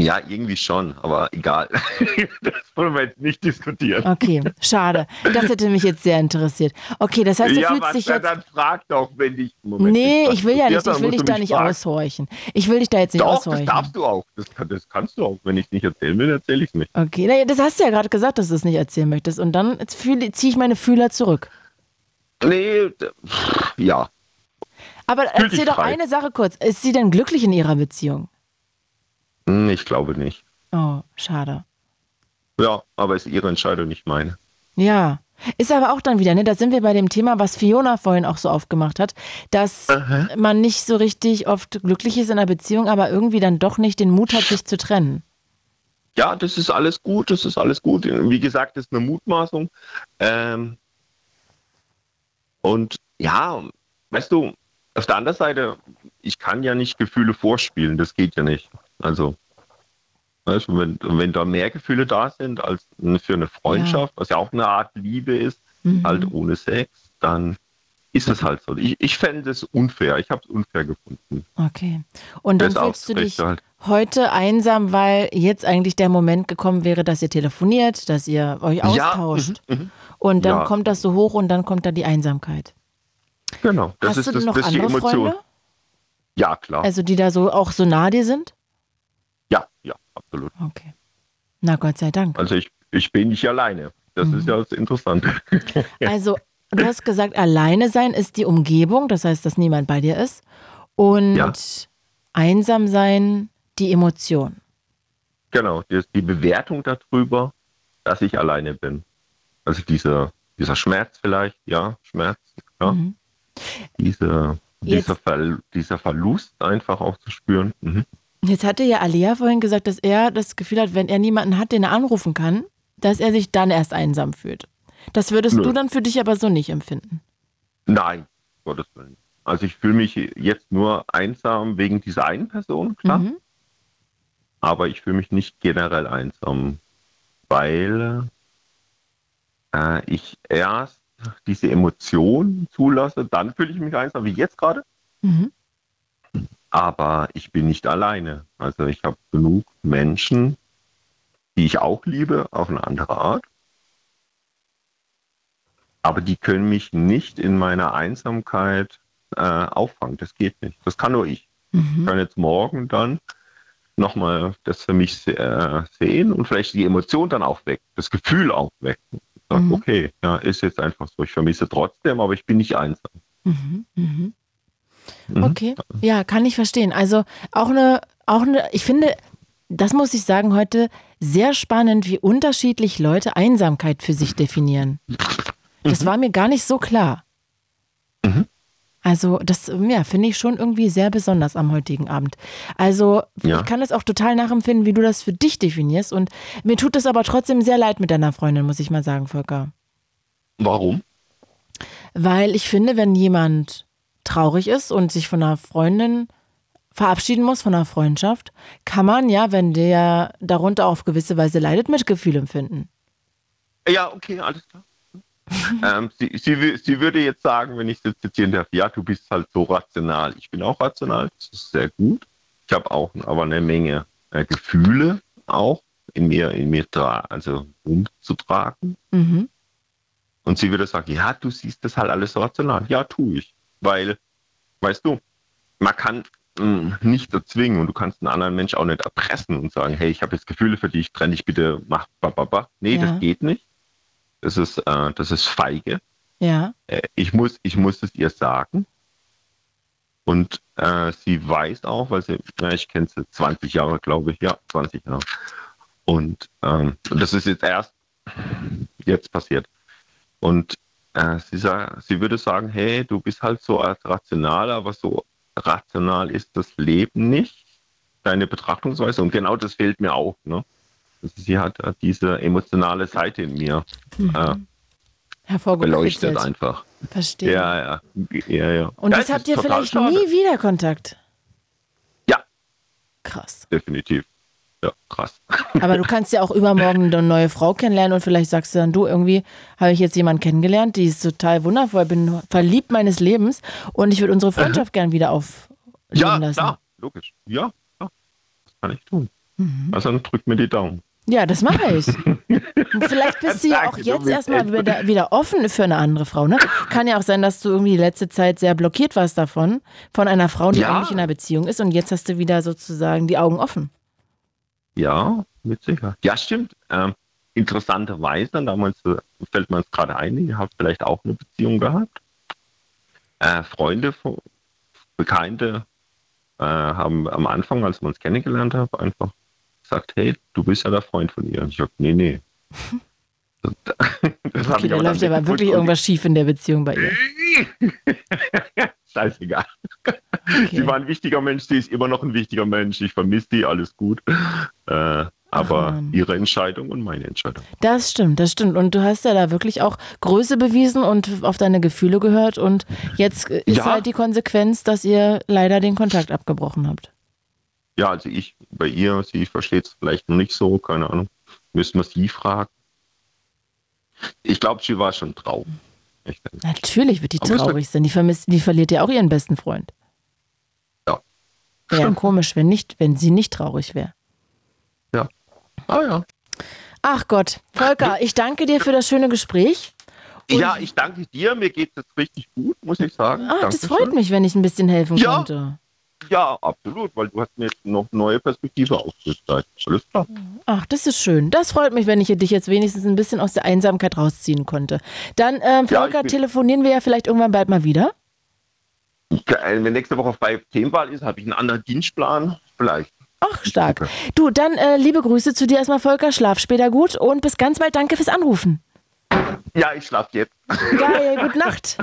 Ja, irgendwie schon, aber egal. das wollen wir jetzt nicht diskutieren. Okay, schade. Das hätte mich jetzt sehr interessiert. Okay, das heißt, du ja, fühlst was, dich jetzt. dann frag doch, wenn dich. Moment, Nee, ich will ja nicht, ich will dich da nicht fragen. aushorchen. Ich will dich da jetzt nicht Doch, das aushorchen. darfst du auch. Das, das kannst du auch. Wenn ich es nicht erzählen will, erzähle ich es nicht. Okay, naja, das hast du ja gerade gesagt, dass du es nicht erzählen möchtest. Und dann ziehe ich meine Fühler zurück. Nee, ja. Aber Fühl erzähl doch frei. eine Sache kurz. Ist sie denn glücklich in ihrer Beziehung? Hm, Ich glaube nicht. Oh, schade. Ja, aber ist ihre Entscheidung, nicht meine. Ja. Ist aber auch dann wieder, ne? Da sind wir bei dem Thema, was Fiona vorhin auch so aufgemacht hat, dass man nicht so richtig oft glücklich ist in einer Beziehung, aber irgendwie dann doch nicht den Mut hat, sich zu trennen. Ja, das ist alles gut, das ist alles gut. Wie gesagt, das ist eine Mutmaßung. Ähm, und ja, weißt du, auf der anderen Seite, ich kann ja nicht Gefühle vorspielen, das geht ja nicht. Also, weißt du, wenn, wenn da mehr Gefühle da sind als für eine Freundschaft, was ja auch eine Art Liebe ist, Mhm. halt ohne Sex, dann ist es halt so. Ich, ich fände es unfair, ich habe es unfair gefunden. Okay. Und dann fühlst du dich halt. heute einsam, weil jetzt eigentlich der Moment gekommen wäre, dass ihr telefoniert, dass ihr euch Ja, austauscht. mhm, mhm. Und dann Ja. kommt das so hoch und dann kommt da die Einsamkeit. Genau, das Hast ist du das, noch das andere Emotion. Freunde? Ja, klar. Also die da so auch so nah dir sind? Absolut. Okay. Na Gott sei Dank. Also ich, ich bin nicht alleine. Das Mhm. ist ja das Interessante. Also, du hast gesagt, alleine sein ist die Umgebung, das heißt, dass niemand bei dir ist. Und Ja. einsam sein die Emotion. genau, die, die Bewertung darüber, dass ich alleine bin. Also dieser, dieser Schmerz vielleicht, ja, Schmerz, ja. Mhm. Diese, dieser, Ver, dieser Verlust einfach auch zu spüren. Mhm. Jetzt hatte ja Alia vorhin gesagt, dass er das Gefühl hat, wenn er niemanden hat, den er anrufen kann, dass er sich dann erst einsam fühlt. Das würdest Nö. du dann für dich aber so nicht empfinden. Nein, Gottes Willen. Also ich fühle mich jetzt nur einsam wegen dieser einen Person, klar. Mhm. aber ich fühle mich nicht generell einsam, weil äh, ich erst diese Emotionen zulasse, dann fühle ich mich einsam, wie jetzt gerade, Mhm. Aber ich bin nicht alleine. Also ich habe genug Menschen, die ich auch liebe, auf eine andere Art. aber die können mich nicht in meiner Einsamkeit äh, auffangen. Das geht nicht. Das kann nur ich. Ich kann jetzt morgen dann nochmal das für mich äh, sehen und vielleicht die Emotion dann aufwecken, das Gefühl aufwecken. Sag, Mhm. Okay, ja, ist jetzt einfach so. Ich vermisse trotzdem, aber ich bin nicht einsam. Mhm. Mhm. Mhm. Okay, ja, kann ich verstehen. Also auch eine, auch eine, ich finde, das muss ich sagen heute sehr spannend, wie unterschiedlich Leute Einsamkeit für sich definieren. Das war mir gar nicht so klar. Mhm. Also das, ja, finde ich schon irgendwie sehr besonders am heutigen Abend. Also Ja. ich kann das auch total nachempfinden, wie du das für dich definierst. Und mir tut es aber trotzdem sehr leid mit deiner Freundin, muss ich mal sagen, Volker. Warum? Weil ich finde, wenn jemand traurig ist und sich von einer Freundin verabschieden muss, von einer Freundschaft, kann man ja, wenn der darunter auf gewisse Weise leidet, Mitgefühl empfinden. Ja, okay, alles klar. ähm, sie, sie, sie würde jetzt sagen, wenn ich sie zitieren darf, ja, du bist halt so rational. Ich bin auch rational, das ist sehr gut. Ich habe auch aber eine Menge äh, Gefühle auch in mir, in mir also umzutragen. Mhm. Und sie würde sagen, ja, du siehst das halt alles so rational. Ja, tue ich. Weil, weißt du, man kann mh, nicht erzwingen und du kannst einen anderen Mensch auch nicht erpressen und sagen, hey, ich habe jetzt Gefühle für dich, trenn dich bitte, mach bababa. Nee, Ja. das geht nicht. Das ist, äh, das ist feige. Ja. Äh, ich, muss, ich muss es ihr sagen. Und äh, sie weiß auch, weil sie, na, ich kenne sie 20 Jahre, glaube ich, ja, 20 Jahre. Und, ähm, das ist jetzt erst jetzt passiert. Und äh, sie, sa- sie würde sagen, hey, du bist halt so als rational, aber so rational ist das Leben nicht, deine Betrachtungsweise. Und genau das fehlt mir auch. Ne? Also sie hat äh, diese emotionale Seite in mir äh, Hervorgehoben. beleuchtet einfach. Verstehe. Ja, ja, ja, ja. Und ja, jetzt habt ihr vielleicht schade. nie wieder Kontakt. Ja. Krass. Definitiv. Ja, krass. Aber du kannst ja auch übermorgen eine neue Frau kennenlernen und vielleicht sagst du dann, du, irgendwie habe ich jetzt jemanden kennengelernt, die ist total wundervoll, bin verliebt meines Lebens und ich würde unsere Freundschaft gern wieder aufleben Ja, lassen. klar, logisch. Ja, klar. das kann ich tun. Mhm. Also dann drück mir die Daumen. Ja, das mache ich. Vielleicht bist du ja auch jetzt erstmal wieder, wieder offen für eine andere Frau. Ne? Kann ja auch sein, dass du irgendwie die letzte Zeit sehr blockiert warst davon, von einer Frau, die Ja. eigentlich in einer Beziehung ist und jetzt hast du wieder sozusagen die Augen offen. Ja, mit Sicherheit. Ja, stimmt. Ähm, interessanterweise, damals äh, fällt mir es gerade ein, ihr habt vielleicht auch eine Beziehung gehabt. Äh, Freunde, Bekannte äh, haben am Anfang, als wir uns kennengelernt haben, einfach gesagt, hey, du bist ja der Freund von ihr. Und ich sag, nee, nee. Das, Okay, da läuft aber wirklich irgendwas schief in der Beziehung bei ihr. Scheißegal. Okay. Sie war ein wichtiger Mensch, sie ist immer noch ein wichtiger Mensch. Ich vermisse die, alles gut. Äh, aber Mann. ihre Entscheidung und meine Entscheidung. Das stimmt, das stimmt. Und du hast ja da wirklich auch Größe bewiesen und auf deine Gefühle gehört. Und jetzt äh, ist Ja. halt die Konsequenz, dass ihr leider den Kontakt abgebrochen habt. Ja, also ich bei ihr, sie versteht es vielleicht noch nicht so, keine Ahnung. Müssen wir sie fragen. Ich glaube, sie war schon traurig. Denke. Natürlich wird die Aber traurig sein. Die, vermisst, die verliert ja auch ihren besten Freund. Ja. Wäre ja komisch, wenn, nicht, wenn sie nicht traurig wäre. Ah ja. Ach Gott, Volker, ich danke dir für das schöne Gespräch. Und- Ja, ich danke dir. Mir geht es jetzt richtig gut, muss ich sagen. Ach, das freut mich, wenn ich ein bisschen helfen Ja. konnte. Ja, absolut, weil du hast mir jetzt noch neue Perspektive aufgezeigt. Alles klar. Ach, das ist schön. Das freut mich, wenn ich dich jetzt wenigstens ein bisschen aus der Einsamkeit rausziehen konnte. Dann, ähm, Ja, Volker, bin- telefonieren wir ja vielleicht irgendwann bald mal wieder. Wenn nächste Woche bei Themenwahl ist, habe ich einen anderen Dienstplan. Vielleicht. Ach, stark. Du, dann äh, liebe Grüße zu dir erstmal, Volker. Schlaf später gut und bis ganz bald. Danke fürs Anrufen. Ja, ich schlafe jetzt. Geil, gute Nacht.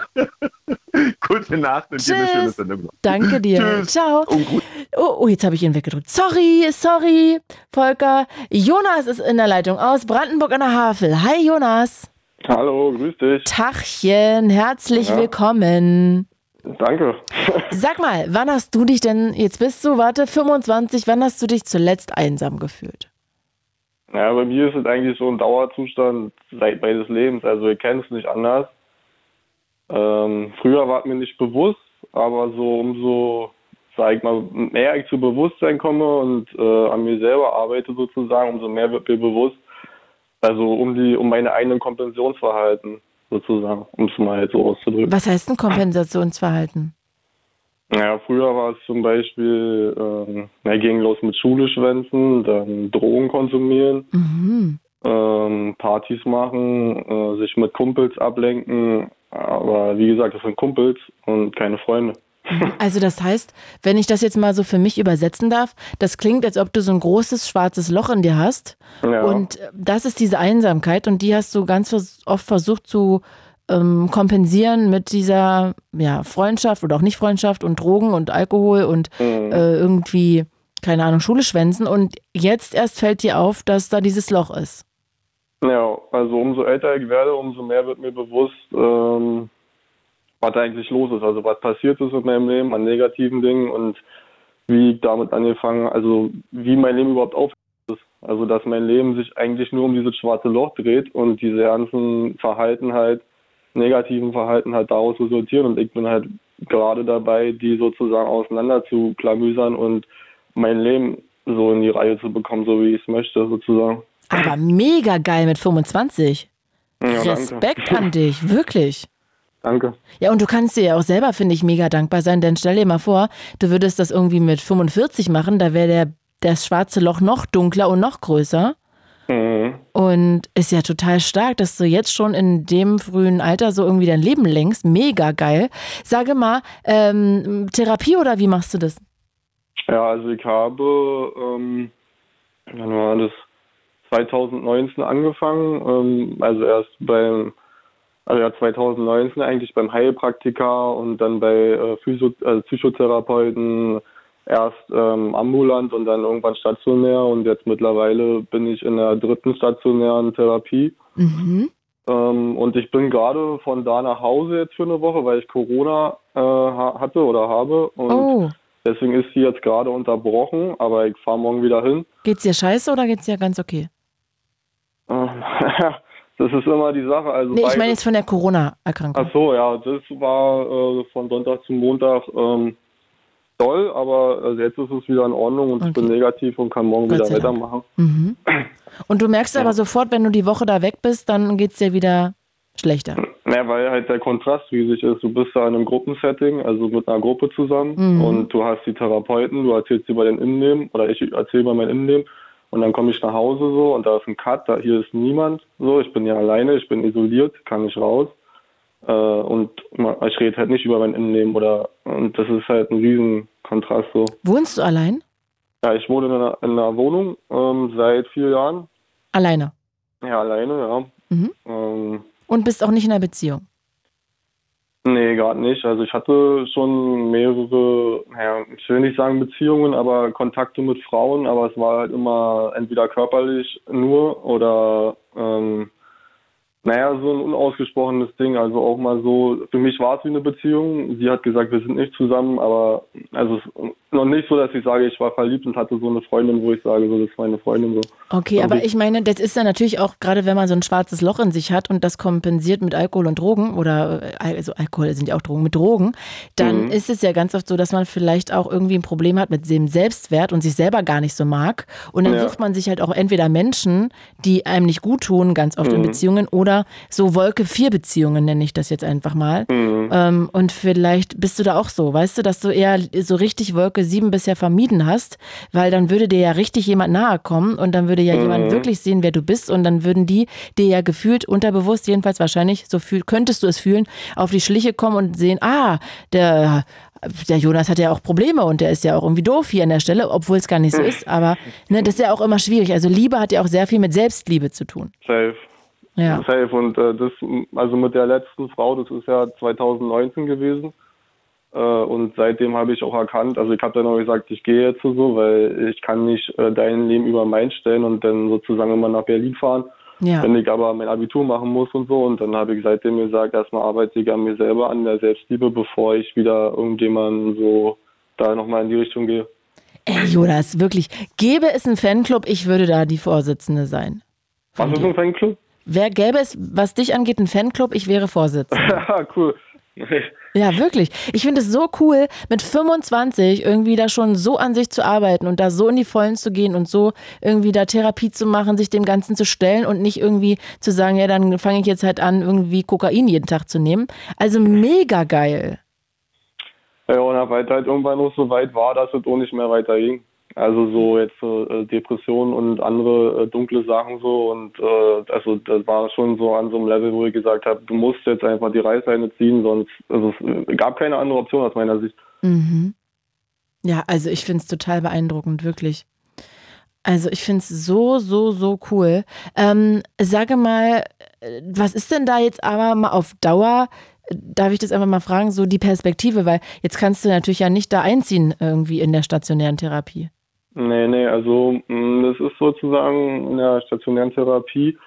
Gute Nacht und dir eine Tschüss. schöne Sendung. Danke dir. Tschüss. Ciao. Und gut. Oh, oh, jetzt habe ich ihn weggedrückt. Sorry, sorry, Volker. Jonas ist in der Leitung aus Brandenburg an der Havel. Hi, Jonas. Hallo, grüß dich. Tachchen, herzlich Ja. willkommen. Danke. Sag mal, wann hast du dich denn, jetzt bist du, warte, 25, wann hast du dich zuletzt einsam gefühlt? Ja, bei mir ist es eigentlich so ein Dauerzustand seit meines Lebens. Also ich kenne es nicht anders. Ähm, früher war es mir nicht bewusst, aber so umso, sag ich mal, mehr ich zu Bewusstsein komme und äh, an mir selber arbeite sozusagen, umso mehr wird mir bewusst, also um die, um meine eigenen Kompensationsverhalten. sozusagen, um es mal so auszudrücken. Was heißt ein Kompensationsverhalten? Ja, früher war es zum Beispiel, ähm, na, ging los mit Schule schwänzen, dann Drogen konsumieren, Mhm. ähm, Partys machen, äh, sich mit Kumpels ablenken. Aber wie gesagt, das sind Kumpels und keine Freunde. Also das heißt, wenn ich das jetzt mal so für mich übersetzen darf, das klingt, als ob du so ein großes schwarzes Loch in dir hast. Ja. Und äh, das ist diese Einsamkeit und die hast du ganz oft versucht zu ähm, kompensieren mit dieser ja, Freundschaft oder auch nicht Freundschaft und Drogen und Alkohol und Mhm. äh, irgendwie, keine Ahnung, Schule schwänzen. Und jetzt erst fällt dir auf, dass da dieses Loch ist. Ja, also umso älter ich werde, umso mehr wird mir bewusst, ähm, was da eigentlich los ist. Also was passiert ist in meinem Leben an negativen Dingen und wie ich damit angefangen, also wie mein Leben überhaupt auf ist. Also dass mein Leben sich eigentlich nur um dieses schwarze Loch dreht und diese ganzen Verhalten halt, negativen Verhalten halt daraus resultieren und ich bin halt gerade dabei, die sozusagen auseinander zu klamüsern und mein Leben so in die Reihe zu bekommen, so wie ich es möchte, sozusagen. Aber mega geil mit 25. Ja, danke. Respekt an dich, wirklich. Danke. Ja, und du kannst dir ja auch selber, finde ich, mega dankbar sein, denn stell dir mal vor, du würdest das irgendwie mit 45 machen, da wäre der das schwarze Loch noch dunkler und noch größer. Mhm. Und ist ja total stark, dass du jetzt schon in dem frühen Alter so irgendwie dein Leben lenkst. Mega geil. Sage mal, ähm, Therapie oder wie machst du das? Ja, also ich habe, ähm, wann war das? 2019 angefangen, ähm, also erst beim, also ja 2019 eigentlich beim Heilpraktiker und dann bei äh, Physio also Psychotherapeuten, erst ähm, ambulant und dann irgendwann stationär und jetzt mittlerweile bin ich in der dritten stationären Therapie. Mhm. Ähm, und ich bin gerade von da nach Hause jetzt für eine Woche, weil ich Corona äh, ha hatte oder habe. Und Oh, deswegen ist sie jetzt gerade unterbrochen, aber ich fahre morgen wieder hin. geht's dir scheiße oder geht's dir ganz okay? Ähm, das ist immer die Sache. Also Nee, ich meine jetzt von der Corona-Erkrankung. Ach so, ja, das war äh, von Sonntag zu Montag ähm, toll, aber also jetzt ist es wieder in Ordnung und ich bin negativ und kann morgen wieder weitermachen. Mhm. Und du merkst aber sofort, wenn du die Woche da weg bist, dann geht's dir wieder schlechter. Ja, weil halt der Kontrast riesig ist. Du bist da in einem Gruppensetting, also mit einer Gruppe zusammen Mhm. und du hast die Therapeuten, du erzählst über dein Innenleben oder ich erzähle über mein Innenleben und dann komme ich nach Hause so und da ist ein Cut, da hier ist niemand so, ich bin ja alleine, ich bin isoliert, kann nicht raus äh, und ma- ich rede halt nicht über mein Innenleben oder und das ist halt ein riesen Kontrast so. Wohnst du allein? Ja, ich wohne in einer, in einer Wohnung ähm, seit vier Jahren, Alleine. ja alleine, ja. Mhm. Ähm, Und bist auch nicht in einer Beziehung. Nee, gerade nicht. Also ich hatte schon mehrere, naja, ich will nicht sagen Beziehungen, aber Kontakte mit Frauen, aber es war halt immer entweder körperlich nur oder ähm, naja, so ein unausgesprochenes Ding. Also auch mal so, für mich war es wie eine Beziehung. Sie hat gesagt, wir sind nicht zusammen, aber also es ist noch nicht so, dass ich sage, ich war verliebt und hatte so eine Freundin, wo ich sage, so, das ist meine Freundin so. Okay, Und aber ich- ich meine, das ist dann natürlich auch, gerade wenn man so ein schwarzes Loch in sich hat und das kompensiert mit Alkohol und Drogen oder äh, also Alkohol sind ja auch Drogen, mit Drogen, dann Mhm. ist es ja ganz oft so, dass man vielleicht auch irgendwie ein Problem hat mit dem Selbstwert und sich selber gar nicht so mag. Und dann Ja. sucht man sich halt auch entweder Menschen, die einem nicht gut tun, ganz oft in Mhm. Beziehungen, oder so Wolke-4-Beziehungen nenne ich das jetzt einfach mal. Mhm. Ähm, und vielleicht bist du da auch so, weißt du, dass du eher so richtig Wolke 7 bisher vermieden hast, weil dann würde dir ja richtig jemand nahe kommen und dann würde ja Mhm. jemand wirklich sehen, wer du bist und dann würden die dir ja gefühlt, unterbewusst jedenfalls wahrscheinlich, so fühl, könntest du es fühlen, auf die Schliche kommen und sehen, ah, der, der Jonas hat ja auch Probleme und der ist ja auch irgendwie doof hier an der Stelle, obwohl es gar nicht so ist, aber ne, das ist ja auch immer schwierig. Also Liebe hat ja auch sehr viel mit Selbstliebe zu tun. Safe. Ja. Safe. Und äh, das, also mit der letzten Frau, das ist ja 2019 gewesen. Äh, und seitdem habe ich auch erkannt, also ich habe dann auch gesagt, ich gehe jetzt so, weil ich kann nicht äh, dein Leben über mein stellen und dann sozusagen immer nach Berlin fahren. Ja. Wenn ich aber mein Abitur machen muss und so. Und dann habe ich seitdem gesagt, erstmal arbeite ich an mir selber, an der Selbstliebe, bevor ich wieder irgendjemanden so da nochmal in die Richtung gehe. Ey, Jonas, wirklich, gäbe es einen Fanclub, ich würde da die Vorsitzende sein. Was ist ein Fanclub? Wer gäbe es, was dich angeht, einen Fanclub, ich wäre Vorsitzende. Ja, cool. Ja, wirklich. Ich finde es so cool, mit 25 irgendwie da schon so an sich zu arbeiten und da so in die Vollen zu gehen und so irgendwie da Therapie zu machen, sich dem Ganzen zu stellen und nicht irgendwie zu sagen, ja, dann fange ich jetzt halt an, irgendwie Kokain jeden Tag zu nehmen. Also mega geil. Ja, und weil halt irgendwann noch so weit war, dass es auch nicht mehr weiter ging. Also so jetzt äh, Depressionen und andere äh, dunkle Sachen so und äh, also das war schon so an so einem Level, wo ich gesagt habe, du musst jetzt einfach die Reißleine ziehen, sonst also es äh, gab keine andere Option aus meiner Sicht. Mhm. Ja, also ich finde es total beeindruckend, wirklich. Also ich finde es so, so, so cool. Ähm, sage mal, äh, was ist denn da jetzt aber mal auf Dauer darf ich das einfach mal fragen, so die Perspektive, weil jetzt kannst du natürlich ja nicht da einziehen irgendwie in der stationären Therapie. Nee, nee, also mm, das ist sozusagen in der stationären Therapie.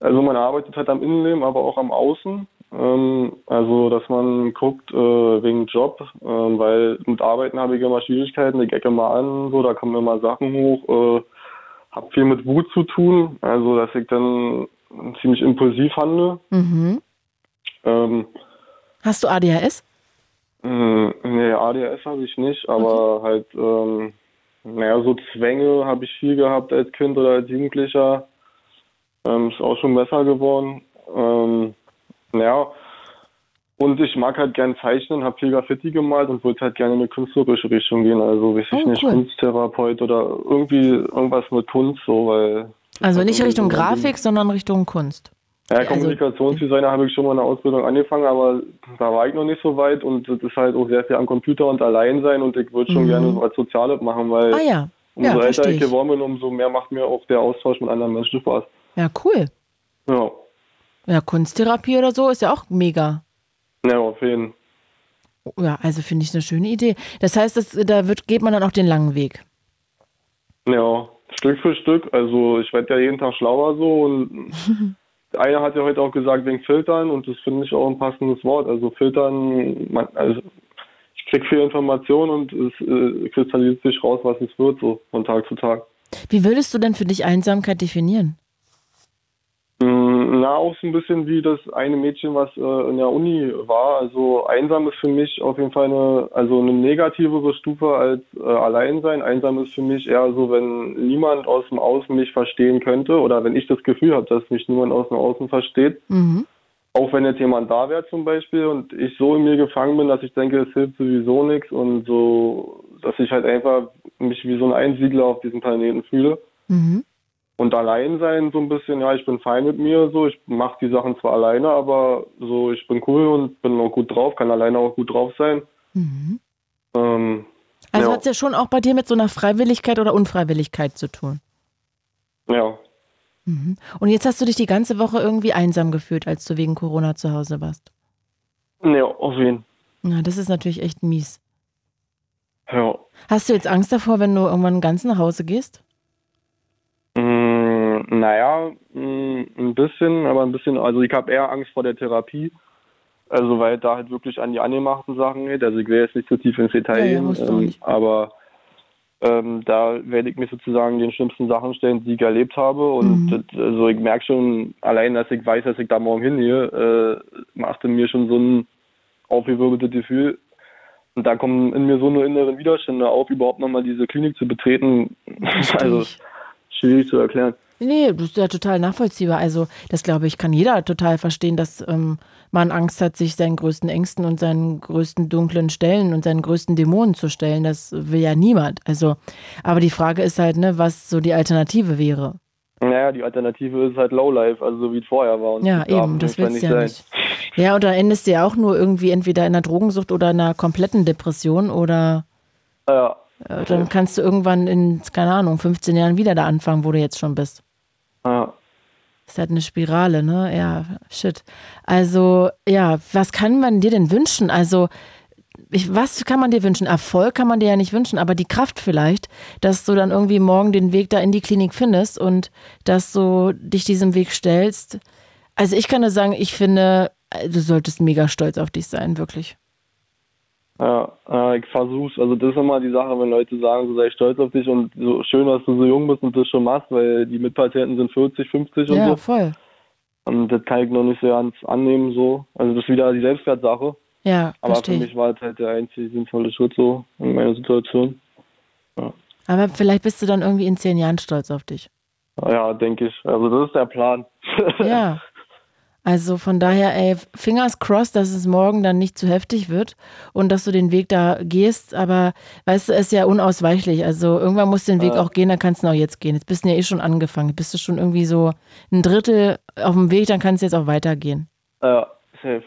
Also man arbeitet halt am Innenleben, aber auch am Außen. Ähm, also dass man guckt äh, wegen Job, äh, weil mit Arbeiten habe ich immer Schwierigkeiten, ich ecke mal an, so da kommen immer Sachen hoch. Äh, hab viel mit Wut zu tun, also dass ich dann ziemlich impulsiv handle. Mhm. Ähm, Hast du ADHS? Äh, nee, ADHS habe ich nicht, aber okay. halt ähm, naja, so Zwänge habe ich viel gehabt als Kind oder als Jugendlicher. Ähm, ist auch schon besser geworden. Ähm, naja, und ich mag halt gern zeichnen, habe viel Graffiti gemalt und wollte halt gerne in eine künstlerische Richtung gehen. Also, weiß ich oh, nicht, cool. Kunsttherapeut oder irgendwie irgendwas mit Kunst, so, weil. Also nicht Richtung Grafik, sondern Richtung Kunst. Ja, also, Kommunikationsdesigner habe ich schon mal eine Ausbildung angefangen, aber da war ich noch nicht so weit und das ist halt auch sehr viel am Computer und allein sein und ich würde schon mhm. gerne was Soziales machen, weil ah, ja. umso ja, älter ich geworden bin, umso mehr macht mir auch der Austausch mit anderen Menschen Spaß. Ja, cool. Ja. Ja, Kunsttherapie oder so ist ja auch mega. Ja, auf jeden Fall. Ja, also finde ich eine schöne Idee. Das heißt, das, da wird, geht man dann auch den langen Weg. Ja, Stück für Stück. Also ich werde ja jeden Tag schlauer so und einer hat ja heute auch gesagt wegen Filtern und das finde ich auch ein passendes Wort. Also Filtern, man, also ich kriege viel Information und es äh, kristallisiert sich raus, was es wird, so von Tag zu Tag. Wie würdest du denn für dich Einsamkeit definieren? Na, auch so ein bisschen wie das eine Mädchen, was äh, in der Uni war. Also einsam ist für mich auf jeden Fall eine, also eine negativere Stufe als äh, Alleinsein. Einsam ist für mich eher so, wenn niemand aus dem Außen mich verstehen könnte oder wenn ich das Gefühl habe, dass mich niemand aus dem Außen versteht. Mhm. Auch wenn jetzt jemand da wäre zum Beispiel und ich so in mir gefangen bin, dass ich denke, es hilft sowieso nichts und so, dass ich halt einfach mich wie so ein Einsiedler auf diesem Planeten fühle. Mhm. Und allein sein so ein bisschen, ja, ich bin fein mit mir, so, ich mache die Sachen zwar alleine, aber so, ich bin cool und bin auch gut drauf, kann alleine auch gut drauf sein. Mhm. Ähm, also ja. hat es ja schon auch bei dir mit so einer Freiwilligkeit oder Unfreiwilligkeit zu tun. Ja. Mhm. Und jetzt hast du dich die ganze Woche irgendwie einsam gefühlt, als du wegen Corona zu Hause warst. Ja, auf jeden Fall. Ja, das ist natürlich echt mies. Ja. Hast du jetzt Angst davor, wenn du irgendwann ganz nach Hause gehst? Mm, naja, mm, ein bisschen, aber ein bisschen, also ich habe eher Angst vor der Therapie. Also weil da halt wirklich an die angemachten Sachen geht. Also ich will jetzt nicht zu so tief ins Detail ja, gehen, ähm, aber ähm, da werde ich mich sozusagen den schlimmsten Sachen stellen, die ich erlebt habe. Und Mhm. das, also ich merke schon, allein, dass ich weiß, dass ich da morgen hingehe, äh, machte mir schon so ein aufgewirbeltes Gefühl. Und da kommen in mir so eine inneren Widerstände auf, überhaupt nochmal diese Klinik zu betreten. Also. Schwierig zu erklären. Nee, das ist ja total nachvollziehbar. Also, das glaube ich, kann jeder total verstehen, dass ähm, man Angst hat, sich seinen größten Ängsten und seinen größten dunklen Stellen und seinen größten Dämonen zu stellen. Das will ja niemand. Also, aber die Frage ist halt, ne, was so die Alternative wäre. Naja, die Alternative ist halt Lowlife, also so wie es vorher war. Und Ja, eben, das willst du ja nicht. Ja, und da endest du ja auch nur irgendwie entweder in einer Drogensucht oder in einer kompletten Depression oder Ja, dann kannst du irgendwann in, keine Ahnung, 15 Jahren wieder da anfangen, wo du jetzt schon bist. ja. Ist halt eine Spirale, ne? Ja, shit. Also, ja, was kann man dir denn wünschen? Also, ich, was kann man dir wünschen? Erfolg kann man dir ja nicht wünschen, aber die Kraft vielleicht, dass du dann irgendwie morgen den Weg da in die Klinik findest und dass du dich diesem Weg stellst. Also, ich kann nur sagen, ich finde, du solltest mega stolz auf dich sein, wirklich. Ja, ja, ich versuch's. Also das ist immer die Sache, wenn Leute sagen, so sei stolz auf dich und so schön, dass du so jung bist und das schon machst, weil die Mitpatienten sind 40, 50 und Ja, so. voll. Und das kann ich noch nicht so ganz annehmen, so. Also das ist wieder die Selbstwertsache. Ja, Aber für verstehe ich. mich war es halt der einzige sinnvolle Schritt so in meiner Situation. Aber vielleicht bist du dann irgendwie in zehn Jahren stolz auf dich. Ja, denke ich. Also das ist der Plan. Ja. Also von daher, ey, fingers crossed, dass es morgen dann nicht zu heftig wird und dass du den Weg da gehst. Aber weißt du, es ist ja unausweichlich. Also irgendwann musst du den Weg Ja. auch gehen, dann kannst du auch jetzt gehen. Jetzt bist du ja eh schon angefangen. Bist du schon irgendwie so ein Drittel auf dem Weg, dann kannst du jetzt auch weitergehen. ja, safe.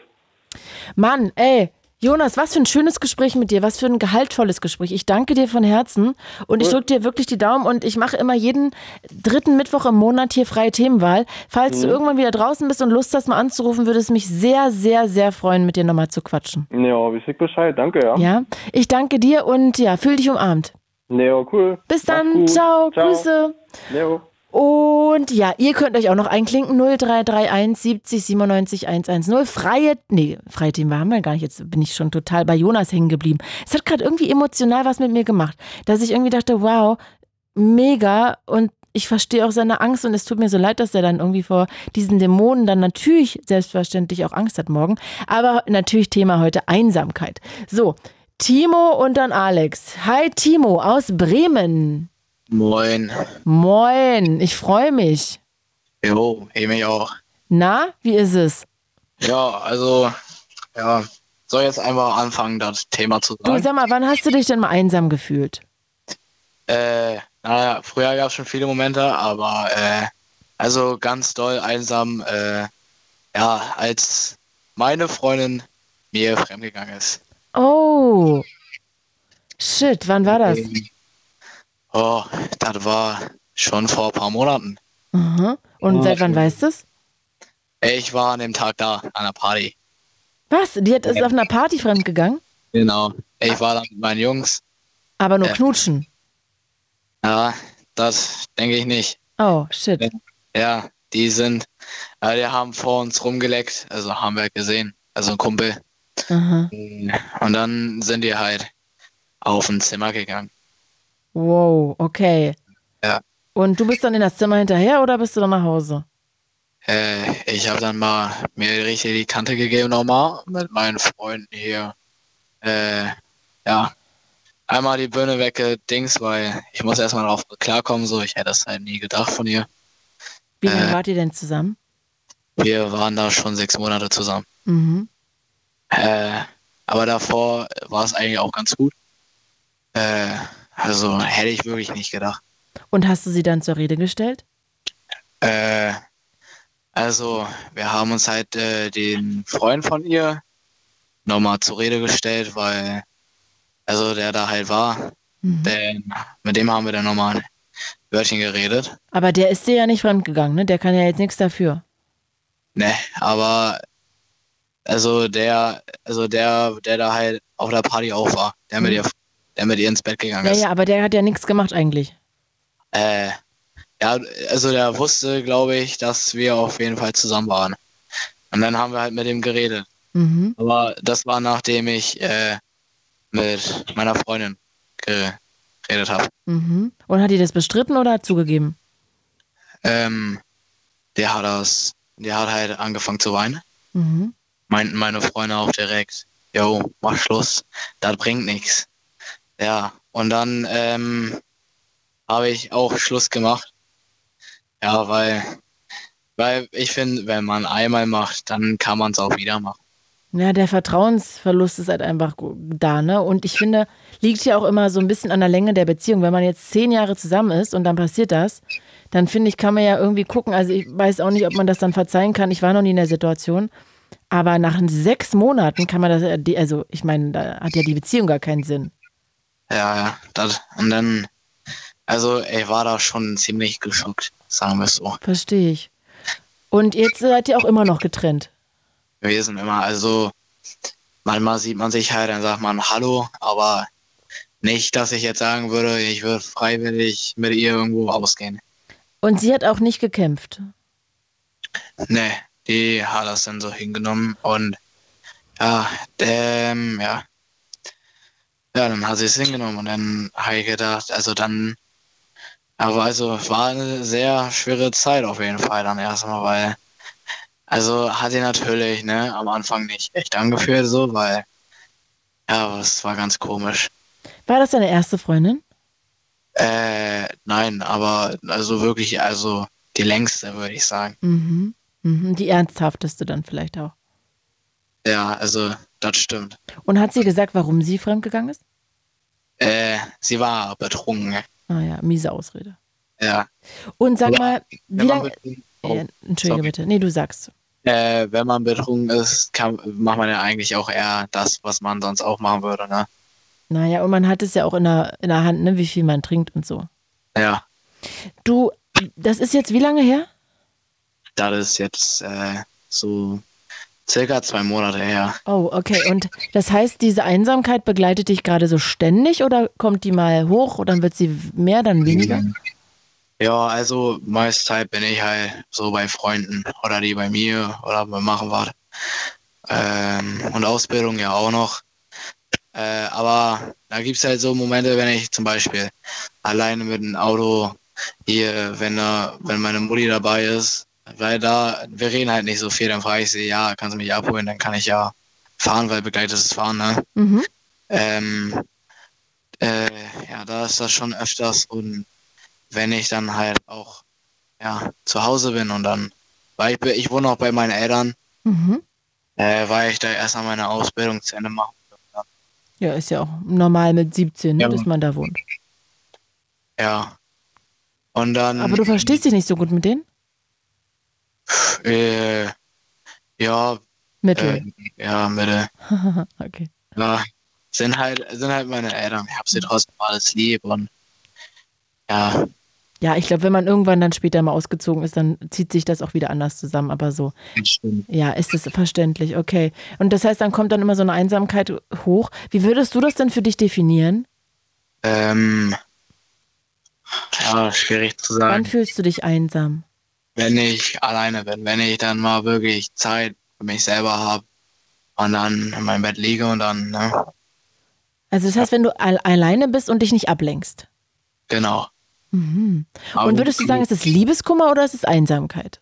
Mann, ey, Jonas, was für ein schönes Gespräch mit dir, was für ein gehaltvolles Gespräch. Ich danke dir von Herzen und ich drücke dir wirklich die Daumen und ich mache immer jeden dritten Mittwoch im Monat hier freie Themenwahl. Falls du Mhm. irgendwann wieder draußen bist und Lust hast, mal anzurufen, würde es mich sehr, sehr, sehr freuen, mit dir nochmal zu quatschen. Ja, ich Bescheid. Danke, ja. Ja, ich danke dir und ja, fühl dich umarmt. Neo, cool. Bis dann, gut. ciao, Grüße. Neo. Und ja, ihr könnt euch auch noch einklinken. 0331 70 97 110. Freie, nee, freie Themen haben wir gar nicht. Jetzt bin ich schon total bei Jonas hängen geblieben. Es hat gerade irgendwie emotional was mit mir gemacht, dass ich irgendwie dachte, wow, mega. Und ich verstehe auch seine Angst und es tut mir so leid, dass er dann irgendwie vor diesen Dämonen dann natürlich selbstverständlich auch Angst hat morgen. Aber natürlich Thema heute Einsamkeit. So, Timo und dann Alex. Hi Timo aus Bremen. Moin. Moin, ich freue mich. Jo, ich mich auch. Na, wie ist es? Ja, also, ja, soll jetzt einfach anfangen, das Thema zu Du, sagen. sag mal, wann hast du dich denn mal einsam gefühlt? Äh, naja, früher gab es schon viele Momente, aber äh, also ganz doll einsam, äh, ja, als meine Freundin mir fremdgegangen ist. Oh. Shit, wann war das? Oh, das war schon vor ein paar Monaten. Mhm. Und seit wann weißt du es? Ich war an dem Tag da, an der Party. Was? Die hat ist auf einer Party fremdgegangen? Genau. Ich war da mit meinen Jungs. Aber nur Äh. knutschen. Ja, das denke ich nicht. Oh, shit. Ja, die sind, äh, die haben vor uns rumgeleckt, also haben wir gesehen, also ein Kumpel. Aha. Und dann sind die halt auf ein Zimmer gegangen. Wow, okay. Ja. Und du bist dann in das Zimmer hinterher oder bist du dann nach Hause? Äh, ich habe dann mal mir richtig die Kante gegeben nochmal mit meinen Freunden hier. Äh, ja, einmal die Birne weggedings, weil ich muss erstmal darauf klarkommen, so ich hätte das halt nie gedacht von ihr. Wie lange Äh. wart ihr denn zusammen? Wir waren da schon sechs Monate zusammen. Mhm. Äh, aber davor war es eigentlich auch ganz gut. Äh, also hätte ich wirklich nicht gedacht. Und hast du sie dann zur Rede gestellt? Äh, also wir haben uns halt äh, den Freund von ihr nochmal zur Rede gestellt, weil also der da halt war, Mhm. denn, mit dem haben wir dann nochmal ein Wörtchen geredet. Aber der ist dir ja nicht fremdgegangen, ne? Der kann ja jetzt nichts dafür. Ne, aber also der, also der, der da halt auf der Party auch war, der mit Mhm. ihr, der mit ihr ins Bett gegangen Ja, ist. ja, aber der hat ja nichts gemacht eigentlich. Äh, ja, also der wusste, glaube ich, dass wir auf jeden Fall zusammen waren. Und dann haben wir halt mit ihm geredet. Mhm. Aber das war nachdem ich äh, mit meiner Freundin geredet habe. Mhm. Und hat die das bestritten oder hat zugegeben? Ähm, der hat das, der hat halt angefangen zu weinen. Mhm. Meinten meine Freunde auch direkt, yo, mach Schluss, das bringt nichts. Ja, und dann ähm, habe ich auch Schluss gemacht. Ja, weil, weil ich finde, wenn man einmal macht, dann kann man es auch wieder machen. Ja, der Vertrauensverlust ist halt einfach da, ne? Und ich finde, liegt ja auch immer so ein bisschen an der Länge der Beziehung. Wenn man jetzt zehn Jahre zusammen ist und dann passiert das, dann finde ich, kann man ja irgendwie gucken. Also ich weiß auch nicht, ob man das dann verzeihen kann. Ich war noch nie in der Situation. Aber nach sechs Monaten kann man das, also ich meine, da hat ja die Beziehung gar keinen Sinn. Ja, ja, das, und dann, also ich war da schon ziemlich geschockt, sagen wir es so. Verstehe ich. Und jetzt seid ihr auch immer noch getrennt. Wir sind immer, also manchmal sieht man sich halt, dann sagt man Hallo, aber nicht, dass ich jetzt sagen würde, ich würde freiwillig mit ihr irgendwo ausgehen. Und sie hat auch nicht gekämpft. Ne, die hat das dann so hingenommen und ja, ähm, ja. Ja, dann hat sie es hingenommen und dann habe ich gedacht, also dann, aber also war eine sehr schwere Zeit auf jeden Fall dann erstmal, weil Also hat sie natürlich, ne, am Anfang nicht echt angeführt, so, weil, ja, das war ganz komisch. War das deine erste Freundin? Äh, nein, aber also wirklich, also die längste, würde ich sagen. Mhm. mhm. Die ernsthafteste dann vielleicht auch. Ja, also das stimmt. Und hat sie gesagt, warum sie fremdgegangen ist? Äh, sie war betrunken. Ah ja, miese Ausrede. Ja. Und sag mal, wie lange. betrunken- Ja, Oh, Entschuldige sorry. bitte. Nee, du sagst. Äh, wenn man betrunken ist, kann, macht man ja eigentlich auch eher das, was man sonst auch machen würde, ne? Naja, und man hat es ja auch in der, in der Hand, ne, wie viel man trinkt und so. Ja, Du, das ist jetzt wie lange her? das ist jetzt äh, so circa zwei Monate her. Oh, okay. Und das heißt, diese Einsamkeit begleitet dich gerade so ständig oder kommt die mal hoch oder dann wird sie mehr, dann weniger? Ja, also meist Zeit bin ich halt so bei Freunden oder die bei mir oder beim Machen was. Ähm, und Ausbildung ja auch noch. Äh, aber da gibt's halt so Momente, wenn ich zum Beispiel alleine mit dem Auto hier, wenn, da, wenn meine Mutti dabei ist, weil da, wir reden halt nicht so viel, dann frage ich sie, ja, kannst du mich abholen, dann kann ich ja fahren, weil begleitetes Fahren, ne? Mhm. Ähm, äh, ja, da ist das schon öfters und wenn ich dann halt auch ja, zu Hause bin und dann, weil ich, ich wohne auch bei meinen Eltern, Mhm. äh, weil ich da erstmal meine Ausbildung zu Ende mache. Ja, ist ja auch normal mit 17, ne, Ja. dass man da wohnt. Ja. Und dann. Aber du verstehst dich nicht so gut mit denen? Äh, ja. Mittel. Äh, ja, Mittel. okay. Ja, sind halt, sind halt meine Eltern. Ich hab sie trotzdem alles lieb und ja, Ja, ich glaube, wenn man irgendwann dann später mal ausgezogen ist, dann zieht sich das auch wieder anders zusammen. Aber so, ja, ist es verständlich, okay. Und das heißt, dann kommt dann immer so eine Einsamkeit hoch. Wie würdest du das denn für dich definieren? Ähm, ja, schwierig zu Wann sagen. fühlst du dich einsam? Wenn ich alleine bin, wenn ich dann mal wirklich Zeit für mich selber habe und dann in meinem Bett liege und dann, ne, Also das heißt, wenn du al alleine bist und dich nicht ablenkst. genau. Mhm. Und würdest du sagen, ist es Liebeskummer oder ist es Einsamkeit?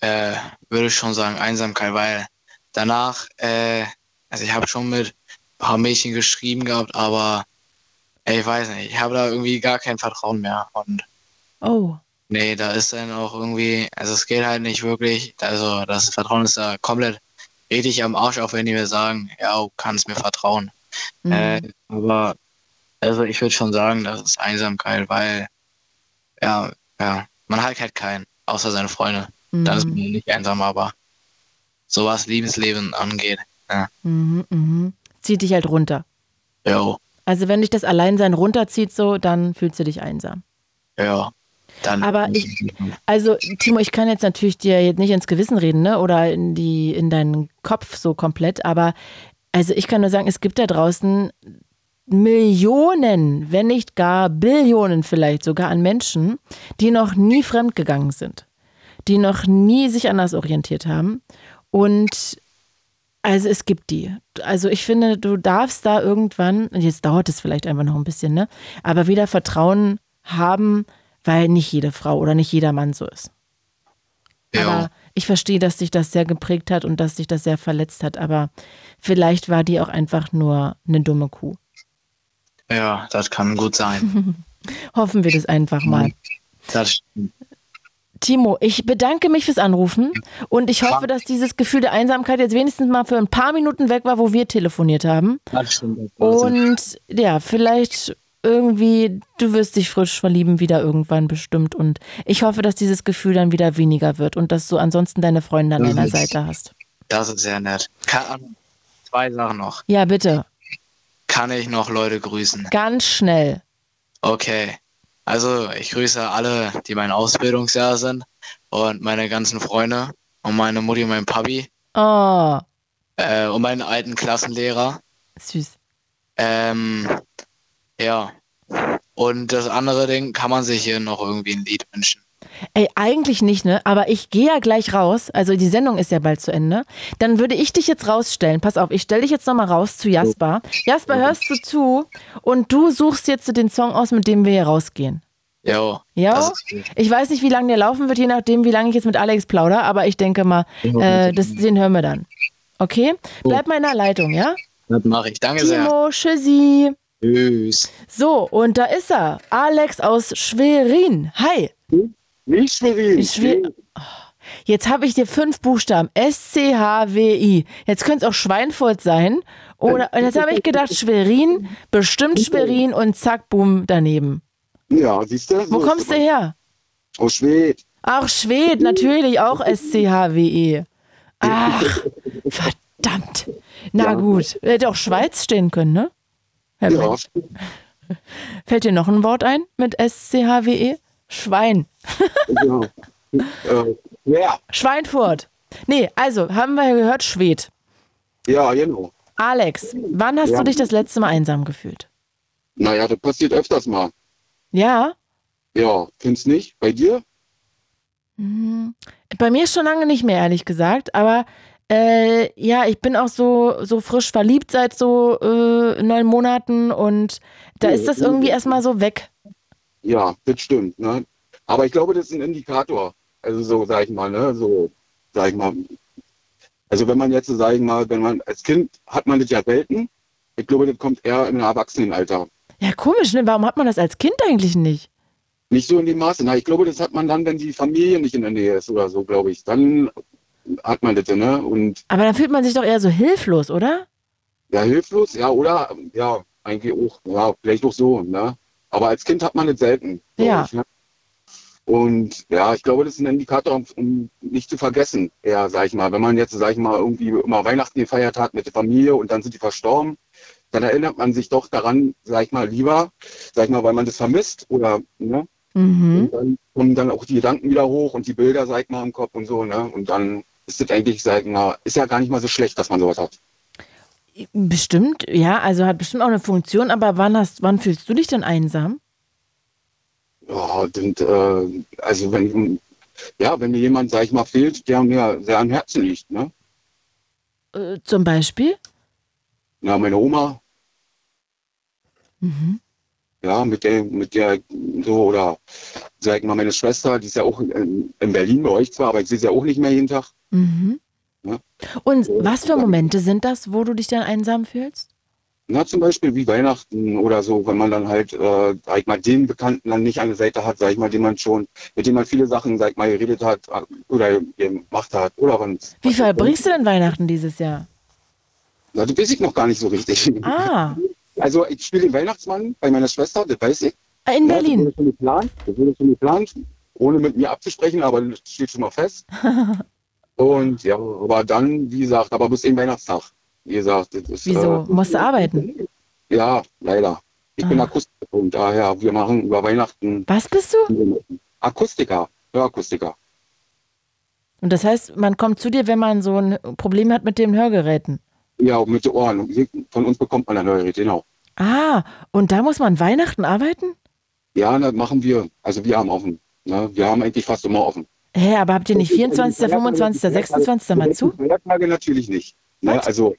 äh, würde ich schon sagen, Einsamkeit, weil danach, äh, also ich habe schon mit ein paar Mädchen geschrieben gehabt, aber ey, ich weiß nicht, ich habe da irgendwie gar kein Vertrauen mehr und Oh. Nee, da ist dann auch irgendwie, also es geht halt nicht wirklich, also das Vertrauen ist da komplett richtig am Arsch, auch wenn die mir sagen, ja, du kannst mir vertrauen. Mhm. Äh, aber also ich würde schon sagen, das ist Einsamkeit, weil ja, ja, man hat halt keinen, außer seine Freunde. Dann ist man nicht einsam, aber so was Liebesleben angeht, ja, Mhm, mhm. Zieht dich halt runter. jo, Also wenn dich das Alleinsein runterzieht, so, dann fühlst du dich einsam. ja, dann. Aber ich, also Timo, ich kann jetzt natürlich dir jetzt nicht ins Gewissen reden, ne? Oder in die, in deinen Kopf so komplett, aber also ich kann nur sagen, es gibt da draußen Millionen, wenn nicht gar Billionen vielleicht sogar an Menschen, die noch nie fremdgegangen sind, die noch nie sich anders orientiert haben. Und also es gibt die. Also ich finde, du darfst da irgendwann, und jetzt dauert es vielleicht einfach noch ein bisschen, ne? Aber wieder Vertrauen haben, weil nicht jede Frau oder nicht jeder Mann so ist. Aber ich verstehe, dass dich das sehr geprägt hat und dass dich das sehr verletzt hat. Aber vielleicht war die auch einfach nur eine dumme Kuh. Ja, das kann gut sein. Hoffen wir das einfach mal. Das. Timo, ich bedanke mich fürs Anrufen und ich hoffe, dass dieses Gefühl der Einsamkeit jetzt wenigstens mal für ein paar Minuten weg war, wo wir telefoniert haben. Und ja, vielleicht irgendwie, du wirst dich frisch verlieben wieder irgendwann bestimmt. Und ich hoffe, dass dieses Gefühl dann wieder weniger wird und dass du ansonsten deine Freunde an Das deiner ist- Seite hast. Das ist sehr nett. Kann, zwei Sachen noch. Ja, bitte. Kann ich noch Leute grüßen? Ganz schnell. Okay. Also ich grüße alle, die mein Ausbildungsjahr sind und meine ganzen Freunde und meine Mutti und mein Papi Oh, äh, und meinen alten Klassenlehrer. süß. Ähm, ja. Und das andere Ding, kann man sich hier noch irgendwie ein Lied wünschen? Ey, eigentlich nicht, ne? Aber ich gehe ja gleich raus. Also die Sendung ist ja bald zu Ende. Dann würde ich dich jetzt rausstellen. Pass auf, ich stelle dich jetzt nochmal raus zu Jasper. Jasper, hörst du zu? Und du suchst jetzt den Song aus, mit dem wir hier rausgehen. Jo. Ja, gut. ich weiß nicht, wie lange der laufen wird, je nachdem, wie lange ich jetzt mit Alex plauder, aber ich denke mal, äh, das, den hören wir dann. Okay? Bleib mal in der Leitung, ja? Das mache ich. Danke sehr. Timo, tschüssi. Tschüss. So, und da ist er. Alex aus Schwerin. Hi. Nicht Schwerin. Schwer Oh, Jetzt habe ich dir fünf Buchstaben. S-C-H-W-I. Jetzt könnte es auch Schweinfurt sein. Oder und jetzt habe ich gedacht, Schwerin, bestimmt Schwerin und zack, boom, daneben. Ja, siehst du? Wo kommst du her? Aus Schwed. Ach, Schwed, natürlich auch S-C-H-W-E. Ach, verdammt. Na Ja. gut. Hätte auch Schweiz stehen können, ne? Herr Ja. Fällt dir noch ein Wort ein mit S-C-H-W-E? Schwein. ja. äh, ja. Schweinfurt. Nee, also, haben wir ja gehört, Schwed. Ja, genau. Alex, wann hast Ja. du dich das letzte Mal einsam gefühlt? Naja, das passiert öfters mal. Ja? Ja, findest nicht? Bei dir? Hm, Bei mir schon lange nicht mehr, ehrlich gesagt. Aber äh, ja, ich bin auch so, so frisch verliebt seit so äh, neun Monaten und da ist das irgendwie erstmal so weg. Ja, das stimmt. Ne? Aber ich glaube, das ist ein Indikator. Also so, sag ich mal, ne? So, sag ich mal. Also wenn man jetzt, so, sag ich mal, wenn man als Kind hat man das ja selten. Ich glaube, das kommt eher im Erwachsenenalter. Ja, komisch, ne? Warum hat man das als Kind eigentlich nicht? Nicht so in dem Maße. Na, ich glaube, das hat man dann, wenn die Familie nicht in der Nähe ist oder so, glaube ich. Dann hat man das, ne? Und Aber dann fühlt man sich doch eher so hilflos, oder? ja, hilflos, ja, oder? Ja, eigentlich auch. Ja, vielleicht auch so, ne? Aber als Kind hat man das selten. Ja. Ich, ne? Und ja, ich glaube, das ist ein Indikator, um, nicht zu vergessen, eher, sag ich mal. Wenn man jetzt, sag ich mal, irgendwie immer Weihnachten gefeiert hat mit der Familie und dann sind die verstorben, dann erinnert man sich doch daran, sag ich mal, lieber, sag ich mal, weil man das vermisst oder, ne? Mhm. Und dann kommen dann auch die Gedanken wieder hoch und die Bilder, sag ich mal, im Kopf und so, ne? Und dann ist das eigentlich, sag ich mal, ist ja gar nicht mal so schlecht, dass man sowas hat. Bestimmt, ja, also hat bestimmt auch eine Funktion, aber wann hast, wann fühlst du dich denn einsam? Ja, und, äh, also wenn, ja, wenn mir jemand, sag ich mal, fehlt, der mir sehr am Herzen liegt, ne? Äh, zum Beispiel? Ja, meine Oma, Mhm. Ja, mit der, mit der, so, oder sag ich mal, meine Schwester, die ist ja auch in, in Berlin bei euch zwar, aber ich sehe sie ja auch nicht mehr jeden Tag. Mhm. Ja. Und was für Momente sind das, wo du dich dann einsam fühlst? Na, zum Beispiel wie Weihnachten oder so, wenn man dann halt, äh, sag ich mal, den Bekannten dann nicht an der Seite hat, sag ich mal, den man schon, mit dem man viele Sachen, sag ich mal, geredet hat äh, oder gemacht hat. Oder wenn Wie verbringst du denn Weihnachten dieses Jahr? Na, das weiß ich noch gar nicht so richtig. Ah, Also ich spiele den Weihnachtsmann bei meiner Schwester, das weiß ich. in Ja, Das Berlin. wurde schon geplant, das wurde schon geplant, ohne mit mir abzusprechen, aber das steht schon mal fest. Und ja, aber dann, wie gesagt, aber bis den Weihnachtstag. Wie gesagt, das ist. Wieso? Äh, Musst du arbeiten? ja, leider. Ich bin Ah. Akustiker und daher, wir machen über Weihnachten Was bist du? Akustiker, Hörakustiker. Und das heißt, man kommt zu dir, wenn man so ein Problem hat mit den Hörgeräten. Ja, mit den Ohren. Von uns bekommt man ein Hörgerät, genau. Ah, und da muss man Weihnachten arbeiten? Ja, das machen wir. Also wir haben offen. Ne? Wir haben eigentlich fast immer offen. Hä, aber habt ihr nicht 24., 25., 26. mal zu? Feiertage natürlich nicht. Ne? Also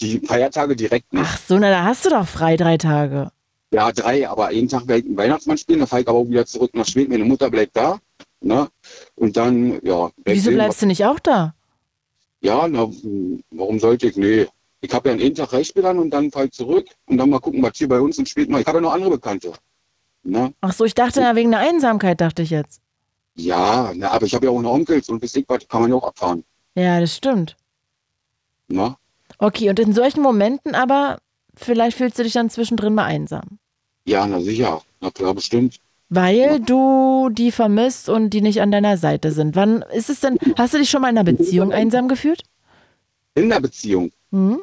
die Feiertage direkt nicht. Ach so, na, da hast du doch frei drei Tage. Ja, drei, aber einen Tag werde ich einen Weihnachtsmann spielen, dann fahre ich aber auch wieder zurück nach Schweden. Meine Mutter bleibt da. Ne? Und dann, ja. werd Wieso bleibst du nicht auch da? Ja, na, warum sollte ich? Nee. Ich habe ja einen Tag Reichspiel dann und dann fahre ich zurück und dann mal gucken, was hier bei uns Schweden noch. Ich habe ja noch andere Bekannte. Ne? Ach so, ich dachte ja wegen der Einsamkeit, dachte ich jetzt. Ja, na, aber ich habe ja auch noch Onkels und bis ich was kann man ja auch abfahren. Ja, das stimmt. Ne? Okay, und in solchen Momenten aber, vielleicht fühlst du dich dann zwischendrin mal einsam. Ja, na sicher. Na klar, bestimmt. Weil du die vermisst und die nicht an deiner Seite sind. Wann ist es denn, hast du dich schon mal in einer Beziehung einsam gefühlt? In der Beziehung. Hm?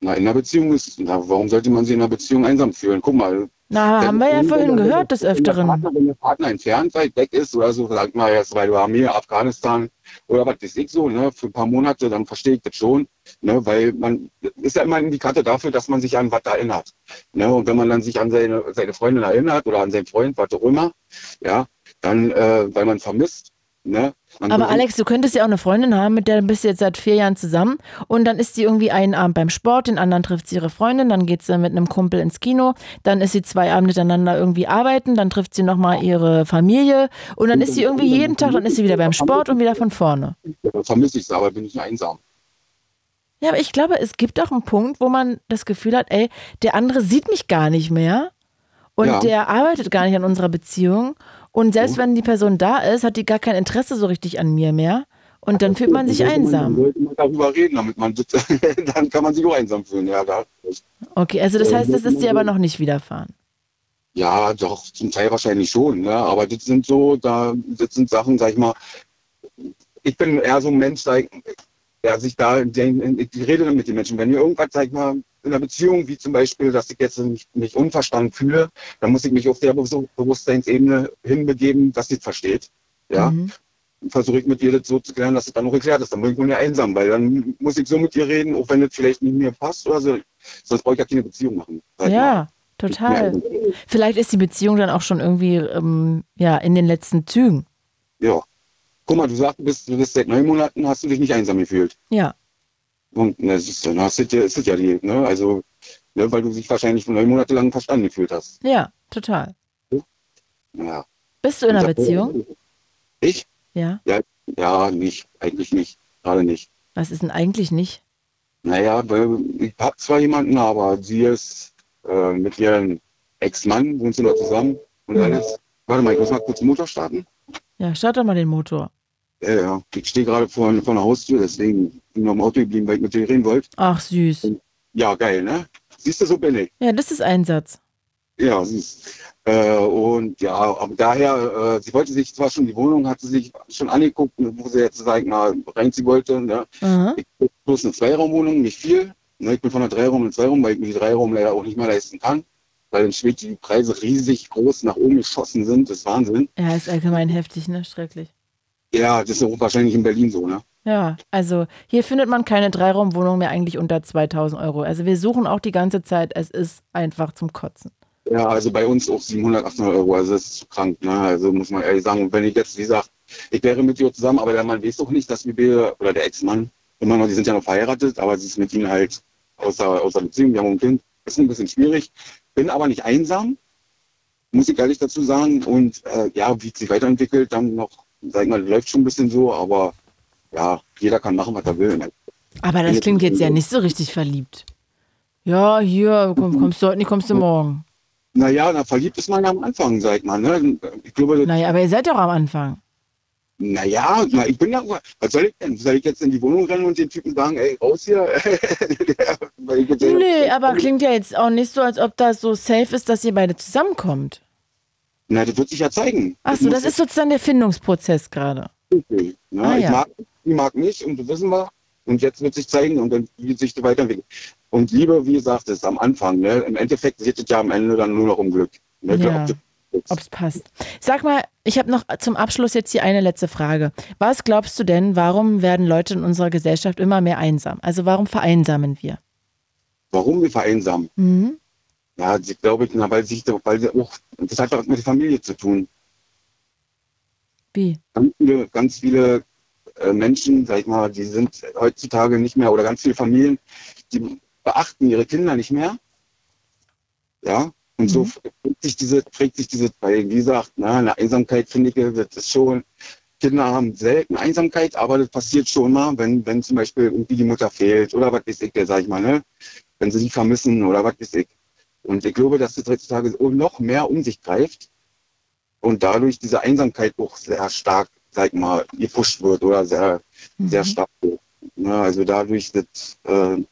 Na, in der Beziehung ist, na, warum sollte man sich in einer Beziehung einsam fühlen? Guck mal. Na, haben wir ja vorhin gehört des Öfteren. Partner, wenn der Partner entfernt weit weg ist oder so, sagt mal jetzt, weil du Armee, Afghanistan oder was weiß ich so, ne, für ein paar Monate, dann verstehe ich das schon, ne, weil man, ist ja immer ein Indikator dafür, dass man sich an was erinnert. Ne, und wenn man dann sich an seine, seine Freundin erinnert oder an seinen Freund, was auch immer, ja, dann, äh, weil man vermisst, Ne? Aber Alex, du könntest ja auch eine Freundin haben, mit der bist du jetzt seit vier Jahren zusammen und dann ist sie irgendwie einen Abend beim Sport, den anderen trifft sie ihre Freundin, dann geht sie mit einem Kumpel ins Kino, dann ist sie zwei Abende miteinander irgendwie arbeiten, dann trifft sie nochmal ihre Familie und dann ist sie irgendwie jeden Tag, dann ist sie wieder beim Sport und wieder von vorne. Ja, vermisse ich es, aber bin ich einsam. Ja, aber ich glaube, es gibt auch einen Punkt, wo man das Gefühl hat, ey, der andere sieht mich gar nicht mehr und Ja. der arbeitet gar nicht an unserer Beziehung und selbst wenn die Person da ist, hat die gar kein Interesse so richtig an mir mehr und dann fühlt man sich einsam. Man sollte mal darüber reden, damit man dann kann man sich auch einsam fühlen. Ja, da, Okay, also das heißt, das ist dir aber noch nicht widerfahren. ja, doch zum Teil wahrscheinlich schon. Ne? Aber das sind so, da das sind Sachen, sag ich mal. Ich bin eher so ein Mensch, sag ich, der sich da, ich rede dann mit den Menschen. Wenn mir irgendwas, sag ich mal, in einer Beziehung, wie zum Beispiel, dass ich jetzt mich, mich unverstanden fühle, dann muss ich mich auf der Be- Bewusstseinsebene hinbegeben, dass sie es versteht. Ja. Mhm. Versuche ich mit ihr das so zu klären, dass es dann auch erklärt ist. Dann bin ich ja einsam, weil dann muss ich so mit ihr reden, auch wenn das vielleicht nicht mir passt oder so. Sonst brauche ich ja keine Beziehung machen. ich mal. Ja, total. Vielleicht ist die Beziehung dann auch schon irgendwie ähm, ja, in den letzten Zügen. Ja. Guck mal, du sagst, du bist, du bist seit neun Monaten, hast du dich nicht einsam gefühlt. Ja. Und ne, dann hast du, ja- ist es ja die, ne? Also, ne, weil du dich wahrscheinlich neun Monate lang verstanden gefühlt hast. Ja, total. Ja. Bist du in einer Beziehung? Ich? Ja. Ja, ja, nicht, eigentlich nicht. Gerade nicht. Was ist denn eigentlich nicht? Naja, ich hab zwar jemanden, aber sie ist äh, mit ihrem Ex-Mann, wohnt sie noch zusammen und Mhm. alles. Warte mal, ich muss mal kurz den Motor starten. Ja, start doch mal den Motor. Ja, ja. Ich stehe gerade vor, vor der Haustür, deswegen bin ich noch im Auto geblieben, weil ich mit dir reden wollte. Ach, süß. Ja, geil, ne? Siehst du, so bin ich. Ja, das ist Einsatz. Ja, süß. Äh, und ja, aber daher, äh, sie wollte sich zwar schon die Wohnung, hat sie sich schon angeguckt, wo sie jetzt, sag ich mal, reinziehen wollte. Ne? Aha. Ich bin bloß eine Zweiraumwohnung, nicht viel. Ne? Ich bin von der Dreiraum in Zweiraum, weil ich mir die Dreiraum leider auch nicht mehr leisten kann. Weil in Schweden die Preise riesig groß nach oben geschossen sind. Das ist Wahnsinn. Ja, ist allgemein heftig, ne? Schrecklich. Ja, das ist auch wahrscheinlich in Berlin so, ne? Ja, also hier findet man keine Dreiraumwohnung mehr eigentlich unter 2000 Euro. Also wir suchen auch die ganze Zeit. Es ist einfach zum Kotzen. Ja, also bei uns auch 700, 800 Euro. Also das ist krank, ne? Also muss man ehrlich sagen. Und wenn ich jetzt, wie gesagt, ich wäre mit ihr zusammen, aber der Mann weiß doch nicht, dass wir, oder der Ex-Mann, immer noch, die sind ja noch verheiratet, aber sie ist mit ihm halt außer, außer Beziehung, wir haben ein Kind. Ist ein bisschen schwierig. Bin aber nicht einsam, muss ich ehrlich dazu sagen. Und äh, ja, wie es sich weiterentwickelt, dann noch, sag ich mal, läuft schon ein bisschen so, aber ja, jeder kann machen, was er will. Ne? Aber das klingt jetzt ja nicht so richtig verliebt. Ja, hier, komm, kommst du heute nicht, kommst du morgen. Naja, na, verliebt ist man ja am Anfang, sag ich mal. Ne? Ich glaube, Naja, aber ihr seid doch am Anfang. Naja, na, ich bin ja, was soll ich denn? Soll ich jetzt in die Wohnung rennen und den Typen sagen, ey, raus hier? Nee, aber klingt ja jetzt auch nicht so, als ob das so safe ist, dass ihr beide zusammenkommt. Na, das wird sich ja zeigen. Achso, das ist sozusagen der Findungsprozess gerade. Okay. Ne? Ah, ich ja. mag, die mag nicht und das wissen wir. Und jetzt wird sich zeigen und dann wird sich weiterentwickeln. Und Liebe, wie gesagt, ist am Anfang. Ne? Im Endeffekt geht es ja am Ende dann nur noch um Glück. Ne? Ja. Ob es passt. Sag mal, ich habe noch zum Abschluss jetzt hier eine letzte Frage. Was glaubst du denn, warum werden Leute in unserer Gesellschaft immer mehr einsam? Also warum vereinsamen wir? Warum wir vereinsamen? Mhm. Ja, ich glaube, na, weil sich, weil sie auch, das hat was mit der Familie zu tun. Wie? ganz viele, ganz viele äh, Menschen, sag ich mal, die sind heutzutage nicht mehr, oder ganz viele Familien, die beachten ihre Kinder nicht mehr. Ja, und so prägt sich diese, prägt sich diese, weil, wie gesagt, na, eine Einsamkeit finde ich, das ist schon, Kinder haben selten Einsamkeit, aber das passiert schon mal, wenn, wenn zum Beispiel irgendwie die Mutter fehlt oder was weiß ich, der, sag ich mal, ne, wenn sie die vermissen oder was weiß ich. Und ich glaube, dass das heutzutage noch mehr um sich greift und dadurch diese Einsamkeit auch sehr stark, sag ich mal, gepusht wird oder sehr, sehr stark. Ja, also dadurch das, äh,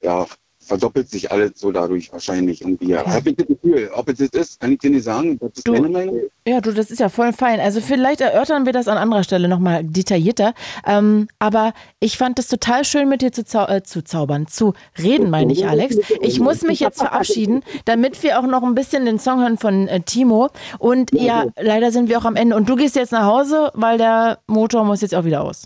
ja, verdoppelt sich alles so dadurch wahrscheinlich irgendwie. Ja. Habe ich das Gefühl, ob es das ist, kann ich dir nicht sagen. Das ist meine Meinung. Ja, du, das ist ja voll fein. Also vielleicht erörtern wir das an anderer Stelle nochmal detaillierter. Ähm, aber ich fand es total schön, mit dir zu, zau äh, zu zaubern, zu reden, meine ich, Alex. Ich muss mich jetzt verabschieden, damit wir auch noch ein bisschen den Song hören von äh, Timo. Und ja, leider sind wir auch am Ende. Und du gehst jetzt nach Hause, weil der Motor muss jetzt auch wieder aus.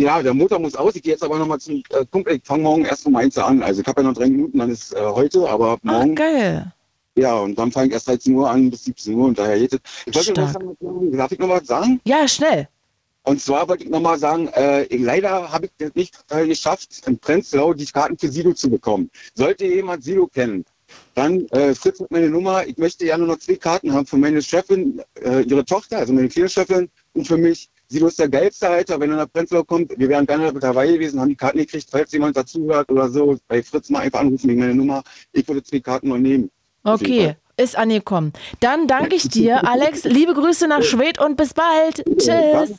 Ja, der Motor muss aus. Ich gehe jetzt aber nochmal zum äh, Kumpel. Ich fange morgen erst um eins an. Also ich habe ja noch drei Minuten, dann ist äh, heute, aber morgen. geil. Ja, und dann fange ich erst 13 Uhr an bis 17 Uhr und daher geht es. Ich wollte noch sagen, darf ich noch was sagen? Ja, schnell. Und zwar wollte ich nochmal sagen, äh, leider habe ich das nicht äh, geschafft, in Prenzlau die Karten für Silo zu bekommen. Sollte jemand Silo kennen, dann äh, Fritz mit meine Nummer. Ich möchte ja nur noch zwei Karten haben für meine Chefin, äh, ihre Tochter, also meine kleine Chefin und für mich. Silo ist der geilste Alter, wenn er nach Prenzlau kommt. Wir wären gerne dabei gewesen, haben die Karten gekriegt, falls jemand dazuhört oder so. Bei Fritz mal einfach anrufen wegen meine Nummer. Ich würde zwei Karten nur nehmen. Okay, ist angekommen. Dann danke ich dir, Alex. Liebe Grüße nach Schwedt und bis bald. Tschüss.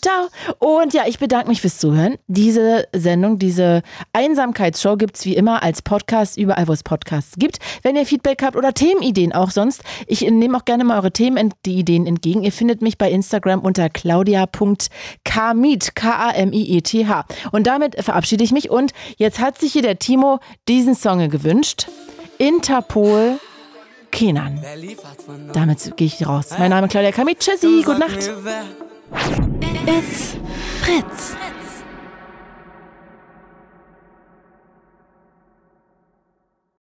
Ciao. Und ja, ich bedanke mich fürs Zuhören. Diese Sendung, diese Einsamkeitsshow gibt's wie immer als Podcast überall, wo es Podcasts gibt. Wenn ihr Feedback habt oder Themenideen auch sonst, ich nehme auch gerne mal eure Themen, die Ideen entgegen. Ihr findet mich bei Instagram unter claudia.kamiet, K-A-M-I-E-T-H. Und damit verabschiede ich mich. Und jetzt hat sich hier der Timo diesen Song gewünscht. Interpol Kenan. Damit gehe ich raus. Mein Name ist Claudia Kamit. Tschüssi, gute Nacht. It's Fritz.